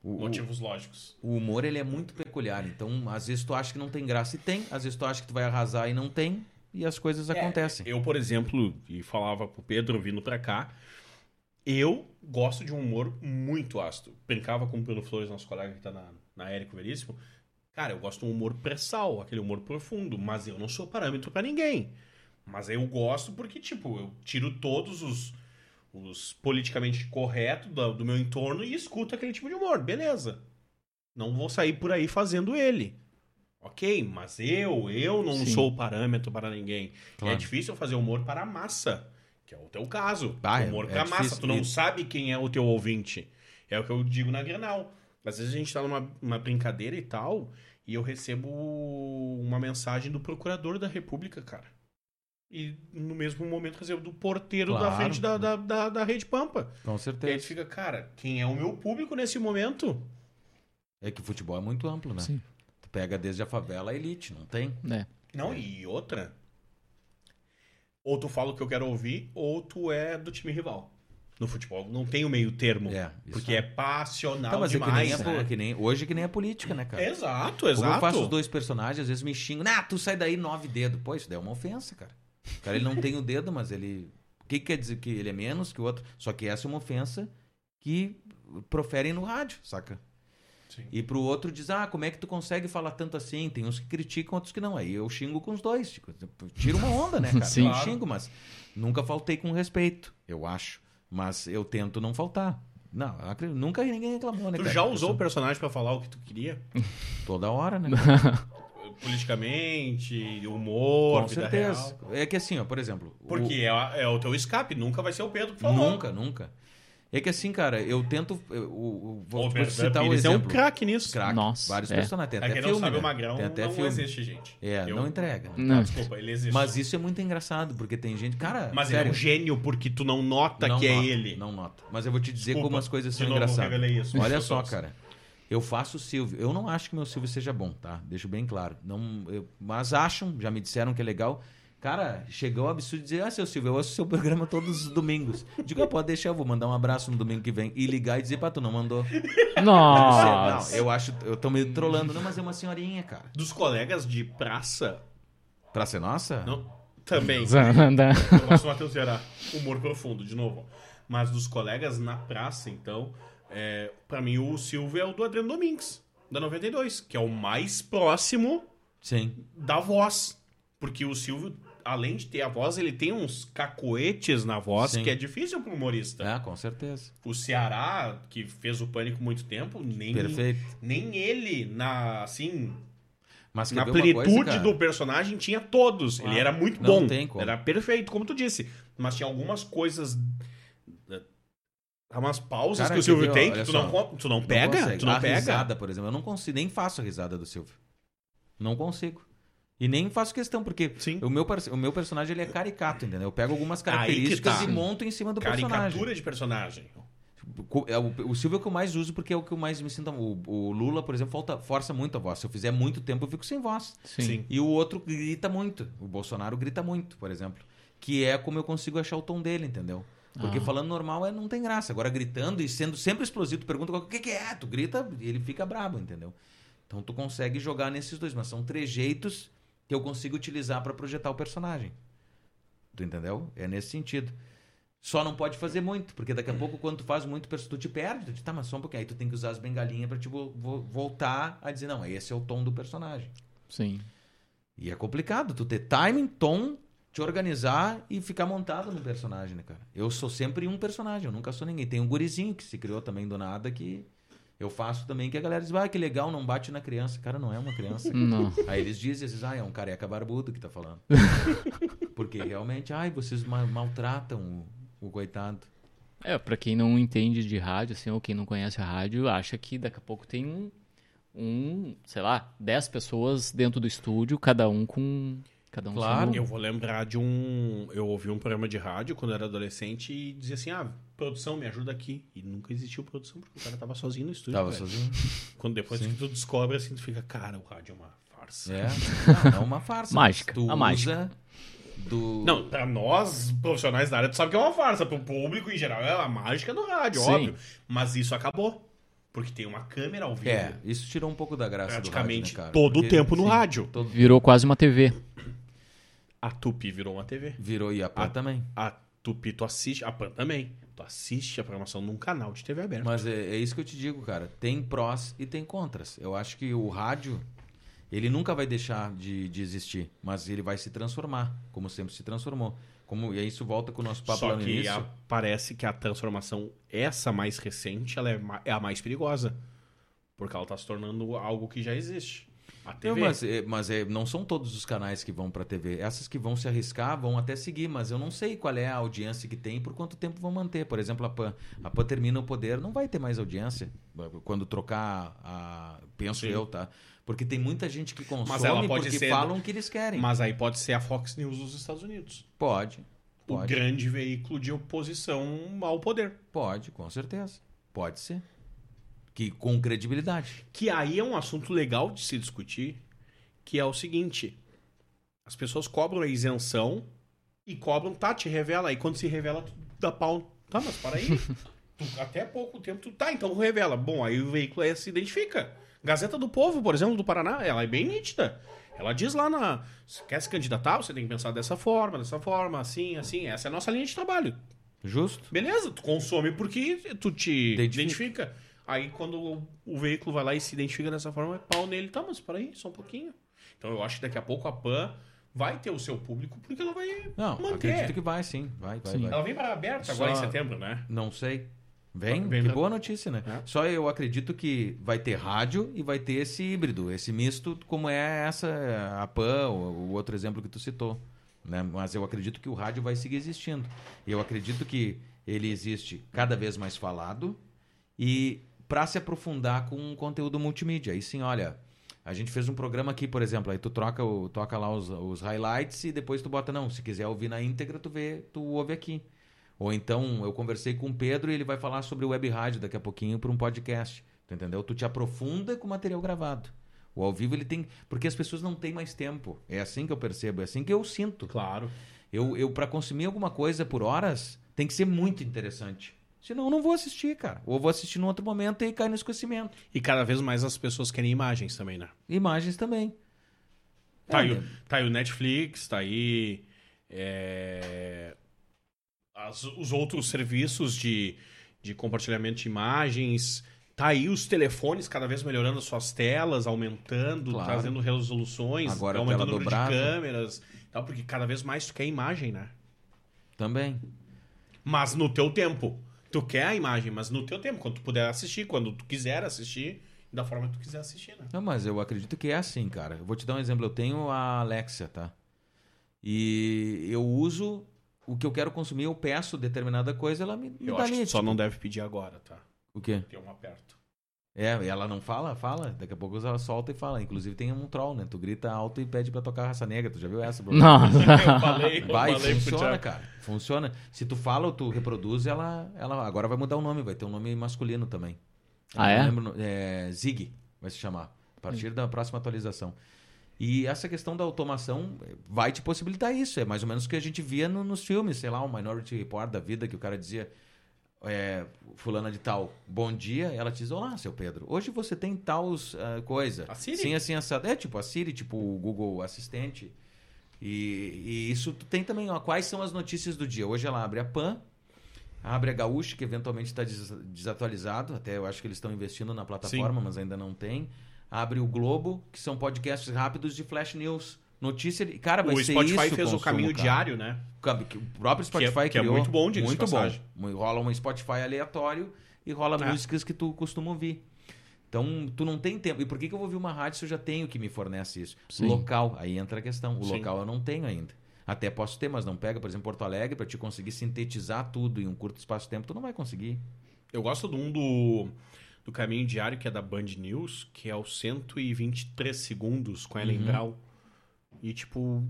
O- motivos lógicos. O humor ele é muito peculiar, então às vezes tu acha que não tem graça e tem, às vezes tu acha que tu vai arrasar e não tem, e as coisas acontecem. Eu, por exemplo, e falava pro Pedro vindo pra cá, eu gosto de um humor muito ácido. Brincava com o Pedro Flores, nosso colega que tá na, na Érico Veríssimo. Cara, eu gosto de um humor pré-sal, aquele humor profundo, mas eu não sou parâmetro pra ninguém. Mas eu gosto porque, tipo, eu tiro todos os, os politicamente corretos do, do meu entorno e escuto aquele tipo de humor. Beleza. Não vou sair por aí fazendo ele. Ok, mas eu, eu não Sim. sou parâmetro para ninguém. Claro. É difícil fazer humor para a massa, que é o teu caso. Ah, é- humor é para a massa. difícil. Tu não sabe quem é o teu ouvinte. É o que eu digo na Grenal. Às vezes a gente tá numa uma brincadeira e tal, e eu recebo uma mensagem do procurador da República, cara. E no mesmo momento recebo do porteiro da Claro. frente da, da, da, da Rede Pampa. Com E aí tu certeza. fica, cara, quem é o meu público nesse momento? É que o futebol é muito amplo, né? Sim. Tu pega desde a favela a elite, não tem? É. Não, e outra. Ou tu fala o que eu quero ouvir, ou tu é do time rival. No futebol não tem o meio termo. É, isso porque é passional Tá, mas é que demais. nem, né? que nem hoje que nem a política, né, cara? Exato, Como exato. eu faço os dois personagens, às vezes me xingam. Ah, tu sai daí nove dedos. Pô, isso daí é uma ofensa, cara. O cara ele não tem o dedo, mas ele. O que, que quer dizer? Que ele é menos que o outro. Só que essa é uma ofensa que proferem no rádio, saca? Sim. E pro outro diz, ah, como é que tu consegue falar tanto assim? Tem uns que criticam, outros que não. Aí eu xingo com os dois. Tipo, tiro uma onda, né, cara? Sim. Eu Claro. xingo, mas nunca faltei com respeito, eu acho. Mas eu tento não faltar. Não, nunca ninguém reclamou, né, Tu cara? já usou sou- o personagem pra falar o que tu queria? Toda hora, né? Politicamente, humor, Com vida certeza. real. É que assim, ó, por exemplo. o- Porque é, a- é o teu escape, nunca vai ser o Pedro que falou. Nunca, nunca. É que assim, cara, eu tento. eu- o- o- vou, O Pedro citar o Pires é um exemplo. craque nisso. Craque, Nossa, vários é. personagens. Tem até quem não filme. sabe, o né? Magrão Tem até não filme. existe, gente. É, Eu- não entrega. Não. Desculpa, ele existe. Mas isso é muito engraçado, porque tem gente. Cara, Mas sério, ele é um gênio porque tu não nota não que nota, é ele. Não nota. Mas eu vou te dizer Desculpa, como as coisas de são novo, engraçadas. isso. Olha só, cara. Eu faço o Silvio. Eu não acho que meu Silvio seja bom, tá? Deixo bem claro. Não, eu- mas acham, já me disseram que é legal. Cara, chegou o absurdo de dizer: Ah, seu Silvio, eu ouço seu programa todos os domingos. Digo, ah, pode deixar, eu vou mandar um abraço no domingo que vem. E ligar e dizer, pá, tu não mandou. Nossa. Não, eu acho, eu tô me trolando. Não, mas é uma senhorinha, cara. Dos colegas de praça, Pra ser nossa? não, também. Zananda. Matheus Ceará. Humor profundo, de novo. Mas dos colegas na praça, então, é, para mim o Silvio é o do Adriano Domingues, da 92, que é o mais próximo Sim. da voz. Porque o Silvio, além de ter a voz, ele tem uns cacoetes na voz Sim. que é difícil pro humorista. Ah, com certeza. O Ceará, que fez o Pânico muito tempo, nem, Perfeito. nem ele, na assim, Mas na plenitude coisa, do personagem tinha todos. Claro. Ele era muito Não bom. Era perfeito, como tu disse. Mas tinha algumas coisas. Eh, Umas pausas Cara, que o Silvio tem que tu só. não, tu não Não pega. consegue. tu não a pega. risada, por exemplo, eu não consigo, nem faço a risada do Silvio. Não consigo. E nem faço questão, porque Sim. o meu, o meu personagem ele é caricato, entendeu? Eu pego algumas características tá. e monto em cima do personagem. Caricatura de personagem. É O, o Silvio é o que eu mais uso porque é o que eu mais me sinto. O, o Lula, por exemplo, falta, força muito a voz. Se eu fizer muito tempo, eu fico sem voz. Sim. E o outro grita muito. O Bolsonaro grita muito, por exemplo. Que é como eu consigo achar o tom dele, entendeu? Porque Ah. falando normal é, não tem graça. Agora gritando e sendo sempre explosivo, tu pergunta o que, que é, tu grita e ele fica brabo, entendeu? Então tu consegue jogar nesses dois, mas são trejeitos que eu consigo utilizar para projetar o personagem. Tu entendeu? É nesse sentido. Só não pode fazer muito, porque daqui a pouco, quando tu faz muito, tu te perde. Tu diz, tá, mas só um pouquinho. Aí tu tem que usar as bengalinhas pra tipo, vo- voltar a dizer, não, esse é o tom do personagem. Sim. E é complicado tu ter timing, tom, te organizar e ficar montado no personagem, né, cara? Eu sou sempre um personagem, eu nunca sou ninguém. Tem um gurizinho que se criou também do nada que eu faço também, que a galera diz, ah, que legal, não bate na criança. Cara, não é uma criança. Não. Aí eles dizem, às vezes, ah, é um careca barbudo que tá falando. Porque realmente, ai, vocês ma- maltratam o, o coitado. É, pra quem não entende de rádio, assim, ou quem não conhece a rádio, acha que daqui a pouco tem um, um sei lá, 10 pessoas dentro do estúdio, cada um com. Cada um Claro. Eu vou lembrar de um. Eu ouvi um programa de rádio quando eu era adolescente e dizia assim: ah, produção, me ajuda aqui. E nunca existiu produção, porque o cara tava sozinho no estúdio. Tava velho. sozinho. Quando depois que tu descobre assim, tu fica, cara, o rádio é uma farsa. É, não, é uma farsa. Mágica, Tu a usa mágica. do... Não, pra nós, profissionais da área, tu sabe que é uma farsa. Pro público, em geral, é a mágica do rádio, Sim. óbvio. Mas isso acabou. Porque tem uma câmera ao vivo. É, isso tirou um pouco da graça Praticamente do rádio, né, cara? todo o Porque, tempo no sim, rádio. todo- Virou quase uma TV. A Tupi virou uma TV. Virou Iapã Ah. também. A Tupi, tu assiste. A Pan também. Tu assiste a programação num canal de TV aberta. Mas é, é isso que eu te digo, cara. Tem prós e tem contras. Eu acho que o rádio, ele nunca vai deixar de, de existir, mas ele vai se transformar, como sempre se transformou. Como, e aí isso volta com o nosso papo Só lá no que início. a- parece que a transformação, essa mais recente, ela é, é a mais perigosa. Porque ela tá se tornando algo que já existe. A TV. mas é, mas é, não são todos os canais que vão pra TV. Essas que vão se arriscar vão até seguir, mas eu não sei qual é a audiência que tem e por quanto tempo vão manter. Por exemplo, a PAN. A PAN termina o poder, não vai ter mais audiência quando trocar a. Penso Sim. eu, tá? Porque tem muita gente que consome ela pode porque ser- falam o que eles querem. Mas aí pode ser a Fox News dos Estados Unidos. Pode. O Pode. grande veículo de oposição ao poder. Pode, com certeza. Pode ser. Que com credibilidade. Que aí é um assunto legal de se discutir, que é o seguinte: as pessoas cobram a isenção e cobram, tá, te revela. Aí quando se revela, tu dá pau. Tá, mas para aí. Tu- até pouco tempo tu tá, então revela. Bom, aí o veículo aí se identifica. Gazeta do Povo, por exemplo, do Paraná, ela é bem nítida. Ela diz lá na. Se quer se candidatar, você tem que pensar dessa forma, dessa forma, assim, assim. Essa é a nossa linha de trabalho. Justo? Beleza, tu consome porque tu te Identifica. identifica. Aí quando o, o veículo vai lá e se identifica dessa forma, é pau nele. Tá, mas peraí, só um pouquinho. Então eu acho que daqui a pouco a PAN vai ter o seu público porque ela vai Não, manter. acredito que vai sim. Vai, vai, Sim. vai. Ela vem para aberta agora Só- em setembro, né? Não sei. Vem, Vem que boa notícia, né? É. Só eu acredito que vai ter rádio e vai ter esse híbrido, esse misto, como é essa, a PAN, o, outro exemplo que tu citou. Né? Mas eu acredito que o rádio vai seguir existindo. Eu acredito que ele existe cada vez mais falado e para se aprofundar com um conteúdo multimídia. Aí sim, olha, a gente fez um programa aqui, por exemplo, aí tu troca o, toca lá os, os highlights e depois tu bota, não, se quiser ouvir na íntegra, tu vê, tu ouve aqui. Ou então eu conversei com o Pedro e ele vai falar sobre web rádio daqui a pouquinho para um podcast. Tu entendeu? Tu te aprofunda com material gravado. O ao vivo ele tem. Porque as pessoas não têm mais tempo. É assim que eu percebo, é assim que eu sinto. Claro. Eu, eu para consumir alguma coisa por horas, tem que ser muito interessante. Senão eu não vou assistir, cara. Ou vou assistir num outro momento e cai no esquecimento. E cada vez mais as pessoas querem imagens também, né? Imagens também. Tá, É, aí, o- tá aí o Netflix, tá aí é, as- os outros serviços de, de compartilhamento de imagens. Tá aí os telefones cada vez melhorando as suas telas, aumentando, Claro. trazendo resoluções, Agora aumentando o número de dobrável. câmeras. Tal, porque cada vez mais tu quer imagem, né? Também. Mas no teu tempo. Tu quer a imagem, mas no teu tempo, quando tu puder assistir, quando tu quiser assistir, da forma que tu quiser assistir, né? Não, mas eu acredito que é assim, cara. Eu vou te dar um exemplo. Eu tenho a Alexia, tá? E eu uso o que eu quero consumir, eu peço determinada coisa, ela me, me Eu dá acho que só tipo, não deve pedir agora, tá? O quê? Tem um aperto. É, e ela não fala? Fala. Daqui a pouco ela solta e fala. Inclusive tem um troll, né? Tu grita alto e pede pra tocar raça negra. Tu já viu essa, Bruno? Nossa. Eu falei, eu Vai, falei pro funciona, cara. Funciona. Se tu fala ou tu reproduz, ela, ela agora vai mudar o nome, vai ter um nome masculino também. Eu Ah, é? lembro, é Zig vai se chamar. A partir da próxima atualização. E essa questão da automação eh, vai te possibilitar isso. É mais ou menos o que a gente via no- nos filmes, sei lá, o Minority Report da vida, que o cara dizia. É, fulana de tal, bom dia, ela te diz, olá, seu Pedro, hoje você tem tal ah, coisa. A Siri? Sim, assim, assado. É tipo a Siri, tipo o Google Assistente. E, e isso tem também, ó, quais são as notícias do dia. Hoje ela abre a PAN, abre a Gaúcha, que eventualmente está des- desatualizado, até eu acho que eles estão investindo na plataforma, mas ainda não tem. Abre o Globo, que são podcasts rápidos de flash news. Notícia, de- cara, vai O ser Spotify isso fez o caminho cara. diário, né? O próprio Spotify Que é- que é criou. muito bom, de Muito bom. Rola um Spotify aleatório e rola É. músicas que tu costuma ouvir. Então, tu não tem tempo. E por que, que eu vou ouvir uma rádio se eu já tenho que me fornece isso? Sim. Local, aí entra a questão. O Sim. local eu não tenho ainda. Até posso ter, mas não pega, por exemplo, Porto Alegre, para te conseguir sintetizar tudo em um curto espaço de tempo, tu não vai conseguir. Eu gosto de um do, do Caminho Diário, que é da Band News, que é o 123 segundos com a Ellen Uhum. Brau. E, tipo...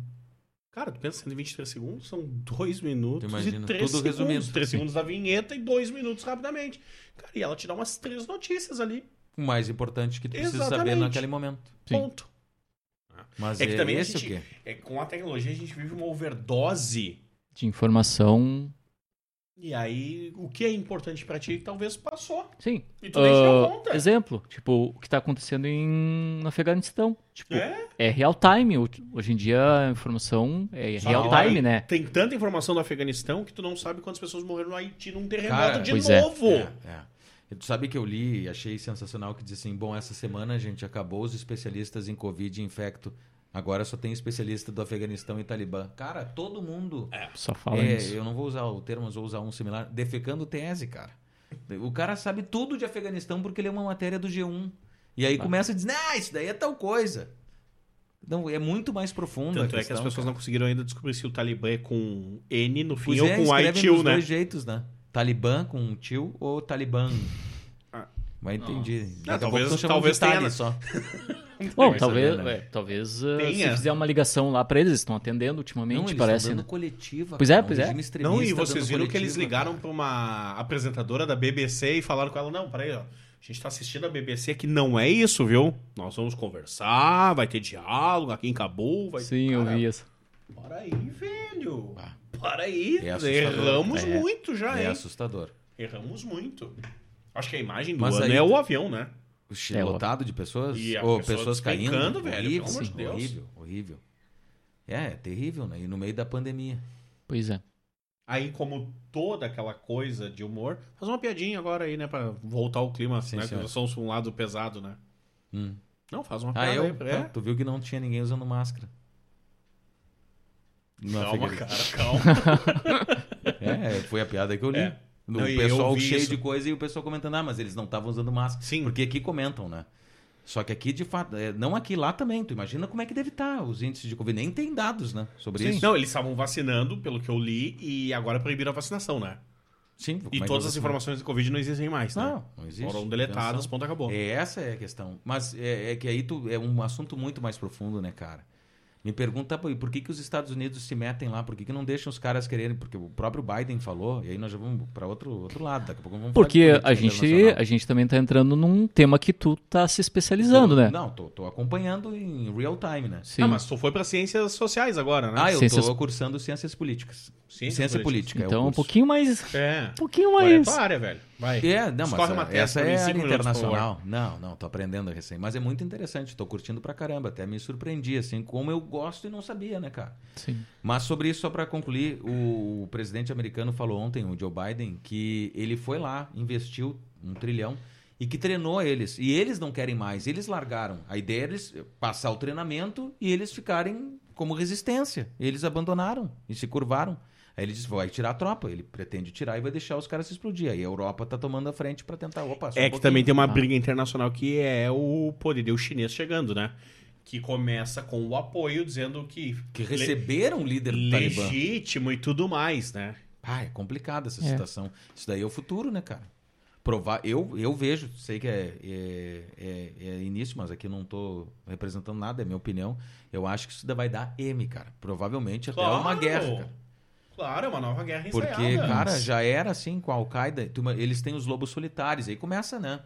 Cara, tu pensa 123 segundos, são dois minutos Tu imagina, e três tudo segundos. resumido. Três Sim. segundos da vinheta e dois minutos rapidamente. Cara, e ela te dá umas três notícias ali. O mais importante que tu precisa saber Exatamente. naquele momento. Sim. Ponto. Mas É que também a gente- o quê? É, com a tecnologia a gente vive uma overdose. De informação. E aí, o que é importante pra ti talvez passou. Sim. E tu nem se deu Ah, conta. exemplo, tipo, o que está acontecendo em, no Afeganistão. Tipo, É? é real time. Hoje- em dia a informação é Só real time, né? Tem tanta informação do Afeganistão que tu não sabe quantas pessoas morreram no Haiti num terremoto Cara, de pois é. novo. É, é. E Tu sabe que eu li e achei sensacional que diz assim: bom, essa semana a gente acabou os especialistas em Covid e infecto. Agora só tem especialista do Afeganistão e Talibã. Cara, todo mundo. Só fala É, isso. eu não vou usar o termo, mas vou usar um similar. Defecando tese, cara. O cara sabe tudo de Afeganistão porque lê uma matéria do G1. E aí começa a dizer, ah, isso daí é tal coisa. Não, é muito mais profundo. Tanto a é que as questão, pessoas não cara. conseguiram ainda descobrir se o Talibã é com N no fim Pois ou é, com ITIL, dos né? dois jeitos, né? Talibã com tio ou Talibã. Mas entendi. Pouco talvez- talvez tenha, só. Bom, talvez, saber, né? é, talvez uh, se fizer uma ligação lá pra eles, eles estão atendendo ultimamente, Não, eles parece. estão dando né? coletiva. Pois é, pois é. Não, e vocês viram que eles ligaram pra uma apresentadora da BBC e falaram com ela, não, peraí, ó. A gente tá assistindo a BBC que não é isso, viu? Nós vamos conversar, vai ter diálogo aqui em Cabul. Vai... Sim, eu Cara, vi isso. Para aí, velho. Ah. Para aí. É. Erramos É. muito já, É hein? assustador. Erramos muito. Acho que a imagem do Mas ano aí é o avião, né? É, lotado de pessoas? E a Ou pessoa pessoas caindo? velho, horrível, pelo amor de Deus. horrível, horrível. É, é terrível, né? E no meio da pandemia. Pois é. Aí, como toda aquela coisa de humor, faz uma piadinha agora aí, né? Pra voltar o clima, Sim, né? Que somos um lado pesado, né? Hum. Não, faz uma Ah, piada eu? aí. É. Ah, Tu viu que não tinha ninguém usando máscara. No Calma, cara, calma. É, foi a piada que eu li. É. O Não, pessoal cheio isso. de coisa e o pessoal comentando, ah, mas eles não estavam usando máscara. Sim. Porque aqui comentam, né? Só que aqui, de fato, é, não aqui, lá também. Tu imagina como é que deve estar os índices de Covid. Nem tem dados, né? Sobre isso. Não, eles estavam vacinando, pelo que eu li, e agora proibiram a vacinação, né? Sim. é E que todas as informações de Covid não existem mais, né? Não, não existe. Foram deletadas, ponto acabou. É, Essa é a questão. Mas é, é que aí tu, é um assunto muito mais profundo, né, cara? Me pergunta por que, que os Estados Unidos se metem lá? Por que, que não deixam os caras quererem? Porque o próprio Biden falou, e aí nós já vamos para outro, outro lado. Daqui a pouco vamos Porque a gente, a gente também tá entrando num tema que tu tá se especializando, né? Não, tô, tô acompanhando em real time, né? Sim. Ah, mas tu foi pra ciências sociais agora, né? Ah, eu Ciências- tô cursando ciências políticas. Ciência políticas. política. é o Então, um curso. pouquinho mais. É. Um pouquinho Agora é mais. área, velho. Vai. É, não, Escorre mas uma essa é área internacional. Não, não, tô aprendendo recém. Mas é muito interessante, tô curtindo pra caramba. Até me surpreendi, assim, como eu gosto e não sabia, né, cara? Sim. Mas sobre isso, só para concluir, o, o presidente americano falou ontem, o Joe Biden, que ele foi lá, investiu um trilhão e que treinou eles. E eles não querem mais, eles largaram. A ideia é eles passar o treinamento e eles ficarem como resistência. Eles abandonaram e se curvaram. Aí ele disse, vai tirar a tropa. Ele pretende tirar e vai deixar os caras se explodir. Aí a Europa tá tomando a frente para tentar, opa, só um É que também tem uma Ah. briga internacional que é o poderio chinês chegando, né? Que começa com o apoio dizendo que, Que receberam o líder legítimo e tudo mais, né? Ah, é complicada essa É. situação. Isso daí é o futuro, né, cara? Provar, eu, eu vejo, sei que é, é, é- é início, mas aqui não tô representando nada, é minha opinião. Eu acho que isso daí vai dar M, cara. Provavelmente até uma guerra, cara. Claro, é uma nova guerra Porque, ensaiada. cara, já era assim com a Al-Qaeda. Eles têm os lobos solitários. Aí começa, né?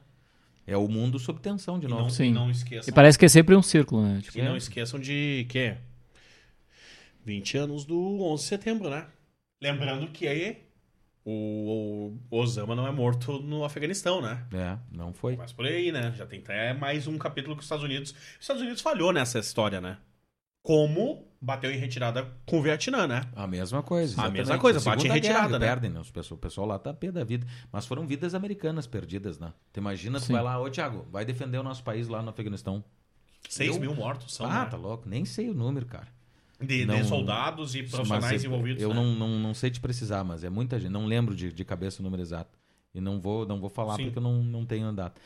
É o mundo sob tensão de E novo. não, Sim. e não esqueçam. E parece que é sempre um círculo, né? Tipo, E não esqueçam de que 20 anos do 11 de setembro, né? Lembrando que aí O, o Osama não é morto no Afeganistão, né? É, não foi. Mas por aí, né? Já tem até mais um capítulo que os Estados Unidos. Os Estados Unidos falhou nessa história, né? Como bateu em retirada com o Vietnã, né? A mesma coisa. A exatamente. mesma coisa, bate em retirada, guerra, né? Perdem, né? Os pessoal- O pessoal lá tá pé da vida. Mas foram vidas americanas perdidas, né? Tu imagina, tu Sim. vai lá, ô Thiago, vai defender o nosso país lá no Afeganistão. 6 Eu- mil mortos são, ah, né? tá louco. Nem sei o número, cara. De, de Não- soldados e profissionais Mas eu- envolvidos. Eu né? não, não, não sei te precisar, mas é muita gente. Não lembro de, de cabeça o número exato. E não vou, não vou falar Sim. porque eu não, não tenho a data.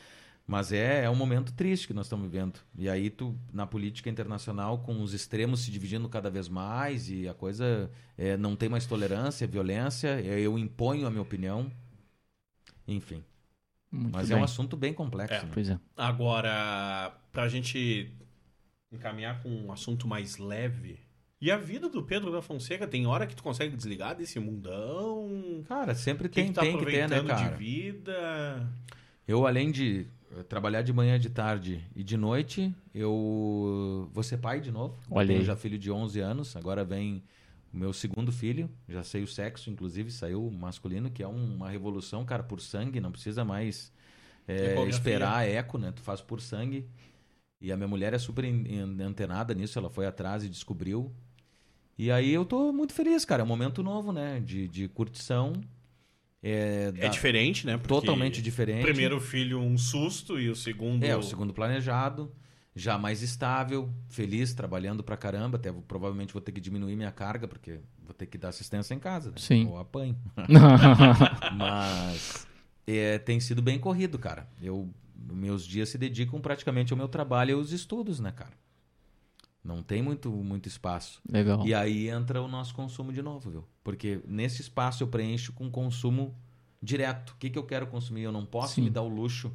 Mas é, é um momento triste que nós estamos vivendo. E aí tu, na política internacional, com os extremos se dividindo cada vez mais e a coisa é, não tem mais tolerância, violência, é, eu imponho a minha opinião. Enfim. Muito Mas bem. é um assunto bem complexo. É. né? Pois é. Agora, pra gente encaminhar com um assunto mais leve. E a vida do Pedro da Fonseca, tem hora que tu consegue desligar desse mundão? Cara, sempre O que, tem, que tá tem que ter, né, cara? de vida? Eu, além de trabalhar de manhã, de tarde e de noite, eu vou ser pai de novo. Olha Tenho aí. já filho de 11 anos, agora vem o meu segundo filho, já sei o sexo, inclusive saiu o masculino, que é um- uma revolução, cara, por sangue, não precisa mais eh, Ecografia. esperar eco, né? Tu faz por sangue. E a minha mulher é super en- en- antenada nisso, ela foi atrás e descobriu. E aí eu tô muito feliz, cara, é um momento novo, né? De, de curtição. É, É da- diferente, né? Porque totalmente diferente. O primeiro filho, um susto, e o segundo. É, o segundo planejado, já mais estável, feliz, trabalhando pra caramba. Até vou- provavelmente vou ter que diminuir minha carga, porque vou ter que dar assistência em casa. Né? Sim. Ou apanho. Mas é, tem sido bem corrido, cara. Eu, meus dias se dedicam praticamente ao meu trabalho e aos estudos, né, cara? Não tem muito, muito espaço. Legal. E aí entra o nosso consumo de novo, viu? Porque nesse espaço eu preencho com consumo direto. O que, que eu quero consumir? Eu não posso Sim. me dar o luxo.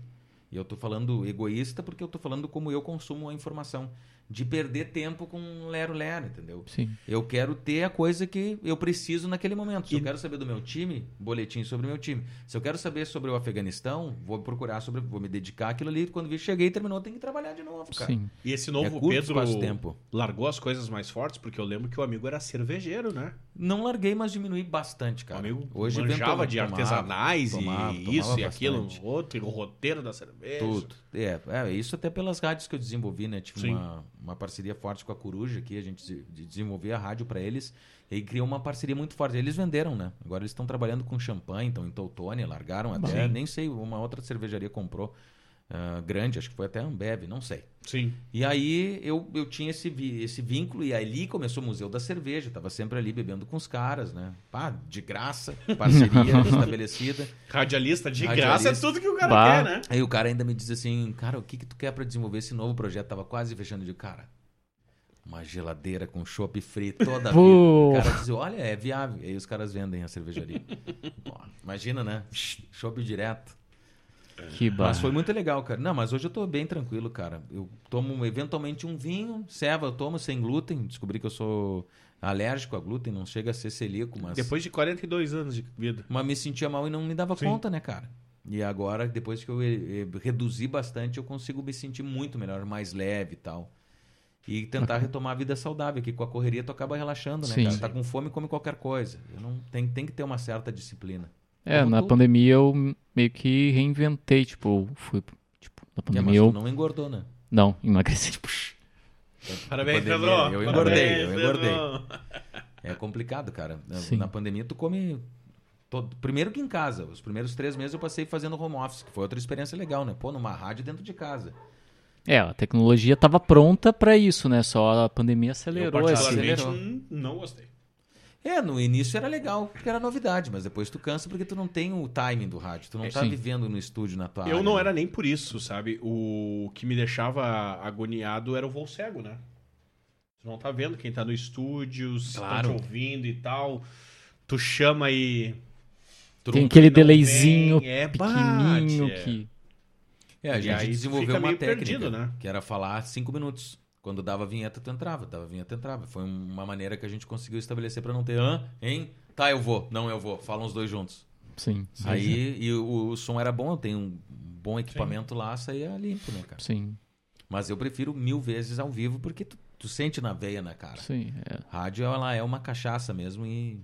E eu tô falando egoísta porque eu tô falando como eu consumo a informação. De perder tempo com lero-lero, entendeu? Sim. Eu quero ter a coisa que eu preciso naquele momento. Se E- eu quero saber do meu time, boletim sobre o meu time. Se eu quero saber sobre o Afeganistão, vou procurar sobre, vou me dedicar àquilo ali. Quando vi, cheguei e terminou, tem que trabalhar de novo, cara. Sim. E esse É novo curto Pedro largou as coisas mais fortes, porque eu lembro que o amigo era cervejeiro, né? Não larguei, mas diminui bastante, cara. amigo Hoje manjava de tomava, artesanais tomava, e tomava isso e aquilo, outro, e o roteiro da cerveja. Tudo. É, é, isso até pelas rádios que eu desenvolvi, né? Tive Sim. uma, uma parceria forte com a Coruja aqui, a gente de- de- desenvolvia a rádio para eles e criou uma parceria muito forte. Eles venderam, né? Agora eles estão trabalhando com champanhe, estão em Teutônia, largaram até, Sim. nem sei, uma outra cervejaria comprou ah, grande, acho que foi até a Ambev, não sei. Sim. E aí eu, eu tinha esse, vi- esse vínculo, e ali começou o Museu da Cerveja, tava sempre ali bebendo com os caras, né? Pá, de graça, parceria estabelecida. Radialista de Radialista. graça é tudo que o cara Bah. quer, né? Aí o cara ainda me diz assim, cara, o que que tu quer pra desenvolver esse novo projeto? Tava quase fechando de cara. Uma geladeira com chopp free toda a vida. Pô. O cara diz, olha, é viável. Aí os caras vendem a cervejaria. Pô, imagina, né? Chopp direto. Que Mas barra. foi muito legal, cara. Não, mas hoje eu tô bem tranquilo, cara. Eu tomo eventualmente um vinho, ceva eu tomo sem glúten. Descobri que eu sou alérgico a glúten, não chega a ser celíaco, mas... Depois de 42 anos de vida. Mas me sentia mal e não me dava Sim. conta, né, cara? E agora, depois que eu eh, eh, reduzi bastante, eu consigo me sentir muito melhor, mais leve e tal. E tentar retomar a vida saudável, que com a correria tu acaba relaxando, né, Sim. cara? Tá com fome, come qualquer coisa. Eu não, tem, tem que ter uma certa disciplina. É, Como na tu. pandemia eu meio que reinventei, tipo, fui, tipo, na É, mas pandemia tu eu... não engordou, né? Não, emagreci, tipo, Parabéns, Pandemia, Pedro. eu engordei, Parabéns, eu engordei. Pedro. É complicado, cara. Na, Sim. na pandemia tu come... todo- Primeiro que em casa. Os primeiros três meses eu passei fazendo home office, que foi outra experiência legal, né? Pô, numa rádio dentro de casa. É, a tecnologia tava pronta pra isso, né? Só a pandemia Eu, acelerou particularmente, esse... acelerou. não gostei. É, no início era legal, porque era novidade, mas depois tu cansa porque tu não tem o timing do rádio, tu não É, tá sim. vivendo no estúdio na tua Eu área, não né? era nem por isso, sabe? O que me deixava agoniado era o voo cego, né? Tu não tá vendo quem tá no estúdio, se Claro. tá te ouvindo e tal. Tu chama e. Tem aquele delayzinho vem, é, pequenininho bate, é. que... É, a E gente desenvolveu uma técnica, perdido, né? que era falar cinco minutos. Quando dava vinheta, tu entrava, dava vinheta, entrava. Foi uma maneira que a gente conseguiu estabelecer pra não ter, hã, hein? Tá, eu vou, não, eu vou. Falam os dois juntos. Sim, sim, Aí, e o, o som era bom, eu tenho um bom equipamento lá, saía limpo, né, cara? sim, Mas eu prefiro mil vezes ao vivo, porque tu, tu sente na veia, né, cara? sim. é. Rádio, ela é uma cachaça mesmo e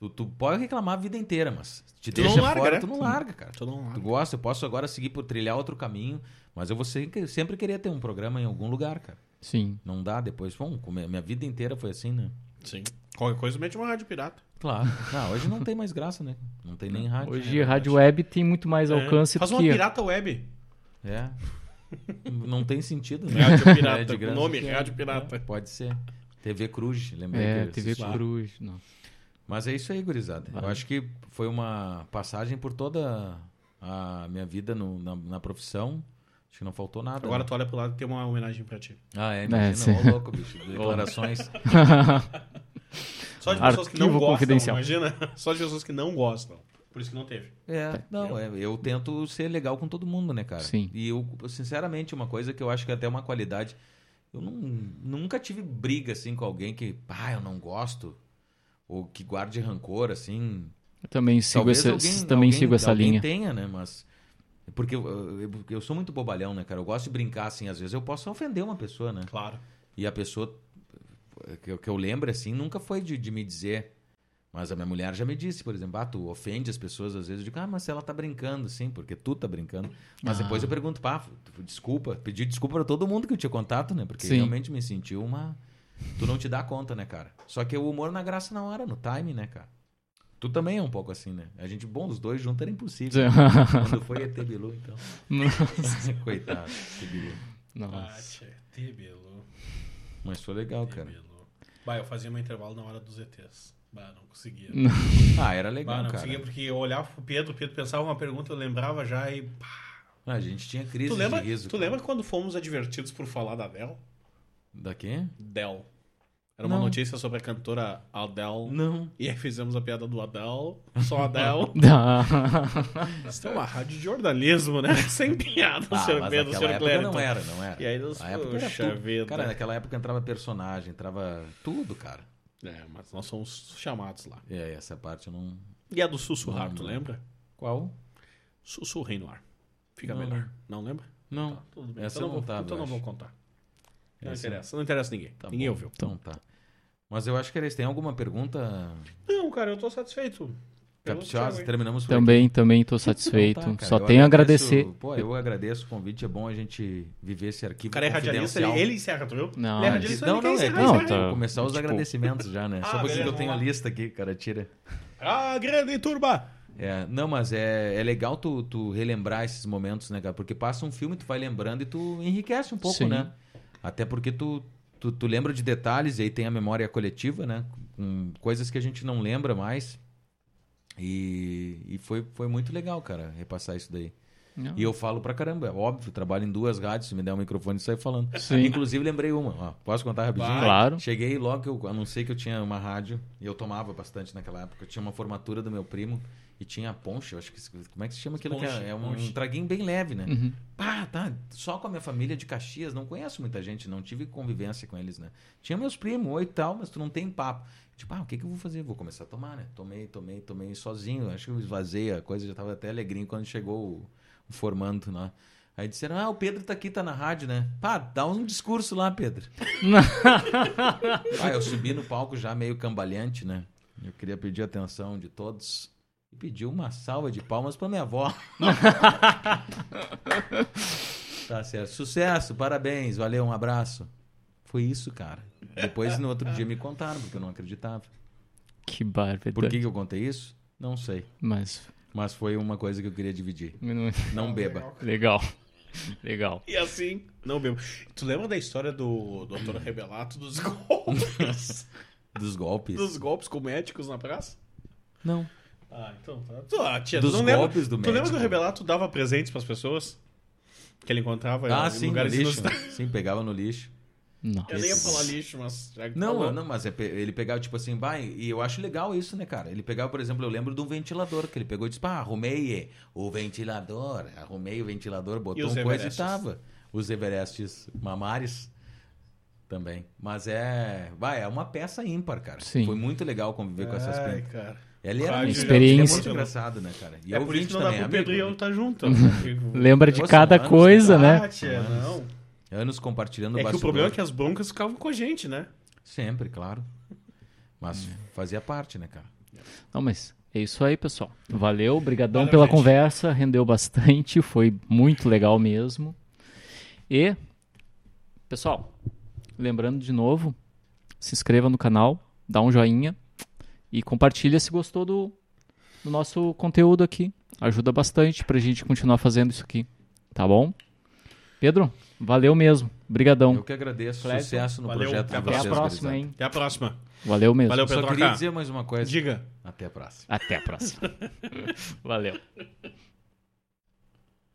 Tu, tu pode reclamar a vida inteira, mas te Tu deixa não larga, fora, né? tu não larga, cara. Tu não larga. Tu gosta, eu posso agora seguir por trilhar outro caminho, mas eu vou sempre, sempre querer ter um programa em algum lugar, cara. Sim. Não dá depois. Bom, é- minha vida inteira foi assim, né? Sim. Qualquer coisa mete uma rádio pirata. Claro. Não, hoje não tem mais graça, né? Não tem nem rádio. Hoje a rádio web tem muito mais alcance É. Faz do uma que... pirata web. É. Não tem sentido, né? Rádio É, pirata. de o nome, é. rádio pirata. Pode ser. TV Cruz, lembrei É, que eu TV. Cruz. Não. Mas é isso aí, gurizada. Eu acho que foi uma passagem por toda a minha vida no- na, na profissão. Acho que não faltou nada. Agora né? tu olha pro lado e tem uma homenagem pra ti. Ah, é, É, imagina. Ô, louco, bicho. Declarações. Só de pessoas que não Arquivo gostam, confidencial. imagina. Só de pessoas que não gostam. Por isso que não teve. É, não, é, eu tento ser legal com todo mundo, né, cara? Sim. E eu, sinceramente, uma coisa que eu acho que é até uma qualidade. Eu não, nunca tive briga, assim, com alguém que, ah, eu não gosto. Ou que guarde rancor, assim. Eu também sigo Talvez essa, alguém- também alguém- sigo essa linha. tenha, né? Mas. Porque eu, eu, eu sou muito bobalhão, né, cara? Eu gosto de brincar, assim, às vezes eu posso ofender uma pessoa, né? Claro. E a pessoa que eu, que eu lembro, assim, nunca foi de, de me dizer. Mas a minha mulher já me disse, por exemplo, ah, tu ofende as pessoas às vezes. Eu digo, ah, mas ela tá brincando, sim, porque tu tá brincando. Mas Ah. depois eu pergunto, pá, desculpa, pedi desculpa pra todo mundo que eu tinha contato, né? Porque Sim. realmente me sentiu uma. Tu não te dá conta, né, cara? Só que o humor na graça na hora, no time, né, cara? Tu também é um pouco assim, né? A gente, bom, os dois juntos era impossível. Quando foi ET Bilu, então. Coitado, ET Bilu. Nossa. Tebelo. Mas foi legal, cara. Bah, eu fazia meu intervalo na hora dos ETs. Bah, não conseguia. Ah, era Bah, legal, não cara. conseguia porque eu olhava pro Pedro, o Pedro pensava uma pergunta, eu lembrava já e. pá. Ah, a gente tinha crise Tu lembra, de riso. tu cara. lembra quando fomos advertidos por falar da Adele? Da quê? Del. Era uma Não. notícia sobre a cantora Adele. Não. E aí fizemos a piada do Adele, só Adele. Isso é uma rádio de jornalismo, né? Sem piada, Ah, senhor mas Pedro, senhor época não era, não era. E aí nós, época era tudo. vida. Cara, naquela época entrava personagem, entrava tudo, cara. É, mas nós somos chamados lá. É, essa parte eu não... E a do sussurrar, Não, tu lembra? Qual? Sussurrei no ar. Fica Não, melhor. Não lembra? Não. Tá, tudo bem. Essa então eu não, vou, tava, então eu não vou contar. Não Essa- interessa. Não interessa ninguém. Tá ninguém bom. ouviu. Então tá. Mas eu acho que isso. Tem alguma pergunta? Não, cara, eu tô satisfeito. Thiago Capciosa? Terminamos por também, também tô aqui. satisfeito. Então tá, cara. Só Eu tenho a agradecer. Pô, eu agradeço o convite. É bom a gente viver esse arquivo O cara é radialista, ele, ele encerra, tu viu? Não, ele é é- radialista, Não, ele não, é Não, encerra. tá. vou começar os tipo- agradecimentos já, né? Ah, Só porque beleza, eu tenho a lista aqui, cara, tira. Ah, grande turba! É, não, mas é, é legal tu, tu relembrar esses momentos, né, cara? Porque passa um filme, tu vai lembrando e tu enriquece um pouco, Sim. né? Até porque tu, tu, tu lembra de detalhes e aí tem a memória coletiva, né? Com coisas que a gente não lembra mais. E, e foi, foi muito legal, cara, repassar isso daí. Não. E eu falo pra caramba, é óbvio, trabalho em duas rádios, se me der um microfone e saio falando. Sim. Inclusive lembrei uma, ó, posso contar rapidinho? Claro. Cheguei logo que eu anunciei que eu tinha uma rádio, e eu tomava bastante naquela época. Eu tinha uma formatura do meu primo e tinha ponche, eu acho que. Como é que se chama aquilo? que Ponche, é, é um, ponche. traguinho bem leve, né? Uhum. Pá, tá. Só com a minha família de Caxias, não conheço muita gente, não tive convivência com eles, né? Tinha meus primos, oi e tal, mas tu não tem papo. Tipo, ah, o que, que eu vou fazer? Vou começar a tomar, né? Tomei, tomei, tomei sozinho. Acho que eu esvazei a coisa, já tava até alegrinho quando chegou o, o formando lá. Aí disseram, ah, o Pedro tá aqui, tá na rádio, né? Pá, dá um discurso lá, Pedro. Ah, eu subi no palco já meio cambaleante, né? Eu queria pedir a atenção de todos e pedir uma salva de palmas pra minha avó. tá certo. Sucesso, parabéns, valeu, um abraço. Foi isso, cara. Depois no outro dia me contaram, porque eu não acreditava. Que barbaridade. Por que, que eu contei isso? Não sei. Mas. Mas foi uma coisa que eu queria dividir. Não beba. Legal. Legal. E assim, não bebo. Tu lembra da história do Dr. Rebelato dos golpes? Dos golpes. dos golpes com médicos na praça? Não. Ah, então tá. Tu, ah, tia, Dos tu não lembra, golpes do Tu lembra que o Rebelato dava presentes pras pessoas? Que ele encontrava Ah, em sim, no lugares lixo. inusitados. Sim, pegava no lixo. Nossa. Eu nem ia falar lixo, mas já que Não, falou. não, mas é ele pegava, tipo assim, vai, e eu acho legal isso, né, cara? Ele pegava, por exemplo, eu lembro de um ventilador, que ele pegou e disse, pá, arrumei o ventilador, arrumei o ventilador, botou um coisa e tava. Os Everestes mamares também. Mas é, vai, é uma peça ímpar, cara. Sim. Foi muito legal conviver com essas pintas. cara. Ele era Rádio, Experiência. ele é muito engraçado, né, cara? E é por isso que não dá também, pro Pedro e eu estar junto. Lembra de Pô, cada anos, coisa, Ah, né? tia, não. Anos compartilhando É que o problema é que as broncas ficavam com a gente, né? Sempre, claro. Mas fazia parte, né, cara? Não, mas é isso aí, pessoal. Valeu, obrigadão Valeu, pela gente. conversa, rendeu bastante, foi muito legal mesmo. E, pessoal, lembrando de novo, se inscreva no canal, dá um joinha e compartilha se gostou do, do nosso conteúdo aqui. Ajuda bastante pra gente continuar fazendo isso aqui, tá bom? Pedro, valeu mesmo. Obrigadão. Eu que agradeço. Sucesso no valeu. projeto Até a de Até a vocês, próxima, hein? Até a próxima. Valeu mesmo. Valeu, Só Pedroca. queria dizer mais uma coisa. Diga. Até a próxima. Até a próxima. valeu.